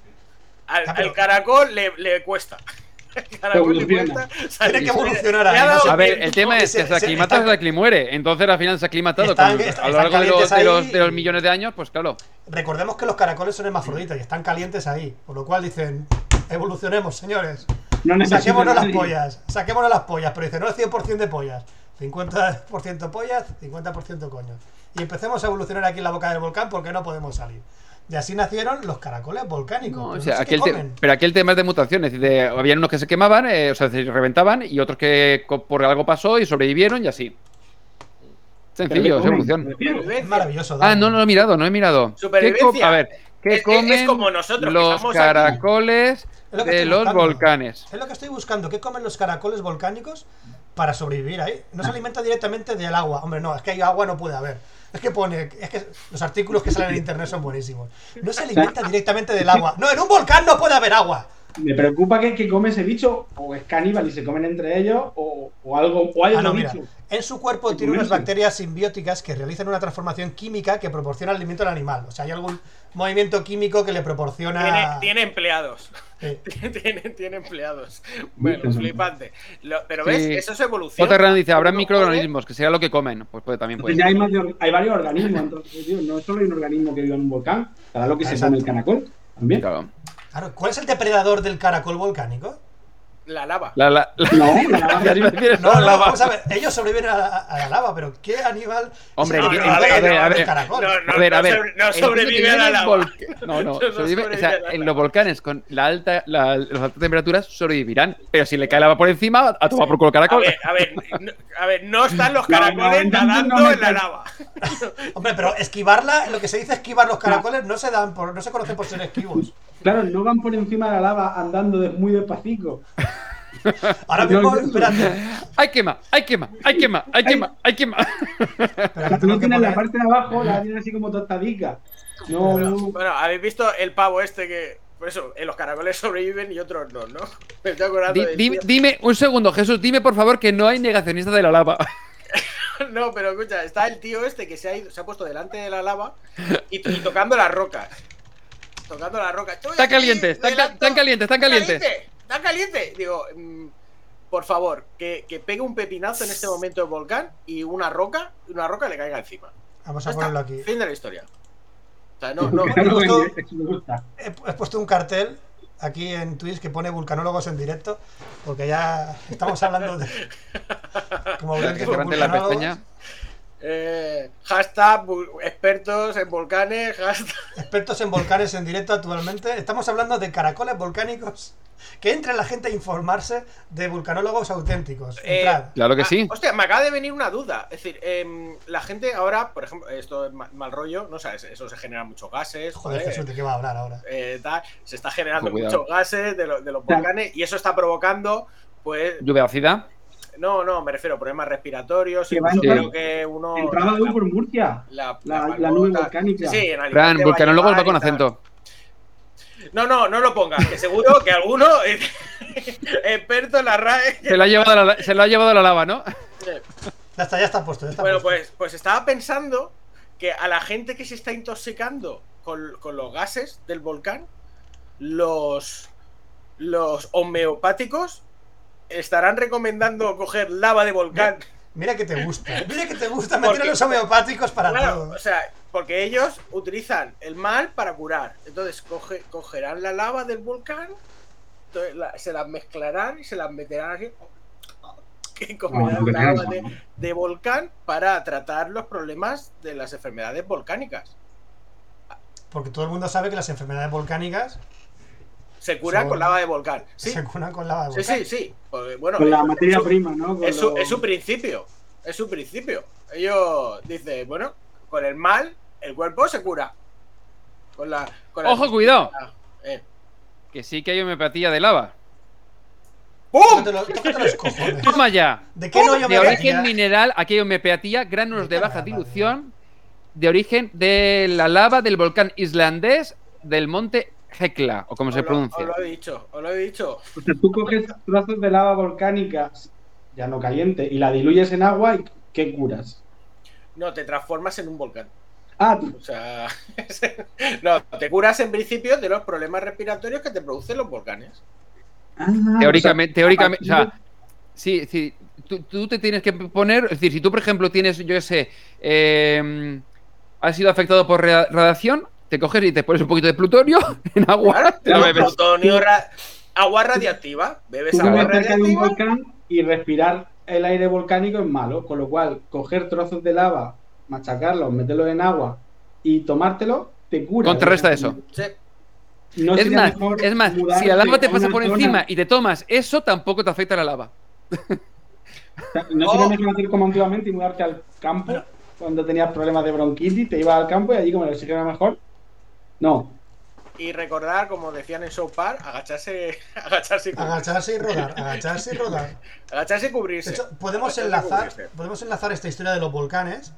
Al, caracol le, le cuesta. *laughs* El caracol le Evoluciona. cuesta. salir. Tiene que evolucionar ahí, no dado sé. A ver, el tema es Se- que se se- aclimata están- hasta que muere. Entonces al final se ha aclimatado Están- con- están a lo largo de los, calientes de, los, ahí de los y- millones de años, pues claro. Recordemos que los caracoles son hermafroditas y están calientes ahí. Por lo cual dicen, evolucionemos, señores. No Saquémonos las pollas. Saquémonos las pollas. Pero dice, no es 100% de pollas. 50% pollas, 50% coños. Y empecemos a evolucionar aquí en la boca del volcán porque no podemos salir. Y así nacieron los caracoles volcánicos. No, o pero sea, no sé pero aquí el tema es de mutaciones. de- habían unos que se quemaban, eh, o sea, se reventaban, y otros que por algo pasó y sobrevivieron y así. Sencillo, es evolución. Es maravilloso. Ah, no, no lo he mirado, no he mirado. ¿Qué Supervivencia. a ver, ¿qué Es- es- es comen como nosotros, que los caracoles de los buscando. volcanes? Es lo que estoy buscando. ¿Qué comen los caracoles volcánicos para sobrevivir ahí? No se alimenta directamente del agua. Hombre, no, es que hay agua no puede haber. Es que pone, es que los artículos que salen en internet son buenísimos. No se alimenta directamente del agua. No, en un volcán no puede haber agua. Me preocupa que, que come ese bicho o es caníbal y se comen entre ellos o, o algo o hay Ah, mira. bicho. En su cuerpo ¿Qué tiene unas bacterias simbióticas que realizan una transformación química que proporciona alimento al animal. O sea, hay algún movimiento químico que le proporciona. Tiene, tiene empleados. Sí. *laughs* tiene, tiene empleados. Bueno, flipante. Lo- pero Sí. ves, eso es evolución. Rand dice, habrá microorganismos, que sea lo que comen. Pues puede, también puede. Entonces ya hay, más de hay varios organismos, entonces, tío, no solo hay un organismo que vive en un volcán, será lo que se come el caracol también. Claro. Claro, ¿cuál es el depredador del caracol volcánico? La lava. La, la, la- No, *laughs* la lava- a decir eso, No, no, la- vamos a ver. Ellos sobreviven a, la- a la lava, pero ¿qué animal? Hombre, a ver, a ver, caracol? No, no, a ver, a no ver. sobre- no entiendo sobrevive a la lava. No, no, No sobrevive- sobrevive o sea, en los volcanes con la alta, la, las altas temperaturas sobrevivirán. Pero si le cae lava por encima, a tomar por culo el A caracol. ver, a ver, no, a ver, no están los No, *laughs* no, caracoles nadando en la lava. *laughs* Hombre, pero esquivarla, lo que se dice esquivar los caracoles no se dan por, no se conocen por ser esquivos. Claro, no van por encima de la lava andando de- muy despacito. *laughs* Ahora mismo, espérate. *laughs* Hay quema, hay quema, hay quema, hay quema, hay quema. *laughs* Que No tienen la parte de abajo, la tienen así como tostadica. No, no. Bueno, habéis visto el pavo este que. Por eso, en los caracoles sobreviven y otros no, ¿no? Me estoy acordando Di- del dime, dime, un segundo, Jesús, dime por favor que no hay negacionistas de la lava. No, pero escucha, está el tío este que se ha, ido, se ha puesto delante de la lava y, y tocando las rocas. Tocando las rocas. Estoy Está aquí, caliente, está ca- delante- están calientes, están calientes. caliente, Está caliente. Digo, mm, por favor, que, que pegue un pepinazo en este momento el volcán y una roca, una roca le caiga encima. Vamos Ya a está, ponerlo aquí. Fin de la historia. O sea, no, no, me gusta. He, he puesto un cartel aquí en Twitch que pone vulcanólogos en directo, porque ya estamos hablando de. *laughs* Como Que la vulcanólogos. pestaña. Eh, hashtag expertos en volcanes. *laughs* Hashtag. Expertos en volcanes en directo actualmente. Estamos hablando de caracoles volcánicos. Que entre la gente a informarse de vulcanólogos auténticos. Eh, Entrad. Claro que Ah, sí. hostia, me acaba de venir una duda. Es decir, em, la gente ahora, por ejemplo, esto es ma- mal rollo, no sabes, eso se genera muchos gases. Joder, joder, Jesús, ¿de qué va a hablar ahora? eh, tal, se está generando muchos gases de, lo- de los volcanes y eso está provocando, pues, Lluvia ácida. No, no, me refiero a problemas respiratorios. Que creo que uno. Entraba la- por Murcia. la, la- la la nube volcánica. Sí, en Alicante Gran, va a con acento. No, no, no lo pongas, que seguro que alguno *laughs* experto en la RAE. Se lo ha llevado la, se lo ha llevado la lava, ¿no? Ya está, ya está puesto. Ya está Bueno, puesto. pues, pues estaba pensando que a la gente que se está intoxicando con, con los gases del volcán, los, los homeopáticos estarán recomendando coger lava de volcán. Mira que te gusta. Mira que te gusta meter Porque- los homeopáticos para Claro, todo. o sea, porque ellos utilizan el mal para curar. Entonces coge- cogerán la lava del volcán, entonces la- se las mezclarán y se las meterán así. Que comerán qué lava de volcán para tratar los problemas de las enfermedades volcánicas. Porque todo el mundo sabe que las enfermedades volcánicas Se curan Son- con lava de volcán. Sí, se curan con lava de sí, volcán. sí, sí. Porque, bueno, Con la es- materia su- prima, ¿no? Con Es su, es su principio. Es su principio. Ellos dicen, bueno, con el mal, el cuerpo se cura. Con la. Con la- Ojo, cuidado. Eh. Que sí que hay homeopatía de lava. ¡Pum! *laughs* Toma ya. ¿De qué no De origen mineral, aquí hay homeopatía, gránulos de baja dilución, de origen de la lava del volcán islandés del monte Hekla, o como se Os lo- pronuncia. Os lo he dicho, os lo he dicho. O sea, tú coges trozos de lava volcánica, ya no caliente, y la diluyes en agua y ¿qué curas? No, te transformas en un volcán. Ah, tú- O sea, *laughs* no, te curas en principio de los problemas respiratorios que te producen los volcanes. ah, Teóricamente, o sea, teóricamente, o a partir sea, sí, sí, tú, tú te tienes que poner, es decir, si tú, por ejemplo, tienes, yo sé, eh, has sido afectado por ra- radiación, te coges y te pones un poquito de plutonio *laughs* en agua, Claro, bebes. plutonio, ra- agua radiactiva. Bebes agua cerca de un radiactiva. volcán y respirar el aire volcánico es malo, con lo cual coger trozos de lava, machacarlos, meterlos en agua y tomártelo, te cura. Contrarresta eso. Sí. No Es más, mejor es más, si la lava te pasa por zona- encima y te tomas eso, tampoco te afecta la lava. No sería Oh. mejor hacer como antiguamente y mudarte al campo cuando tenías problemas de bronquitis, te ibas al campo y allí como el oxígeno era mejor. No, Y recordar, como decían en South Park, agacharse, *laughs* agacharse y cubrirse. Agacharse y rodar, agacharse y rodar. Agacharse y De cubrirse. hecho, podemos Agacharse enlazar, cubrirse. podemos enlazar esta historia de los volcanes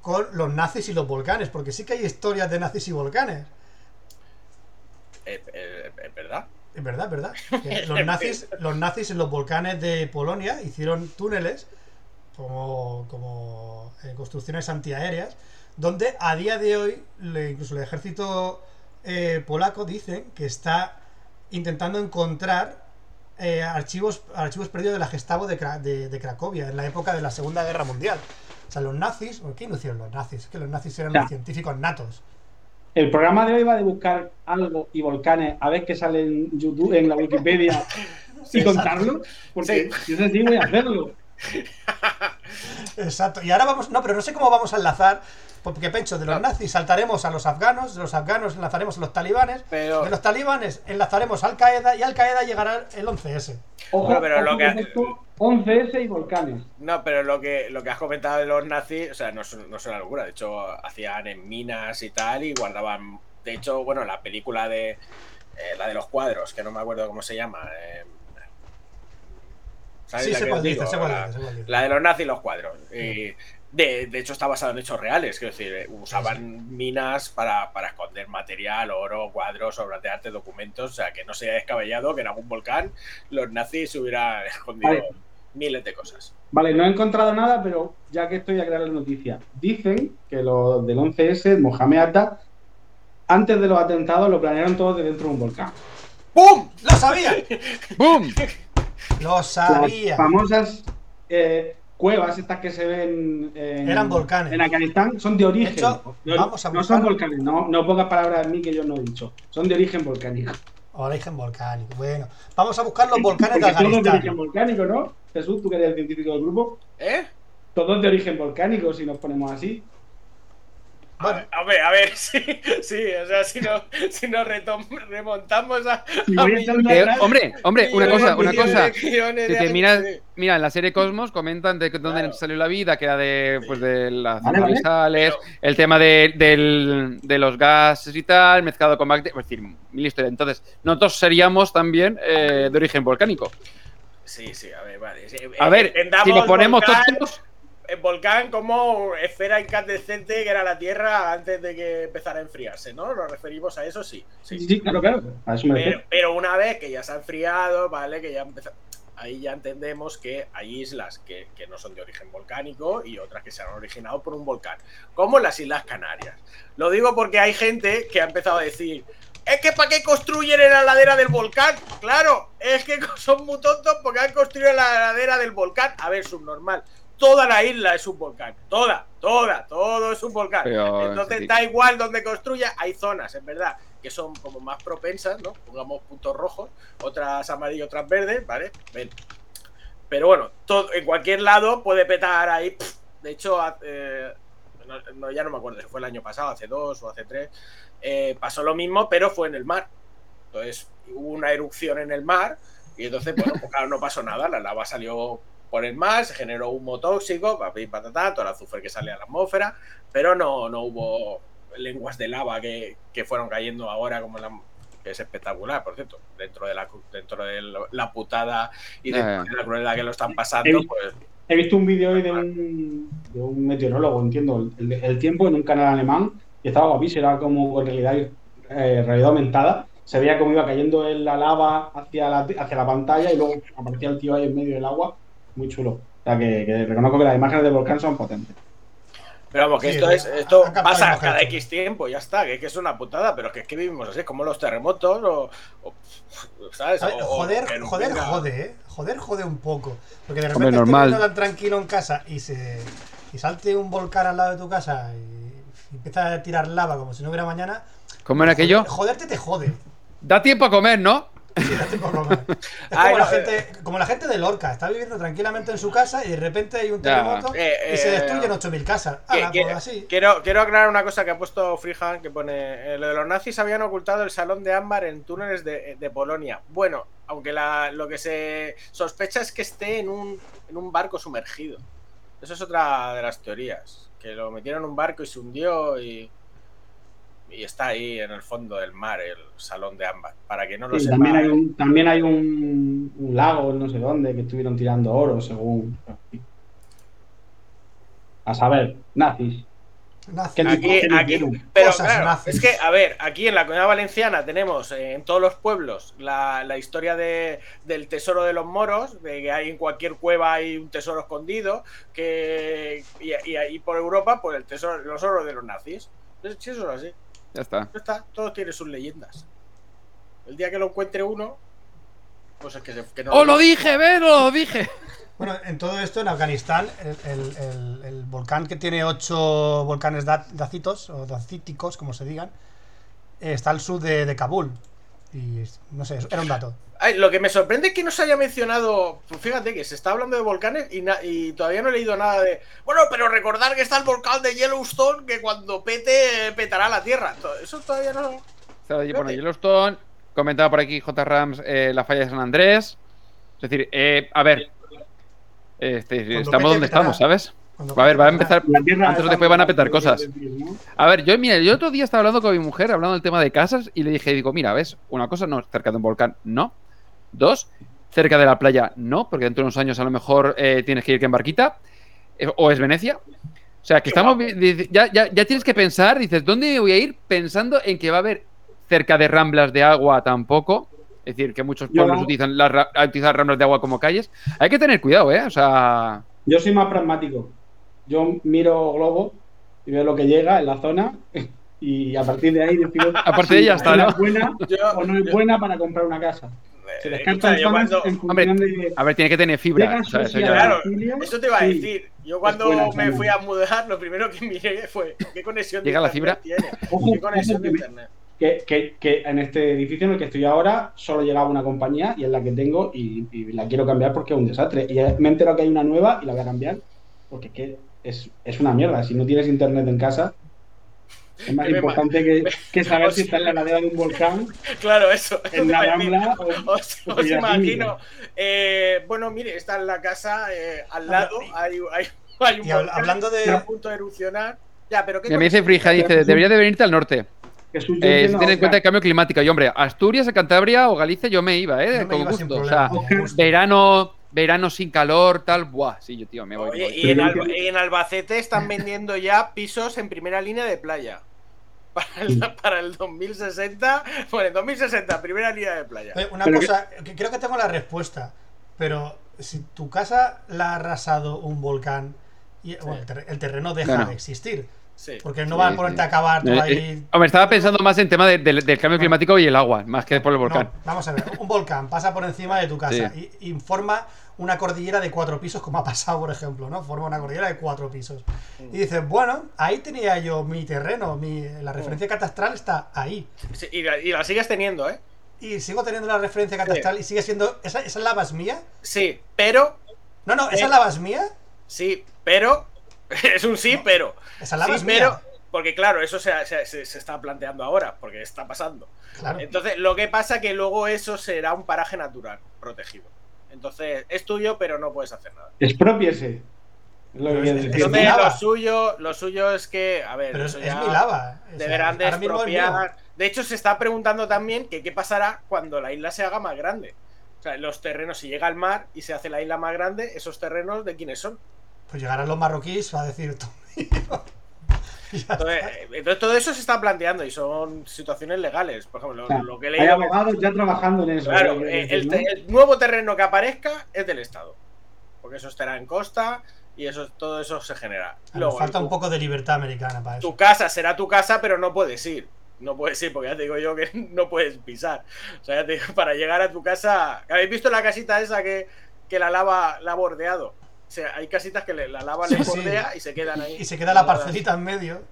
con los nazis y los volcanes, porque sí que hay historias de nazis y volcanes. Eh, eh, Es verdad. Es verdad, es verdad. *laughs* Los nazis, los nazis en los volcanes de Polonia hicieron túneles como, como eh, construcciones antiaéreas, donde a día de hoy incluso el ejército eh, polaco dice que está intentando encontrar eh, archivos, archivos perdidos de la Gestapo de, de- de Cracovia en la época de la Segunda Guerra Mundial. O sea, los nazis, ¿por qué no hicieron los nazis? Es que los nazis eran los científicos natos. el programa de hoy va de buscar algo y volcanes a ver qué sale en YouTube, en la Wikipedia *laughs* y contarlo, porque si es así voy a hacerlo. *laughs* Exacto. Y ahora vamos. No, pero no sé cómo vamos a enlazar. Porque Pencho, de los nazis saltaremos a los afganos, de los afganos enlazaremos a los talibanes, Pero- de los talibanes enlazaremos a Al Qaeda y Al Qaeda llegará el 11S. Ojo, Bueno, pero ojo lo que- esto, 11S y volcanes. No, pero lo que, lo que has comentado de los nazis, o sea, no es, no es una locura. De hecho, hacían en minas y tal y guardaban. De hecho, bueno, la película de. eh, la de los cuadros, que no me acuerdo cómo se llama. eh, ¿sabéis Sí, la sé que cuál dice, digo? La- dice, sé cuál dice. La de los nazis y los cuadros. Y de, de hecho, está basado en hechos reales. Quiero decir, eh, usaban minas para, para esconder material, oro, cuadros, obras de arte, documentos. O sea, que no sería descabellado que en algún volcán los nazis hubieran *laughs* escondido Vale. miles de cosas. Vale, no he encontrado nada, pero ya que estoy a crear la noticia, dicen que los del 11S, Mohamed Atta, antes de los atentados lo planearon todos de dentro de un volcán. ¡Pum! ¡Lo sabía! ¡Boom! *laughs* ¡Lo sabía! Las famosas eh, cuevas estas que se ven en, Eran volcanes. en Afganistán son de origen. De hecho, De- vamos a no son volcanes, no, no pongas palabras en mí que yo no he dicho. Son de origen volcánico. Origen volcánico. Bueno, vamos a buscar los volcanes de Porque todo es de origen Afganistán. volcánico, ¿no? Jesús, tú que eres el científico del grupo. ¿Eh? Todos de origen volcánico, si nos ponemos así. Bueno, A ver, a *laughs* ver, sí, sí, o sea, si, no, si nos remontamos a. Eh, hombre, hombre, una cosa, una millones cosa. millones Si te miras, mira, en la serie Cosmos comentan de dónde Claro. salió la vida, que era de, pues, de las Vale, vale. el tema de, del- de los gases y tal, mezclado con bacterias, es decir, mil historias. Entonces, nosotros seríamos también eh, de origen volcánico. Sí, sí, a ver, vale. sí. A ver, si le ponemos volcán, todos, el volcán como esfera incandescente que era la Tierra antes de que empezara a enfriarse, ¿no? Nos referimos a eso, sí. Sí, sí. sí, claro, claro. A eso me Pero, refiero. pero una vez que ya se ha enfriado, ¿vale? Que ya empezó. Ahí ya entendemos que hay islas que, que no son de origen volcánico y otras que se han originado por un volcán, como las Islas Canarias. Lo digo porque hay gente que ha empezado a decir, es que ¿para qué construyen en la ladera del volcán? Claro, es que *laughs* son muy tontos porque han construido en la ladera del volcán. A ver, subnormal. Toda la isla es un volcán. Toda, toda, todo es un volcán. Pero, Entonces sí. da igual donde construya, hay zonas, es verdad, que son como más propensas, ¿no? Pongamos puntos rojos, otras amarillas, otras verdes, ¿vale? Ven. Pero bueno, todo, en cualquier lado puede petar ahí. De hecho, eh, no, no, ya no me acuerdo si fue el año pasado, hace dos o hace tres, eh, pasó lo mismo, pero fue en el mar. Entonces hubo una erupción en el mar y entonces, bueno, pues claro, no pasó nada, la lava salió por el mar, se generó humo tóxico, papi, patatá, todo el azufre que sale a la atmósfera, pero no, no hubo lenguas de lava que, que fueron cayendo ahora como la que es espectacular, por cierto, dentro de la cru- dentro de la- putada y de, Ya, ya. de la crueldad que lo están He pasando, visto- pues He visto un vídeo hoy de un, de un meteorólogo, entiendo, el, el tiempo en un canal alemán y estaba guapísimo, era como con realidad, eh, realidad aumentada. Se veía cómo iba cayendo en la lava hacia la, hacia la pantalla y luego aparecía el tío ahí en medio del agua. Muy chulo. O sea que, que reconozco que las imágenes del volcán son potentes. Pero vamos, que Sí, esto es esto pasa cada X tiempo, ya está, que, que es una putada, pero que es que vivimos así, como los terremotos o, o- ¿sabes? Ver, O- joder, joder, jode, ¿eh? Joder, jode un poco. Porque de repente normal. tan tranquilo en casa y se y salte un volcán al lado de tu casa y, y empieza a tirar lava como si no hubiera mañana. ¿cómo era aquello? joder- Joderte te jode. Da tiempo a comer, ¿no? *laughs* Ay, como, no, la gente, como la gente de Lorca, está viviendo tranquilamente en su casa y de repente hay un terremoto Eh, y se eh, destruyen 8.000 casas. Ala, pues así. Quiero, quiero aclarar una cosa que ha puesto Freehand, que pone, eh, lo de los nazis habían ocultado el salón de ámbar en túneles de, de Polonia. Bueno, aunque la- lo que se sospecha es que esté en un, en un barco sumergido. Eso es otra de las teorías, que lo metieron en un barco y se hundió y, y está ahí en el fondo del mar el salón de ámbar, para que no lo sepa. también hay, un, también hay un, un lago, no sé dónde, que estuvieron tirando oro, según. A saber, nazis. Nazi. ¿Qué Aquí, ¿Qué aquí, pero Cosas claro, nazis. es que, a ver, aquí en la comunidad valenciana tenemos eh, en todos los pueblos la, la historia de, del tesoro de los moros, de que hay en cualquier cueva hay un tesoro escondido, que y, y ahí por Europa, pues el tesoro, los oros de los nazis. Sí, eso es así. Ya está. Ya está, todo tiene sus leyendas. El día que lo encuentre uno, pues es que, se, que no ¡Oh, lo dije, ve, lo dije! Bueno, en todo esto, en Afganistán, el, el- el- el volcán que tiene ocho volcanes da- dacitos, o dacíticos, como se digan, eh, está al sur de, de Kabul. Y no sé, era un dato. Ay, lo que me sorprende es que no se haya mencionado. Pues fíjate que se está hablando de volcanes y, na- y todavía no he leído nada de. Bueno, pero recordar que está el volcán de Yellowstone que cuando pete, petará la tierra. Eso todavía no. Fíjate. Yellowstone. Comentaba por aquí J. Rams eh, la falla de San Andrés. Es decir, eh, a ver. Este, estamos pete, donde petará. estamos, ¿sabes? A ver, va a empezar. Antes o después van a petar cosas. A ver, yo, mira, yo otro día estaba hablando con mi mujer, hablando del tema de casas, y le dije, digo, mira, ves, una cosa, no, cerca de un volcán, no. Dos, cerca de la playa, no, porque dentro de unos años a lo mejor eh, tienes que ir que en barquita, eh, o es Venecia. O sea, que estamos, ya, ya, ya tienes que pensar, dices, ¿dónde voy a ir? Pensando en que va a haber cerca de ramblas de agua tampoco. Es decir, que muchos pueblos utilizan, las utilizan ramblas de agua como calles. Hay que tener cuidado, ¿eh? O sea, Yo soy más pragmático. Yo miro globo y veo lo que llega en la zona *laughs* y a partir de ahí decido Aparte de ella está, ¿no? buena *laughs* Yo, o no es yo- buena para comprar una casa. Se eh, descartan escucha, yo zonas cuando- en función de a ver, tiene que tener fibra. Llegas o sea, eso así a ya- la Claro, familia, Eso te iba a sí. decir. Yo cuando buena me fui a mudar, lo primero que miré fue ¿qué conexión de ¿Llega la internet tiene? ¿Qué conexión de internet? que, que- que en este edificio en el que estoy ahora solo llegaba una compañía y es la que tengo y, y la quiero cambiar porque es un desastre. Y me he enterado que hay una nueva y la voy a cambiar Porque es que es, es una mierda. Si no tienes internet en casa, es más Que me importante que, *laughs* que saber si está en la ladera de un volcán, Claro, eso. en la *laughs* rambla *laughs* Os, o os si la imagino. Eh, bueno, mire, está en la casa, eh, al lado hay, hay, hay un volcán hablando está a de. punto de erupcionar. Ya, pero ¿qué Me dice Frija, dice, debería de venirte al norte. Eh, entiendo, ten en Oscar, cuenta el cambio climático. Y hombre, Asturias, Cantabria o Galicia yo me iba, ¿eh? Yo me Con iba gusto. O sea, verano, verano sin calor, tal. Buah, sí, yo, tío, me voy. me Oye, voy. y en, Alba- Albacete están vendiendo ya pisos en primera línea de playa. *laughs* Para el, para el 2060, bueno, en 2060, primera línea de playa. Oye, Una Pero cosa, que creo que tengo la respuesta, pero si tu casa la ha arrasado un volcán y bueno, el, ter- el terreno deja de existir, Sí. porque no Sí, van a ponerte sí. a acabar tú Eh, ahí. hombre, estaba pensando más en tema de- del- del cambio climático y el agua, más que por el volcán. No, vamos a ver, un volcán pasa por encima de tu casa y y forma una cordillera de cuatro pisos, como ha pasado, por ejemplo, ¿no? Forma una cordillera de cuatro pisos. Y dices, bueno, ahí tenía yo mi terreno, mi, la referencia catastral está ahí. Sí, y, la, y la sigues teniendo, ¿eh? Y sigo teniendo la referencia catastral y sigue siendo. ¿Esa, esa lava es mía? Sí, pero, No, no, ¿esa Eh. lava es mía? sí, pero, *laughs* es un sí, pero. Esa lava Sí, es mía. porque claro, eso se, se- se- se está planteando ahora, porque está pasando. Claro. Entonces, lo que pasa que luego eso será un paraje natural protegido. Entonces, es tuyo, pero no puedes hacer nada. Expropiese. Es lo Entonces, lo suyo, lo suyo es que, a ver, Pero es, eso es ya mi lava. O sea, deberán de expropiar. De hecho, se está preguntando también que qué pasará cuando la isla se haga más grande. O sea, los terrenos, si llega al mar y se hace la isla más grande, esos terrenos, ¿de quiénes son? Pues llegarán los marroquíes va a decir *laughs* Entonces, está. entonces, todo eso se está planteando y son situaciones legales. Por ejemplo, lo, que he hay leído. abogados ya trabajando en eso. Claro, el, decir, te- el nuevo terreno que aparezca es del Estado. Porque eso estará en costa y eso todo eso se genera. Luego, falta tu, un poco de libertad americana para tu eso. casa será tu casa, pero no puedes ir. No puedes ir, porque ya te digo yo que *laughs* no puedes pisar. O sea, ya te digo, para llegar a tu casa. ¿Habéis visto la casita esa que, que la lava la ha bordeado? O sea, hay casitas que le- la lava Sí, le sí. bordea y se quedan ahí. Y se queda la parcelita en medio.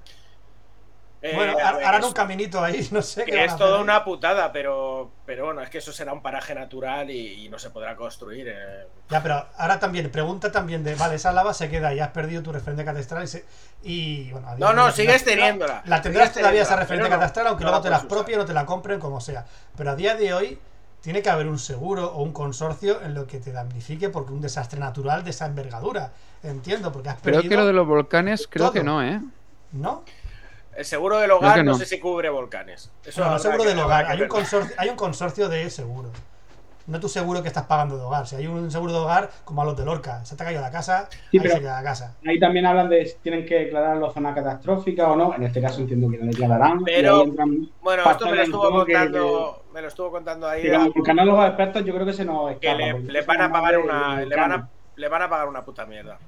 Eh, bueno, harán un caminito ahí, *laughs* no sé qué que van es toda una putada, pero, pero bueno, es que eso será un paraje natural y, y no se podrá construir. eh. Ya, pero ahora también, pregunta también de, vale, esa lava se queda y has perdido tu referencia catastral y, se- y, bueno, No, no, sigues la- teniéndola. La tendrás todavía esa no, catastral, aunque no luego te la puedes usar. apropien o te la compren, como sea. Pero a día de hoy tiene que haber un seguro o un consorcio en lo que te damnifique porque un desastre natural de esa envergadura. Entiendo, porque has Creo perdido... que lo de los volcanes, creo todo. que no, ¿eh? ¿No? El seguro del hogar no. no. sé si cubre volcanes. Eso No, no habrá seguro del hogar. Hay un, consorcio, hay un consorcio de seguros. No tu seguro que estás pagando de hogar. Si hay un seguro de hogar, como a los de Lorca, se te ha caído la casa, Sí, ahí pero- se queda la casa. Ahí también hablan de si tienen que declararlo zona catastrófica o no. En este caso entiendo que lo declararán. Pero- Bueno, esto me lo estuvo juego que- contando, me lo estuvo contando ahí. que expertos yo creo que se nos que escapa. le, porque le van a pagar una le van a, vulcanos. le van a pagar una puta mierda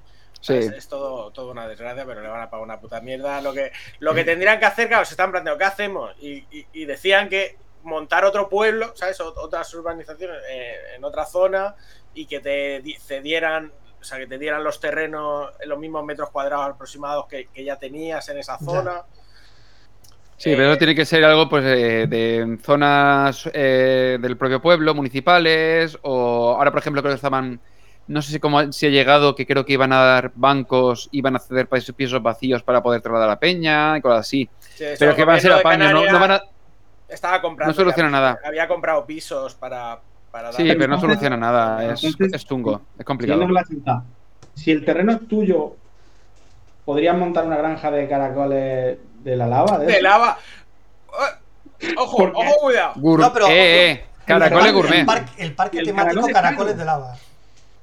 Sí. es, es todo, todo una desgracia pero le van a pagar una puta mierda lo que lo que tendrían que hacer claro se están planteando qué hacemos y, y- y decían que montar otro pueblo sabes Ot- otras urbanizaciones eh, en otra zona y que te di- cedieran o sea, que te dieran los terrenos en los mismos metros cuadrados aproximados que, que ya tenías en esa Ya. zona. Sí, Eh, pero eso tiene que ser algo pues eh, de zonas eh, del propio pueblo, municipales, o ahora, por ejemplo, creo que estaban, no sé si cómo si ha llegado, que creo que iban a dar bancos, iban a ceder pisos vacíos para poder trasladar a la peña y cosas así. sí, Pero que van a ser gobierno de apaño, no, no van a... Estaba comprando. no soluciona nada. Había comprado pisos para. para Sí, dar- pero no soluciona nada, es, entonces- es chungo, es complicado. Si el terreno es tuyo, ¿podrías montar una granja de caracoles de la lava? ¿De De lava. Eh, Ojo, ojo, cuidado. No, pero- eh, eh, caracoles gourmet. El parque, el parque El temático caracol es Caracoles de Lava.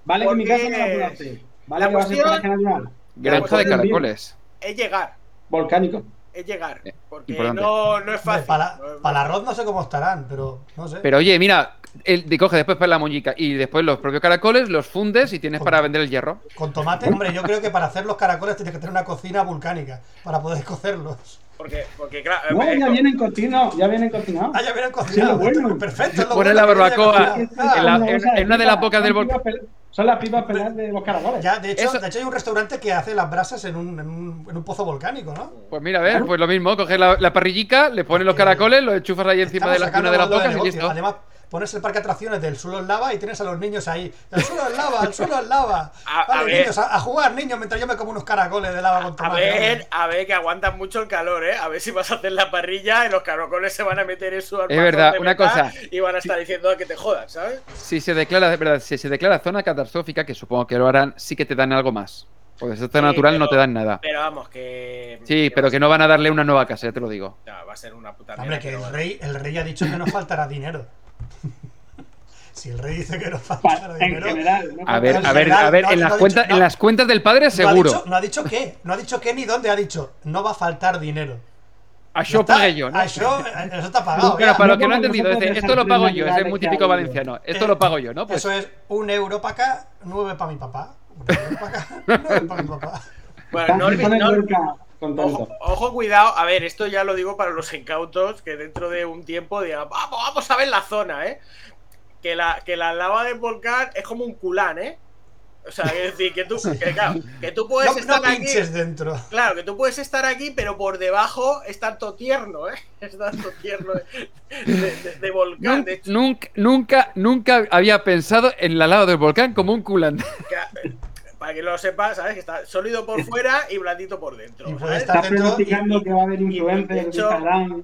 Vale que mi Porque casa no la puedo hacer. Vale la que va a ser natural. Granja de caracoles. Es llegar. Volcánico. Es llegar. Eh, Porque importante. no, no es fácil. Para, para arroz no sé cómo estarán, pero no sé. Pero oye, mira, el, de coge después para la muñeca y después los propios caracoles los fundes y tienes para vender el hierro. Con tomate, hombre, yo creo que para hacer los caracoles tienes que tener una cocina vulcánica para poder *laughs* cocerlos. Porque, porque claro. No, ya vienen cocinados. Ya vienen cocinados. Ah, ya vienen cocinados. bueno. Perfecto. es lo Poner bueno, la barbacoa en Ah, la- en una de las bocas del volcán. Son las pipas peladas de los caracoles. Ya, de hecho, Eso- de hecho hay un restaurante que hace las brasas en un, en un, en un pozo volcánico, ¿no? Pues mira, a ver, pues lo mismo, coges la, la parrillica, le pones los caracoles, los enchufas ahí encima de, la, de Estamos una de las bocas y listo. Además, pones el parque de atracciones del suelo en lava y tienes a los niños ahí. El suelo en lava, el suelo en lava. *laughs* A- a Vale, ver. niños, a, a jugar, niños, mientras yo me como unos caracoles de lava con A tomate. ver, a ver, que aguantan mucho el calor, ¿eh? A ver si vas a hacer la parrilla y los caracoles se van a meter en su armazón verdad, de una cosa. Y van a estar diciendo que te jodas, ¿sabes? Si se declara, de verdad, si se declara zona catastrófica, que supongo que lo harán, sí que te dan algo más. Porque si es zona Sí, natural no te dan nada. Pero vamos, que. Sí, pero que no van a darle una nueva casa, ya te lo digo. Va a ser una puta Hombre, que el rey, el rey ha dicho que no faltará dinero. *laughs* si el rey dice que no en dinero. general, ¿no? A ver, a ver, general, a ver, no- en no las cuentas, dicho- en las cuentas del padre No ha, seguro. dicho, no ha dicho qué, no ha dicho qué ni dónde, ha dicho no va a faltar dinero. A yo pagué yo, ¿no? a Eso, eso está pagado. Bueno, para los que no han entendido, dejar esto lo pago yo, es muy típico valenciano. Esto Eh, lo pago yo, ¿no? Pues Eso es un euro para acá, nueve para mi papá. Un euro para acá, *laughs* nueve para mi papá. Bueno, no, olvi- no- Lorca contento. Ojo, ojo, cuidado. A ver, esto ya lo digo para los incautos que dentro de un tiempo digan, vamos, vamos a ver la zona, ¿eh? Que la, que la lava del volcán es como un culán, ¿eh? O sea, es decir, que tú, *laughs* que, claro, que tú puedes No, estar no aquí. dentro. Claro, que tú puedes estar aquí, pero por debajo es tanto tierno, ¿eh? *laughs* Es tanto tierno de, de- de- de volcán. De hecho, Nunca, nunca, nunca había pensado en la lava del volcán como un culán. Que- para que lo sepas, ¿sabes? Que está sólido por fuera y blandito por dentro. Y ¿sabes? puede estar pronosticando y- que va a haber influencers de hecho- Instagram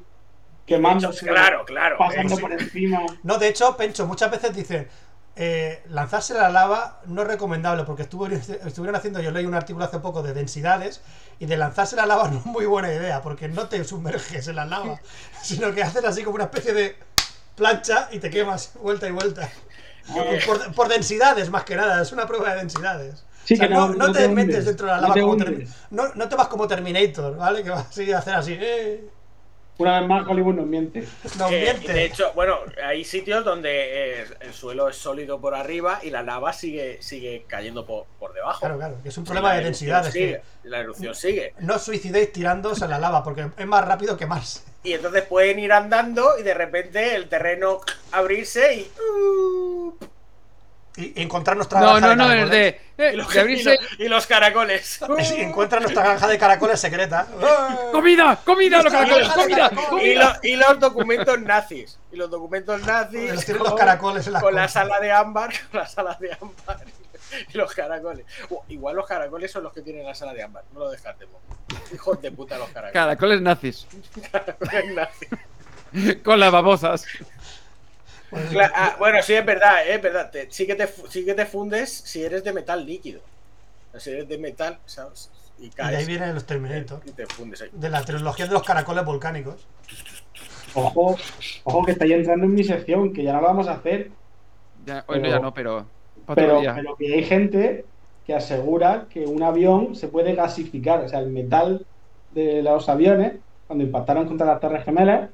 quemándose, Claro, claro. pasando eh, por encima. No, de hecho, Pencho, muchas veces dicen eh, lanzarse la lava no es recomendable porque estuvo- estuvieron haciendo, yo leí un artículo hace poco de densidades y de lanzarse la lava *laughs* no es muy buena idea porque no te sumerges en la lava, *laughs* sino que haces así como una especie de plancha y te quemas vuelta y vuelta. Por, por densidades, más que nada, es una prueba de densidades. Sí, O sea, que no, no- no no te, te metes hundes, dentro de la no lava te como. Termi- no, no te vas como Terminator, ¿vale? Que vas así a hacer así. Eh, Una vez más, Hollywood nos miente. no Eh, miente. de hecho, bueno, hay sitios donde eh, el suelo es sólido por arriba y la lava sigue, sigue cayendo por, por debajo. Claro, claro, que es un problema de densidades. sigue, que La erupción sigue. no os suicidéis tirándoos a la lava porque es más rápido quemarse. Y entonces pueden ir andando y de repente el terreno abrirse y. uh, Y, y encontrar nuestra No, granja no, no, de caracoles. de, eh, y, los, de abrirse. y los- y los caracoles. *laughs* Y encuentra nuestra granja de caracoles secreta. *laughs* ¡Comida! ¡Comida! ¡Los caracoles! ¡Comida! ¡Comida! lo- y los documentos nazis. Y los documentos nazis. Los tienen con- los caracoles en la Con *laughs* la sala de ámbar. Con la sala de ámbar. Y los caracoles. Uh, igual los caracoles son los que tienen la sala de ámbar. No lo descartemos. Hijos de puta los caracoles. Caracoles nazis. Caracoles nazis. Con las babosas. Pues, Cla- ah, bueno, sí, es verdad, es verdad. Te- sí, que te, sí que te fundes si eres de metal líquido. O sea, Si eres de metal, ¿sabes? Y y de caes. ahí vienen los Terminator. Y te fundes ahí. De la trilogía de los caracoles volcánicos. Ojo, ojo que estáis entrando en mi sección, que ya no la vamos a hacer. Ya, hoy no, Pero- ya no, pero. Pero, pero que hay gente que asegura que un avión se puede gasificar. O sea, el metal de los aviones, cuando impactaron contra las Torres Gemelas,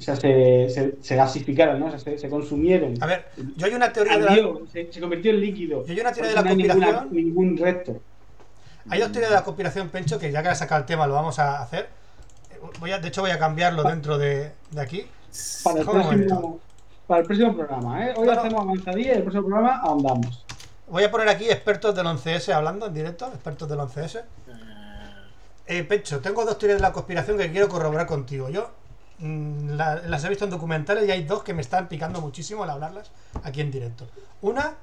o sea, se, se, se gasificaron, ¿no? O sea, se, se consumieron. A ver, yo hay una teoría de la, se, convirtió en líquido. Yo hay una teoría de la hay ninguna- conspiración. ningún resto. Hay dos teorías de la conspiración, Pencho, que ya que has sacado el tema lo vamos a hacer. Voy a, de hecho, voy a cambiarlo dentro de, de aquí. Para el, próximo, para el próximo programa, ¿eh? Hoy hacemos avanzadilla y el próximo programa ahondamos. Voy a poner aquí expertos del 11S hablando en directo, expertos del 11S. Eh, Pencho, tengo dos teorías de la conspiración que quiero corroborar contigo. Yo la- las he visto en documentales y hay dos que me están picando muchísimo al hablarlas aquí en directo. Una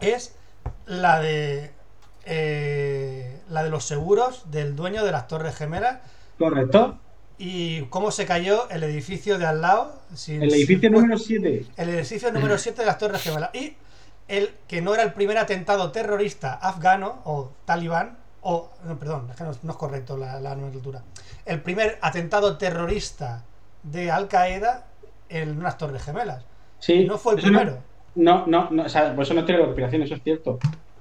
es la de eh, la de los seguros del dueño de las Torres Gemelas ¿Correcto? y cómo se cayó el edificio de al lado. sin- El edificio sin- número 7. el edificio número *clears throat* 7 de las Torres Gemelas. Y el que no era el primer atentado terrorista afgano o talibán, o, no, perdón, es que no, no es correcto la, la nomenclatura. El primer atentado terrorista de Al Qaeda en unas Torres Gemelas. Sí. no fue el primero. No, no, no, o sea, por eso no tiene conspiración, eso es cierto.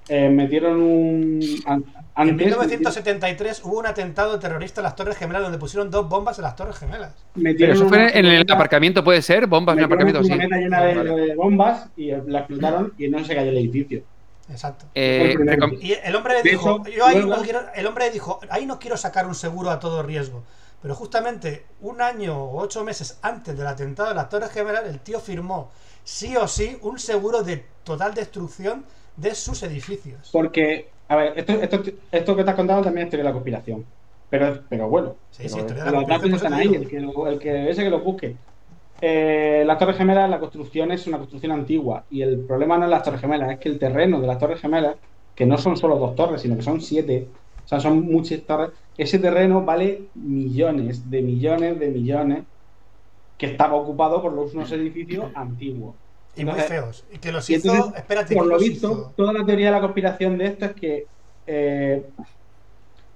Eh, metieron un. an- En Antes, 1973 hubo un atentado terrorista en las Torres Gemelas donde pusieron dos bombas en las Torres Gemelas. Pero eso fue en el aparcamiento, ¿puede ser? ¿Bombas en el aparcamiento? una Sí. llena de, Vale. de bombas y la explotaron y no se cayó el edificio. Exacto. Eh, Y el hombre dijo, yo ahí no quiero, el hombre dijo, ahí no quiero sacar un seguro a todo riesgo. Pero justamente un año o ocho meses antes del atentado de las Torres Gemelas, el tío firmó sí o sí un seguro de total destrucción de sus edificios. Porque, a ver, esto, esto, esto que te has contado también es teoría de la conspiración. Pero, pero bueno, Sí, pero sí, de la los datos conspiración, están ahí. El que, el que ese que lo busque. Eh, las Torres Gemelas, la construcción es una construcción antigua. Y el problema no es las Torres Gemelas, es que el terreno de las Torres Gemelas, que no son solo dos torres, sino que son siete, o sea, son muchas torres, ese terreno vale millones, de millones, de millones, que estaba ocupado por los, unos edificios antiguos. Y muy feos. Y que los hizo. entonces, espérate, por ¿quién lo visto, hizo? toda la teoría de la conspiración de esto es que eh,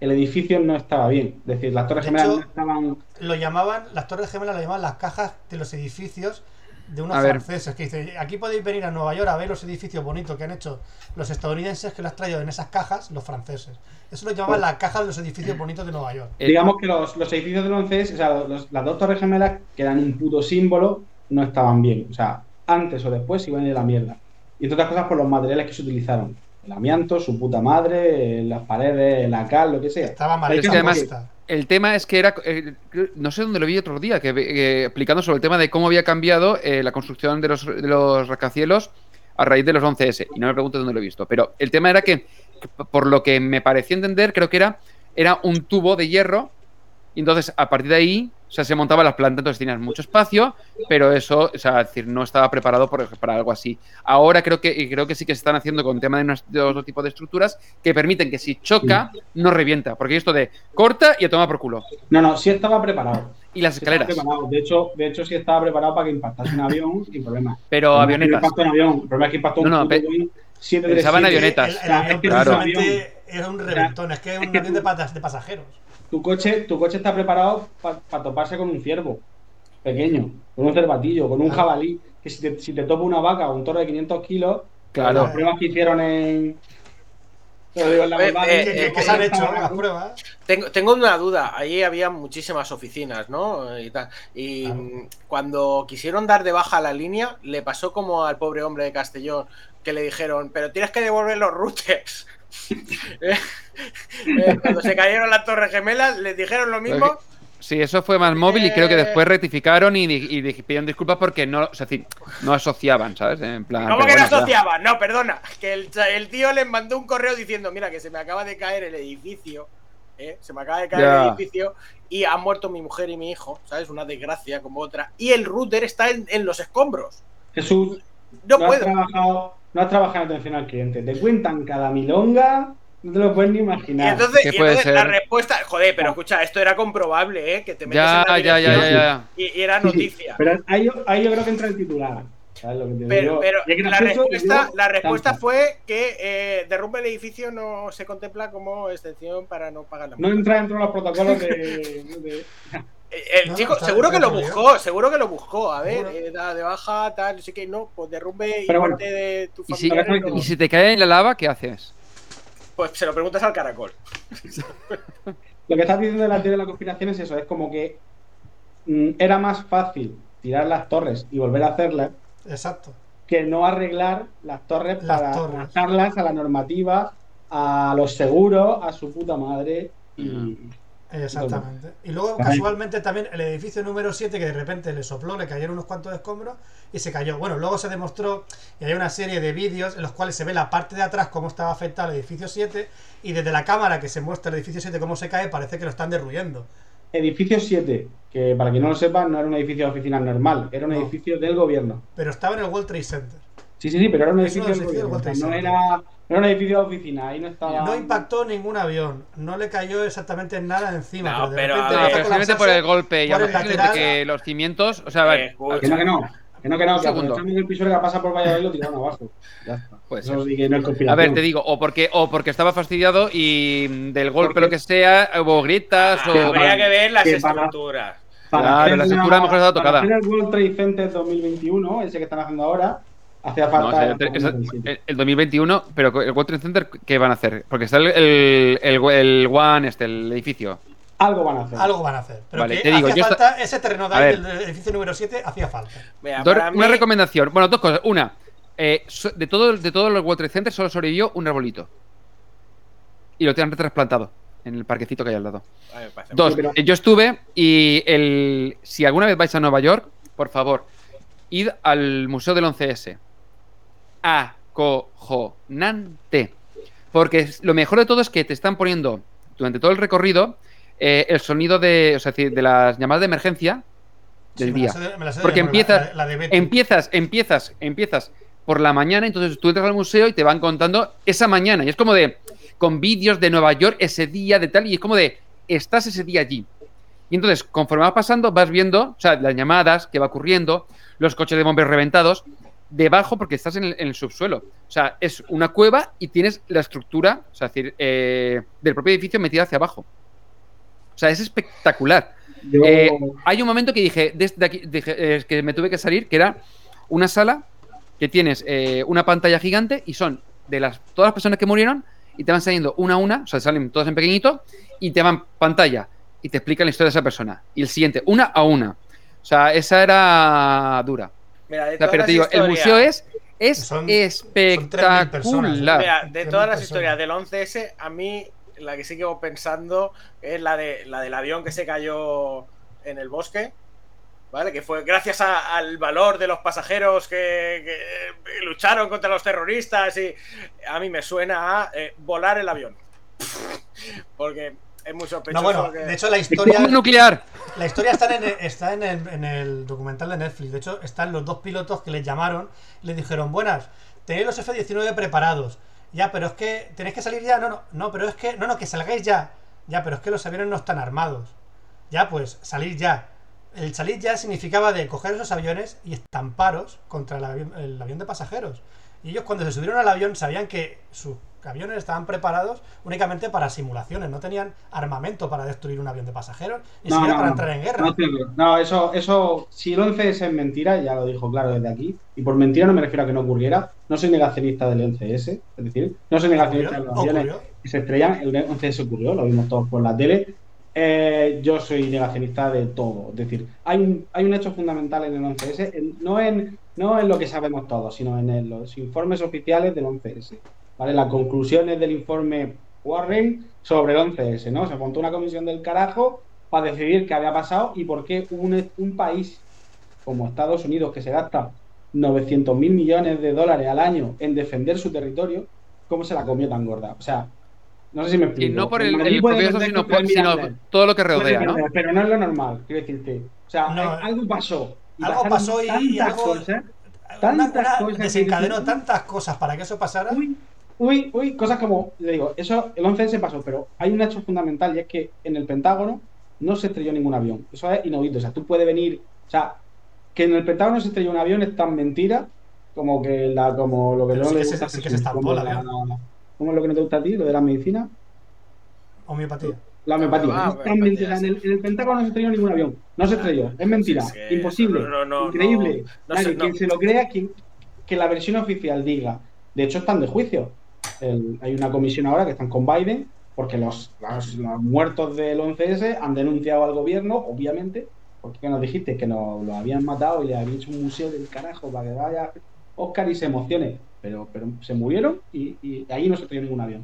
el edificio no estaba bien. Es decir, las Torres De Gemelas hecho, no estaban. Lo llamaban, las Torres Gemelas lo llamaban las cajas de los edificios de unos A ver. franceses. Que dice: aquí podéis venir a Nueva York a ver los edificios bonitos que han hecho los estadounidenses que los han traído en esas cajas los franceses. Eso lo llamaban las cajas de los edificios bonitos de Nueva York. Eh, Digamos que los, los edificios del 11 o sea, los- las dos Torres Gemelas, que eran un puto símbolo, no estaban bien. O sea, antes o después iban a ir a la mierda. Y entre otras cosas por los materiales que se utilizaron. El amianto, su puta madre, eh, las paredes, la cal, lo que sea. Estaba mal que además-. El tema es que era, eh, no sé dónde lo vi otro día, que, eh, explicando sobre el tema de cómo había cambiado eh, la construcción de los, de los rascacielos a raíz de los 11S. Y no me pregunto dónde lo he visto. Pero el tema era que, por lo que me pareció entender, creo que era, era un tubo de hierro. Y entonces, a partir de ahí, o sea, se montaban las plantas, entonces tenías mucho espacio, pero eso, o sea, es decir, no estaba preparado por- para algo así. Ahora creo que, y creo que sí que se están haciendo con el tema de, unos- de otro tipo de estructuras que permiten que si choca, no revienta. Porque hay esto de corta y a tomar por culo. No, no, sí estaba preparado. Y las Sí estaba escaleras. preparado. De hecho, de hecho, sí estaba preparado para que impactase un avión sin problema. Pero El avionetas. impactó un avión. El problema es que impactó un No, no, puto pe- Boeing 737. pensaban avionetas. El, el avión claro. precisamente era un reventón. Es que es un es que avión tú- de, patas, de pasajeros. Tu coche, tu coche está preparado para toparse con un ciervo pequeño, con un cervatillo, con un Claro. jabalí. Que si te, si te topa una vaca o un toro de 500 kilos, Claro. las pruebas que hicieron en. Tengo, tengo una duda. Allí había muchísimas oficinas, ¿no? Y, tal. Y Claro. cuando quisieron dar de baja la línea, le pasó como al pobre hombre de Castellón, que le dijeron, pero tienes que devolver los routers. Eh, *laughs* eh, cuando se cayeron las torres gemelas, les dijeron lo mismo. Sí, eso fue más móvil y creo que después rectificaron y, di- y di- pidieron disculpas porque no, o sea, no asociaban, ¿sabes? En plan, ¿Cómo que no ya. asociaban? No, perdona. Que el, tío les mandó un correo diciendo, mira, que se me acaba de caer el edificio. ¿eh? Se me acaba de caer Ya. el edificio y han muerto mi mujer y mi hijo, ¿sabes? Una desgracia como otra. Y el router está en, en los escombros. Jesús, No no, has puedo. trabajado, no has trabajado en atención al cliente. Te cuentan cada milonga, no te lo puedes ni Y imaginar. entonces, ¿Qué y puede entonces la respuesta, joder, pero escucha, esto era comprobable, ¿eh? Que te metes Ya, en la ya, ya, ya. Y, y era sí, noticia. Pero ahí, yo- ahí yo creo que entra el titular. ¿sabes lo que te Pero, pero la respuesta, yo- la respuesta tanto. fue que eh, derrumbe el edificio no se contempla como excepción para no pagar la No multa. entra dentro de los protocolos de. *laughs* de- El No, chico, está- seguro está que lo buscó, seguro que lo buscó. A ver, eh, da de baja, tal, no sé qué, no, pues derrumbe y Pero bueno. muerte de tu Y si, familia. y si te cae en la lava, ¿qué haces? Pues se lo preguntas al caracol. *laughs* Lo que estás diciendo de la teoría de la conspiración es eso: es como que mm, era más fácil tirar las torres y volver a hacerlas Exacto. que no arreglar las torres Las para torres. adaptarlas a la normativa, a los seguros, a su puta madre. Y, Exactamente. Y luego, casualmente, también el edificio número 7, que de repente le sopló, le cayeron unos cuantos escombros y se cayó. Bueno, luego se demostró y hay una serie de vídeos en los cuales se ve la parte de atrás cómo estaba afectado el edificio 7 y desde la cámara que se muestra el edificio 7 cómo se cae, parece que lo están derruyendo. Edificio 7, que para quien no lo sepa, no era un edificio de oficina normal, era un No. edificio del gobierno. Pero estaba en el World Trade Center. Sí, sí, sí, pero era un edificio un edificio del no, era, no era un edificio de oficina, ahí no estaba. No impactó ningún avión, no le cayó exactamente nada encima. No, de pero, repente a No, ver, empezó a posiblemente por el golpe y por a el partir de lateral. que los cimientos, o sea, vale, Que no, que no. Que no, que no, que que el piso que pasa por Valladolid lo tiraron abajo. Ya está. Sí que no es A ver, te digo, o porque, o porque estaba fastidiado y del golpe, lo que sea, hubo grietas Ah, o. habría que ver las que para- estructuras. Para Claro, hacer la estructura mejor estaba para tocada. hacer el World Trade Center 2021, ese que están haciendo ahora, hacía No, falta. o sea, el es- es- 2027. el, el 2021, pero el World Trade Center, ¿qué van a hacer? Porque está el, el, el, el One, este, el edificio. Algo van a hacer. Algo van a hacer. Pero Vale, que te digo, hacía yo falta ese terreno de ahí del edificio número 7, hacía falta. Mira, Dos- para una mí- recomendación. Bueno, dos cosas. Una, eh, so- de, todo, de todos los World Trade Center solo sobrevivió un arbolito. Y lo tienen trasplantado en el parquecito que hay al lado. Dos, eh, yo estuve y el, si alguna vez vais a Nueva York, por favor, id al Museo del 11S. Acojonante. Porque lo mejor de todo es que te están poniendo durante todo el recorrido eh, el sonido de, o sea, de las llamadas de emergencia del Sí, día. de- de Porque empiezas, la- la empiezas, empiezas, empiezas por la mañana, entonces tú entras al museo y te van contando esa mañana. Y es como de, con vídeos de Nueva York ese día, de tal, y es como de, estás ese día allí. Y entonces, conforme va pasando, vas viendo, o sea, las llamadas que va ocurriendo, los coches de bomberos reventados, debajo, porque estás en el, en el subsuelo. O sea, es una cueva y tienes la estructura, o sea, es decir, eh, del propio edificio metida hacia abajo. O sea, es espectacular. Yo, Eh, hay un momento que dije, desde aquí, dije, eh, que me tuve que salir, que era una sala que tienes eh, una pantalla gigante y son de las todas las personas que murieron y te van saliendo una a una, o sea, salen todas en pequeñito y te van pantalla y te explican la historia de esa persona. Y el siguiente, una a una. O sea, esa era dura. Mira, de todas pero las te digo, el historias- museo es, es Son- son 3.000 personas, espectacular. Mira, de todas las personas. historias del 11S, a mí la que sigo pensando es la, de, la del avión que se cayó en el bosque. ¿Vale? Que fue gracias a- al valor de los pasajeros que, que lucharon contra los terroristas. Y a mí me suena a eh, volar el avión. *laughs* Porque es muy sospechoso. No, bueno, que- de hecho la historia, nuclear. la historia está, en el, está en, el, en el documental de Netflix. De hecho, están los dos pilotos que les llamaron y les dijeron, buenas, tenéis los F-19 preparados. Ya, pero es que tenéis que salir ya. No, no, no, pero es que, no, no, que salgáis ya. Ya, pero es que los aviones no están armados. Ya, pues, salir ya. El salir ya significaba de coger esos aviones y estamparos contra el avión, el avión de pasajeros. Y ellos cuando se subieron al avión sabían que sus aviones estaban preparados únicamente para simulaciones, no tenían armamento para destruir un avión de pasajeros, ni No, siquiera no, para entrar en guerra. No. No, eso, eso, si el 11S es mentira, ya lo dijo claro desde aquí, y por mentira no me refiero a que no ocurriera, no soy negacionista del 11S, es decir, no soy negacionista de los aviones ocurrió. que se estrellan, el 11S ocurrió, lo vimos todos por la tele, Eh, yo soy negacionista de todo, es decir, hay un, hay un hecho fundamental en el 11S, en- no, en, no en lo que sabemos todos, sino en el- los informes oficiales del 11S, ¿vale? Las conclusiones del informe Warren sobre el 11S, ¿no? Se montó una comisión del carajo para decidir qué había pasado y por qué un, un país como Estados Unidos, que se gasta 900 mil millones de dólares al año en defender su territorio, ¿cómo se la comió tan gorda? O sea, no sé si me Y explico. no por el, el propio eso, sino, por- sino todo lo que rodea, ¿no? Pero no es lo normal, quiero decirte. O sea, No. algo pasó. Y Algo pasó y- y tantas algo- cosas. Tantas una- cosas desencadenó tantas cosas para que eso pasara. Uy, uy, uy, cosas como, le digo, eso, el 11 se pasó, pero hay un hecho fundamental y es que en el Pentágono no se estrelló ningún avión. Eso es inaudito. O sea, tú puedes venir, o sea, que en el Pentágono se estrelló un avión es tan mentira como que la, como lo que Pero no sí le que se- gusta sí que se estampó la- la- ¿Cómo es lo que no te gusta a ti? Lo de la medicina. Homeopatía. La homeopatía. Ah, sí. En el, en el Pentágono no se estrelló ningún avión. No se estrelló. Es mentira. Sí, es que Imposible. no- no- no- Increíble. no Nadie, sé, no. quien se lo crea, quien, que la versión oficial diga. De hecho, están de juicio. El- hay una comisión ahora que están con Biden porque los, los- los muertos del 11S han denunciado al gobierno, obviamente, porque nos dijiste que nos lo habían matado y le habían hecho un museo del carajo para que vaya Oscar y se emocione. Pero, pero se murieron y, y ahí no se estrelló ningún avión.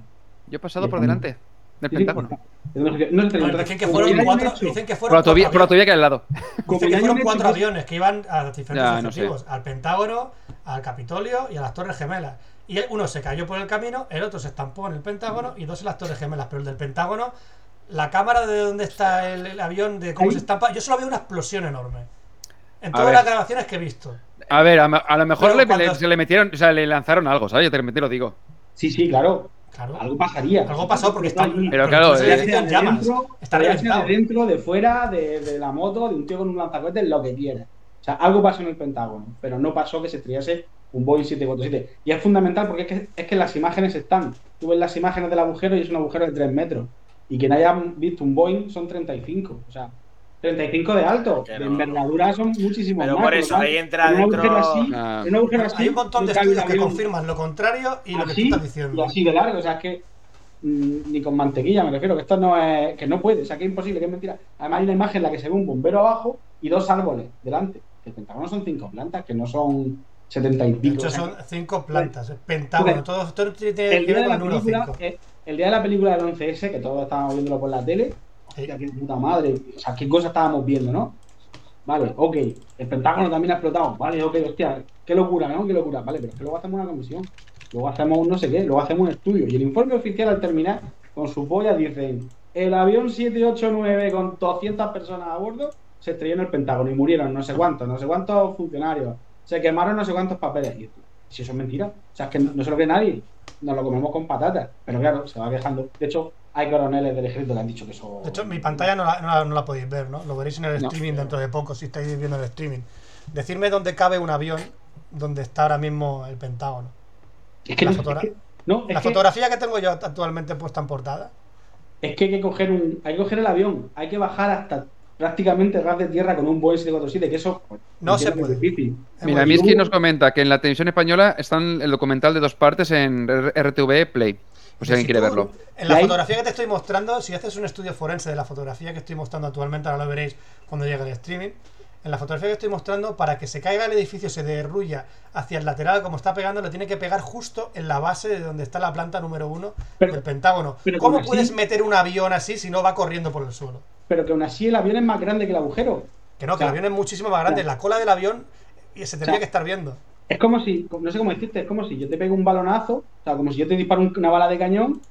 Yo he pasado Y por delante del Sí, Pentágono. Dicen que fueron cuatro, dicen que Por fueron la autovía, cuatro por la autovía que hay al lado. como Dicen que fueron cuatro aviones que iban a diferentes objetivos, al Pentágono, al Capitolio y a las Torres Gemelas. Y uno se cayó por el camino, el otro se estampó en el Pentágono y dos en las Torres Gemelas. Pero el del Pentágono, la cámara de donde está el, el avión, de cómo se estampa, yo solo veo una explosión enorme. En todas las grabaciones que he visto. A ver, a, a lo mejor le, cuando- le- se le metieron, o sea, le lanzaron algo, ¿sabes? Yo te, te lo digo. Sí, sí, claro. Claro. Algo pasaría. Algo pasó porque está Pero claro, eh, llamas. Está de dentro, de fuera, de, de la moto, de un tío con un lanzacohetes, lo que quiera. O sea, algo pasó en el Pentágono, pero no pasó que se estrellase un Boeing 747. Y es fundamental porque es que, es que las imágenes están. Tú ves las imágenes del agujero y es un agujero de 3 metros. Y quien haya visto un Boeing son 35. O sea, 35 de alto. De envergadura son muchísimos Pero más. por eso ahí entra en un dentro- agujero así, Ah. en un agujero así, Hay un montón de estudios que confirman lo contrario y lo que tú estás y diciendo. así de largo, o sea, es que mm, ni con mantequilla me refiero, que esto no es, que no puede, o sea, que es imposible, que es mentira. Además hay una imagen en la que se ve un bombero abajo y dos árboles delante. Que el Pentágono son cinco plantas, que no son setenta y De pico. hecho, o sea, son cinco plantas. Pentágono. Todo, todo tiene el que día ver de con la el número película, 5. el día de la película del 11S, que todos estábamos viéndolo por la tele, hostia, qué puta madre, o sea, qué cosas estábamos viendo, ¿no? Vale, ok, el Pentágono también ha explotado, vale, ok, hostia, qué locura, ¿no? Qué locura, vale, pero es que luego hacemos una comisión, luego hacemos un no sé qué, luego hacemos un estudio, y el informe oficial al terminar, con su polla, dicen, el avión 789 con 200 personas a bordo se estrelló en el Pentágono y murieron no sé cuántos, no sé cuántos funcionarios, se quemaron no sé cuántos papeles. Y si eso es mentira, o sea, es que no, no se lo cree nadie, nos lo comemos con patatas, pero claro, se va quejando. De hecho, hay coroneles del ejército que han dicho que eso. De hecho, mi pantalla no la, no la- no la podéis ver, ¿no? Lo veréis en el streaming dentro de poco, si estáis viendo el streaming. Decirme dónde cabe un avión donde está ahora mismo el Pentágono. es que la es que- que- fotografía que tengo yo actualmente puesta en portada. Es que hay que coger un, hay que coger el avión, hay que bajar hasta prácticamente ras de tierra con un Boeing 747, que eso pues, No se puede. difícil. Mira, Miski nos comenta que en la televisión española está el documental de dos partes en RTV Play. Pues si alguien quiere tú- verlo. En la fotografía que te estoy mostrando, si haces un estudio forense de la fotografía que estoy mostrando actualmente, ahora lo veréis cuando llegue el streaming. En la fotografía que estoy mostrando, para que se caiga el edificio, se derruya hacia el lateral como está pegando, le tiene que pegar justo en la base de donde está la planta número uno Pero- del Pentágono. pero ¿Cómo así- puedes meter un avión así si no va corriendo por el suelo? Pero que aún así el avión es más grande que el agujero. Que no, que el avión es muchísimo más grande. Claro. La cola del avión y se tendría que estar viendo. Es como si, no sé cómo decirte, es como si yo te pego un balonazo, o sea, como si yo te disparo un- una bala de cañón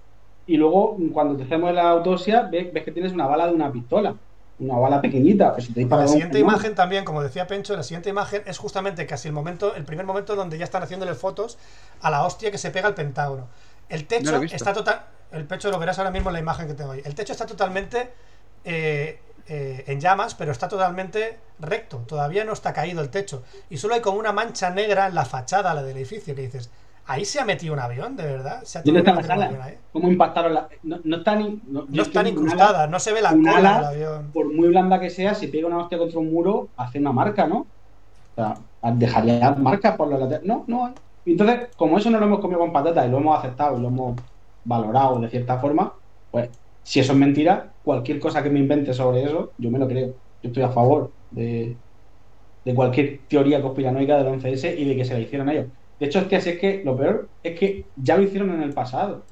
y luego cuando te hacemos la autopsia ves, ves que tienes una bala de una pistola, una bala pequeñita. Pues si te La siguiente cañón- imagen también, como decía Pencho, la siguiente imagen es justamente casi el momento, el primer momento donde ya están haciéndole fotos a la hostia que se pega al Pentágono. El techo está total, el pecho lo verás ahora mismo en la imagen que tengo ahí. El techo está totalmente eh, eh, en llamas, pero está totalmente recto. Todavía no está caído el techo y solo hay como una mancha negra en la fachada la del edificio que dices. Ahí se ha metido un avión, de verdad. Se ha ¿Dónde está la sala? avión ahí. ¿Cómo impactaron? No, no está ni. No, No están ala- incrustadas, no se ve la cola ala- del avión. por muy blanda que sea, si pega una hostia contra un muro, hace una marca, ¿no? O sea, dejaría marcas por los laterales. No, no hay. Entonces, como eso no lo hemos comido con patatas y lo hemos aceptado y lo hemos valorado de cierta forma, pues si eso es mentira, cualquier cosa que me invente sobre eso, yo me lo creo. Yo estoy a favor de, de cualquier teoría conspiranoica del 11S y de que se la hicieron a ellos. De hecho, es que, así es que lo peor es que ya lo hicieron en el pasado.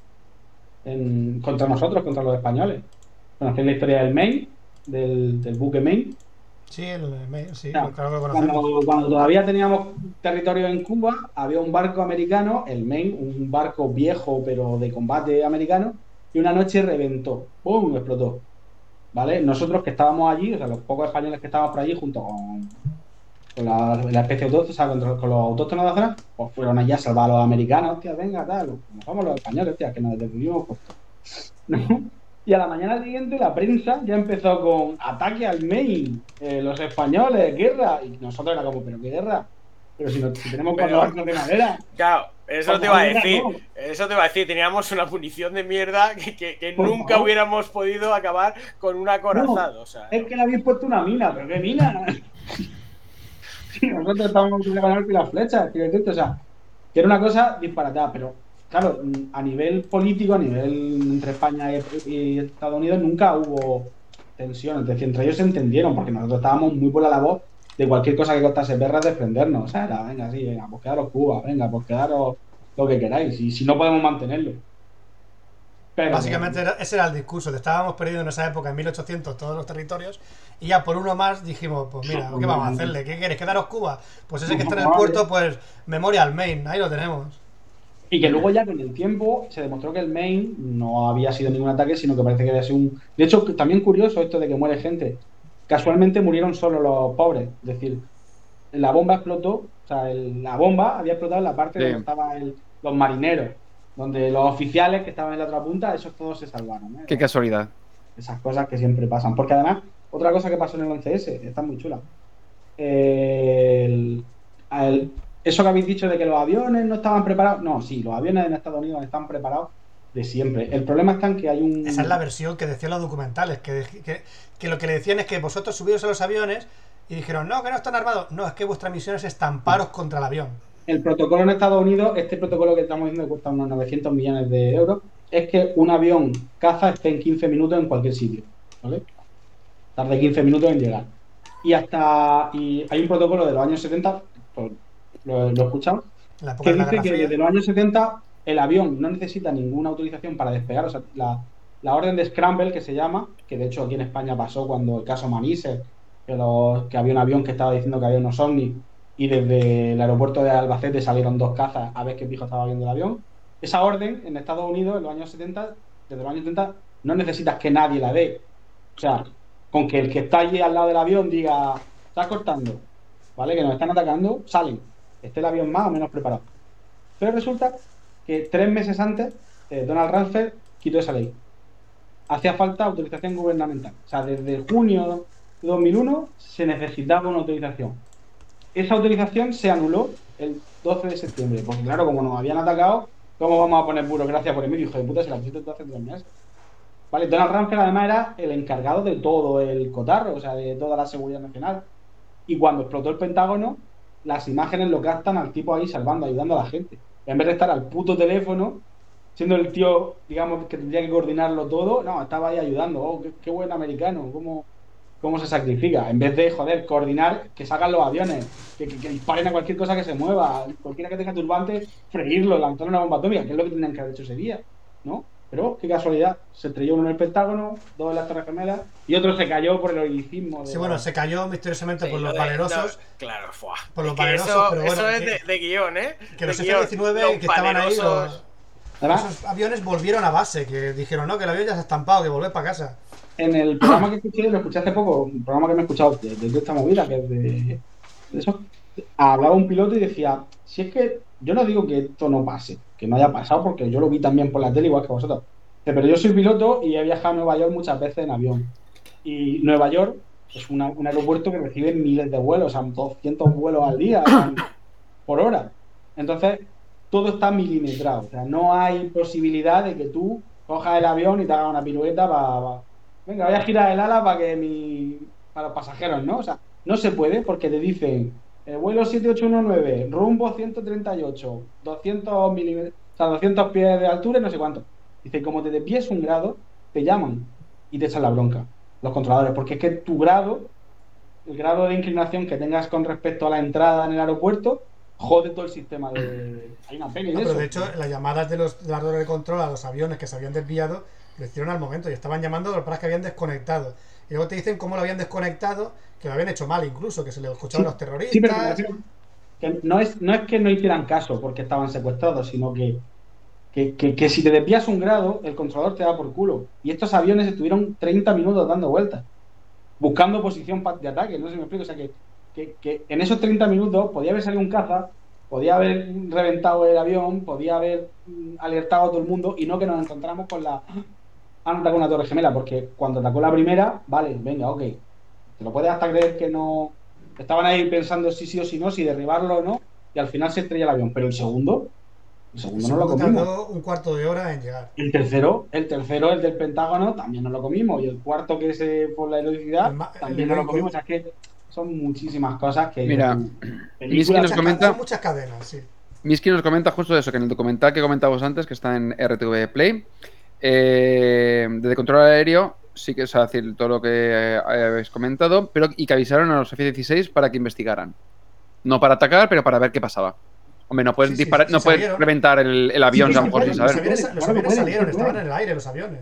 En- contra nosotros, contra los españoles. Conocéis la historia del Maine, del, del buque Maine. Sí, el, el- sí, Claro, claro que conocemos. Cuando, cuando todavía teníamos territorio en Cuba, había un barco americano, el Maine, un barco viejo pero de combate americano, y una noche reventó, ¡pum! explotó. ¿Vale? Nosotros que estábamos allí, o sea, los pocos españoles que estábamos por allí, junto con, la, la especie autóctona, o sea, con, los autóctonos de zona, pues fueron allá a salvar a los americanos, hostia, venga, tal, nos vamos los españoles, hostia, que nos puesto. ¿No? Y a la mañana siguiente la prensa ya empezó con ataque al Maine, eh, los españoles, guerra. Y nosotros era como, ¿pero qué guerra? Pero si, no- si tenemos cuatro barcos de madera. Claro, eso te iba a decir. no. Eso te iba a decir. Teníamos una munición de mierda que, que- que Por nunca favor. hubiéramos podido acabar con un acorazado. O sea, Es que le habéis puesto una mina, ¿pero qué mina? *laughs* si nosotros estábamos con el arco y las flechas, decirte, o sea, que era una cosa disparatada, pero claro, a nivel político, a nivel entre España y, y Estados Unidos, nunca hubo tensión, es decir, entre ellos se entendieron, porque nosotros estábamos muy por la labor de cualquier cosa que costase perras desprendernos, o sea, era, venga, sí, venga, pues quedaros Cuba, venga, pues quedaros lo que queráis, y si no podemos mantenerlo. Pero, Básicamente era- ese era el discurso. Le estábamos perdiendo en esa época, en 1800, todos los territorios. Y ya por uno más dijimos, pues mira, *laughs* ¿qué vamos a hacerle? ¿Qué quieres? ¿Quedaros Cuba? Pues ese que está en el puerto, pues Memorial Main, ahí lo tenemos. Y que luego ya con el tiempo se demostró que el main no había sido ningún ataque, sino que parece que había sido un... De hecho, también curioso esto de que muere gente. Casualmente murieron solo los pobres. Es decir, la bomba explotó, o sea, el- la bomba había explotado en la parte Sí. donde estaban los marineros, donde los oficiales que estaban en la otra punta, esos todos se salvaron. ¿eh? Qué casualidad. Esas cosas que siempre pasan. Porque además, otra cosa que pasó en el 11S, está muy chula. El- el- eso que habéis dicho de que los aviones no estaban preparados. No, sí, los aviones en Estados Unidos están preparados de siempre. El problema está en que hay un. Esa es la versión que decían los documentales, que, que, que lo que le decían es que vosotros subiros a los aviones y dijeron, no, que no están armados. No, es que vuestra misión es estamparos contra el avión. El protocolo en Estados Unidos, este protocolo que estamos diciendo que cuesta unos 900 millones de euros, es que un avión caza esté en 15 minutos en cualquier sitio. ¿Vale? Tarde 15 minutos en llegar. Y hasta. Y hay un protocolo de los años 70, pues, lo, lo época que dice que desde los años 70 el avión no necesita ninguna autorización para despegar. O sea, la, orden de Scramble, que se llama, que de hecho aquí en España pasó cuando el caso Manises, que, que había un avión que estaba diciendo que había unos ovnis y desde el aeropuerto de Albacete salieron dos cazas a ver qué pijo estaba viendo el avión. Esa orden en Estados Unidos, en los años 70, desde los años 70, no necesitas que nadie la dé. O sea, con que el que está allí al lado del avión diga, está cortando, ¿vale? Que nos están atacando, salen. Esté el avión más o menos preparado. Pero resulta que tres meses antes, eh, Donald Rumsfeld quitó esa ley. Hacía falta autorización gubernamental. O sea, desde junio de 2001 se necesitaba una autorización. Esa autorización se anuló el 12 de septiembre. Porque claro, como nos habían atacado, ¿cómo vamos a poner burocracia por el medio? Hijo de puta, se la pusiste hace tres meses. Vale, Donald Rumsfeld además era el encargado de todo el cotarro, o sea, de toda la seguridad nacional. Y cuando explotó el Pentágono, las imágenes lo captan al tipo ahí salvando, ayudando a la gente. En vez de estar al puto teléfono, siendo el tío, digamos, que tendría que coordinarlo todo, no, estaba ahí ayudando. Oh, qué, buen americano, cómo, cómo se sacrifica. En vez de, joder, coordinar que salgan los aviones, que, disparen a cualquier cosa que se mueva, cualquiera que tenga turbante, freírlo, lanzar una bomba atómica, que es lo que tenían que haber hecho ese día, ¿no? Pero, qué casualidad, se estrelló uno en el Pentágono, dos en las Torres Gemelas, y otro se cayó por el heroicismo. de Sí, bueno, se cayó misteriosamente Sí, por lo los de- valerosos. no, claro, fuá. Por Es los valerosos, eso, pero bueno, eso es que- de, de guion, ¿eh? Que los De guion. F-19 Los que estaban ahí, los- Además, esos aviones volvieron a base, que dijeron, no, que el avión ya se ha estampado, que volver para casa. en el programa que escuché, lo escuché hace poco, un programa que me he escuchado de, de esta movida, que es de, de eso, hablaba un piloto y decía, si es que yo no digo que esto no pase, que no haya pasado, porque yo lo vi también por la tele igual que vosotros, pero yo soy piloto y he viajado a Nueva York muchas veces en avión. Y Nueva York es una- un aeropuerto que recibe miles de vuelos, o sea, 200 vuelos al día, *coughs* por hora. Entonces, todo está milimetrado. O sea, no hay posibilidad de que tú cojas el avión y te hagas una pirueta para. Venga, voy a girar el ala para que mi. para los pasajeros, ¿no? O sea, no se puede porque te dicen el vuelo 7819, rumbo 138, 200 milímetros, o sea, 200 pies de altura y no sé cuánto. Dice, como te desvíes un grado, te llaman y te echan la bronca los controladores, porque es que tu grado, el grado de inclinación que tengas con respecto a la entrada en el aeropuerto, jode todo el sistema de. *clears throat* Hay una peli No, de pero eso. de hecho, las llamadas de los de la torre de control a los aviones que se habían desviado lo hicieron al momento y estaban llamando a los paras que habían desconectado. Y luego te dicen cómo lo habían desconectado, que lo habían hecho mal incluso, que se le escuchaban Sí, los terroristas. Sí, pero me refiero que no es, no es que no hicieran caso porque estaban secuestrados, sino que, que, que- que si te desvías un grado, el controlador te da por culo. Y estos aviones estuvieron 30 minutos dando vueltas, buscando posición de ataque, no sé si me explico. O sea, que, que- que en esos 30 minutos podía haber salido un caza, podía haber reventado el avión, podía haber mm, alertado a todo el mundo y no que nos encontramos con la... Han atacado una torre gemela, porque cuando atacó la primera, vale, venga, ok. Te lo puedes hasta creer que no. Estaban ahí pensando si sí o si no, si derribarlo o no, y al final se estrella el avión. Pero el segundo, el El segundo no lo comimos. tardó un cuarto de hora en llegar. El tercero, el tercero, el del Pentágono, también no lo comimos. Y el cuarto, que es eh, por la heroicidad, también no lo comimos. O sea, es que son muchísimas cosas que. Mira, películas- Miski nos comenta- muchas cadenas, sí. Miski nos comenta justo eso, que en el documental que comentábamos antes, que está en RTV Play, eh, de control aéreo, sí que es decir todo lo que eh, habéis comentado, pero y que avisaron a los F-16 para que investigaran. No para atacar, pero para ver qué pasaba. Hombre, no puedes, Sí, sí, disparar, sí, no puedes salieron. reventar el, el avión, Sí, a sí, lo mejor sí, sin sí, Los saber. aviones, los aviones pueden, salieron, sí estaban en el aire los aviones.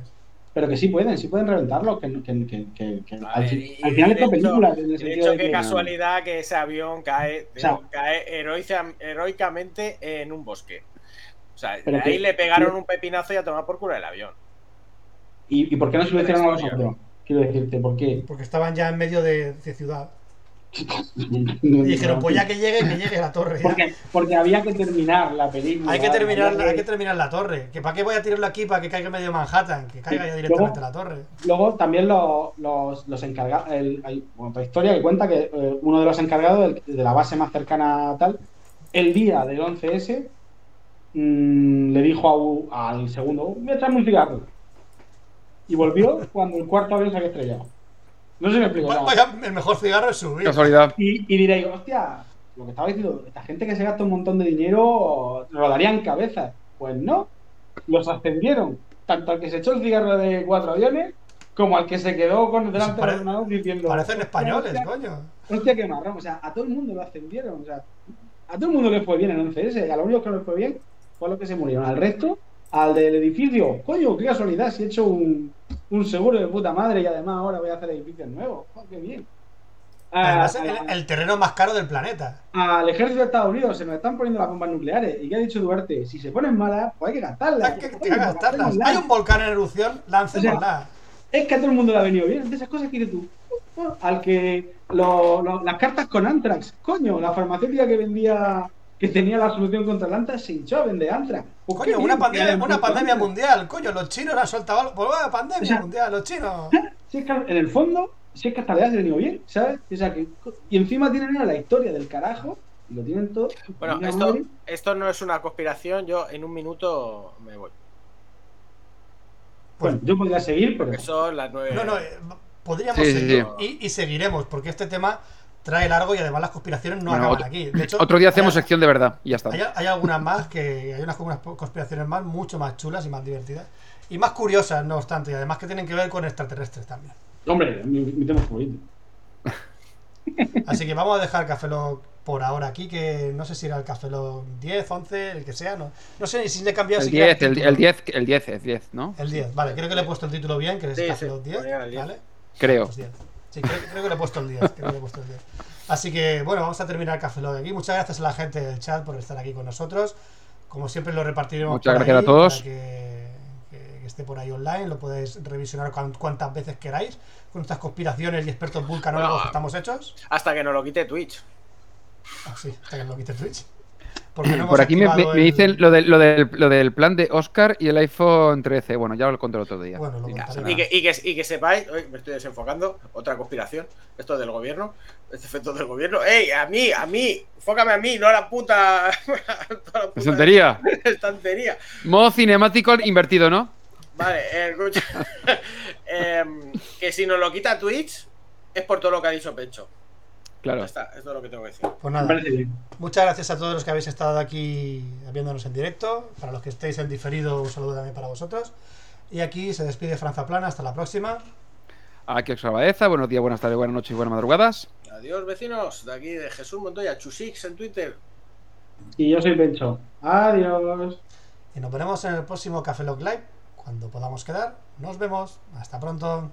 Pero que sí pueden, sí pueden reventarlo. Que, que, que, que, que- A al, ver, final de esta hecho- película, en el y de hecho, de qué que- casualidad que ese avión cae, O sea- cae heroica- heroicamente en un bosque. Sea, Pero ahí que- le pegaron un pepinazo y a tomar por culo el avión. ¿Y, ¿Y por qué no se lo hicieron a los otros? Quiero decirte, ¿por qué? Porque estaban ya en medio de, de ciudad. *laughs* Y dijeron, pues ya que llegue, que llegue a la torre. Porque, porque había que terminar la película. Hay que terminar, hay que terminar la torre. ¿Que ¿Para qué voy a tirarlo aquí para que caiga medio Manhattan? Que caiga ya directamente la torre. Luego también los, los, los encargados. el- Hay otra historia que cuenta que eh, uno de los encargados del- de la base más cercana a tal, el día del 11S, mm, le dijo a al segundo: Voy a echarme un cigarro. Y volvió cuando el cuarto avión se había estrellado. No sé si me explico. El mejor cigarro es subir. Casualidad. Y, y diréis, hostia, lo que estaba diciendo, esta gente que se gasta un montón de dinero rodarían cabezas. Pues no, los ascendieron, tanto al que se echó el cigarro de cuatro aviones, como al que se quedó con delante de pare- los ordenador diciendo. Parecen españoles, hostia, coño. Hostia, qué marrón. O sea, a todo el mundo lo ascendieron. O sea, a todo el mundo le fue bien en 11S. A los únicos que no le fue bien fue a los que se murieron. Al resto, al del edificio, coño, qué casualidad, si he hecho un, un seguro de puta madre y además ahora voy a hacer edificios nuevos. Oh, qué bien. Además, el, el terreno más caro del planeta. al ejército de Estados Unidos se nos están poniendo las bombas nucleares. ¿Y qué ha dicho Duarte? Si se ponen malas, pues hay que gastarlas. Hay que, hay que gastarlas. Hay un volcán en erupción, láncémosla. Es que a todo el mundo le ha venido bien. De esas cosas que dices tú. Al que lo- lo- las cartas con Antrax, coño, la farmacéutica que vendía, que tenía la solución contra el Antrax se hinchó a vender. Pues qué Coño, una pandemia, una mundial, coño, los chinos han soltado algo. Pues vaya pandemia O sea- mundial, los chinos. *laughs* Si es que en el fondo, si es que hasta le has venido bien, ¿sabes? O sea, que, y encima tienen la historia del carajo y lo tienen todo. Bueno, esto, madre. esto no es una conspiración. Yo en un minuto me voy. Bueno, yo podría seguir, pero. Porque son las nueve. No, no, eh, podríamos Sí, sí, seguir sí. Y, y seguiremos, porque este tema trae largo y además las conspiraciones no Bueno, acaban otro- aquí. De hecho, Otro día hacemos hay, sección de verdad y ya está. hay, hay algunas más que hay unas, unas conspiraciones más mucho más chulas y más divertidas y más curiosas, no obstante, y además que tienen que ver con extraterrestres también. Hombre, mi, mi tema favorito. *laughs* Así que vamos a dejar Café Lock por ahora aquí, que no sé si era el Café Lock 10, 11, el que sea, no, no sé ni si le he cambiado El siquiera 10, el, el 10, el 10 es 10, ¿no? El 10, vale, creo que le he puesto el título bien, que es Sí, Café sí, Lock 10, ponía el 10. ¿vale? Creo. Pues 10. Sí, creo, creo que le he puesto el 10. creo que le he puesto el 10. Así que, bueno, vamos a terminar Café Lock aquí. Muchas gracias a la gente del chat por estar aquí con nosotros. Como siempre, lo repartiremos. Muchas por gracias ahí a todos. para que, que- que esté por ahí online. Lo podéis revisionar cuan- cuantas veces queráis con estas conspiraciones y expertos vulcanólogos Bueno, que estamos hechos. Hasta que nos lo quite Twitch. Ah, sí, hasta que lo quite Twitch. No *clears throat* Por aquí me, el- dicen lo, de- lo del, lo del plan de Oscar y el iPhone 13. Bueno, ya lo conté el otro día. Bueno, lo Ya, contaré. Y que, y, que, y que sepáis, hoy me estoy desenfocando, otra conspiración, esto del gobierno, este efecto del gobierno. ¡Ey, a mí, a mí! Enfócame a mí, no a la puta. *laughs* a la puta Estantería. estantería. Modo cinemático invertido, ¿no? Vale, eh, escucha. *laughs* Em, que si nos lo quita Twitch, es por todo lo que ha dicho Pecho. Claro. Ya está, es todo lo que tengo que decir. Pues nada. Muchas gracias a todos los que habéis estado aquí viéndonos en directo. Para los que estéis en diferido, un saludo también para vosotros. Y aquí se despide Franza Plana. Hasta la próxima. Aquí os Abadeza. Buenos días, buenas tardes, buenas noches y buenas madrugadas. Adiós, vecinos. De aquí de Jesús Montoya, Chusix en Twitter. Y yo soy Pencho. Adiós. Y nos veremos en el próximo Café Lock Live. Cuando podamos quedar, nos vemos. Hasta pronto.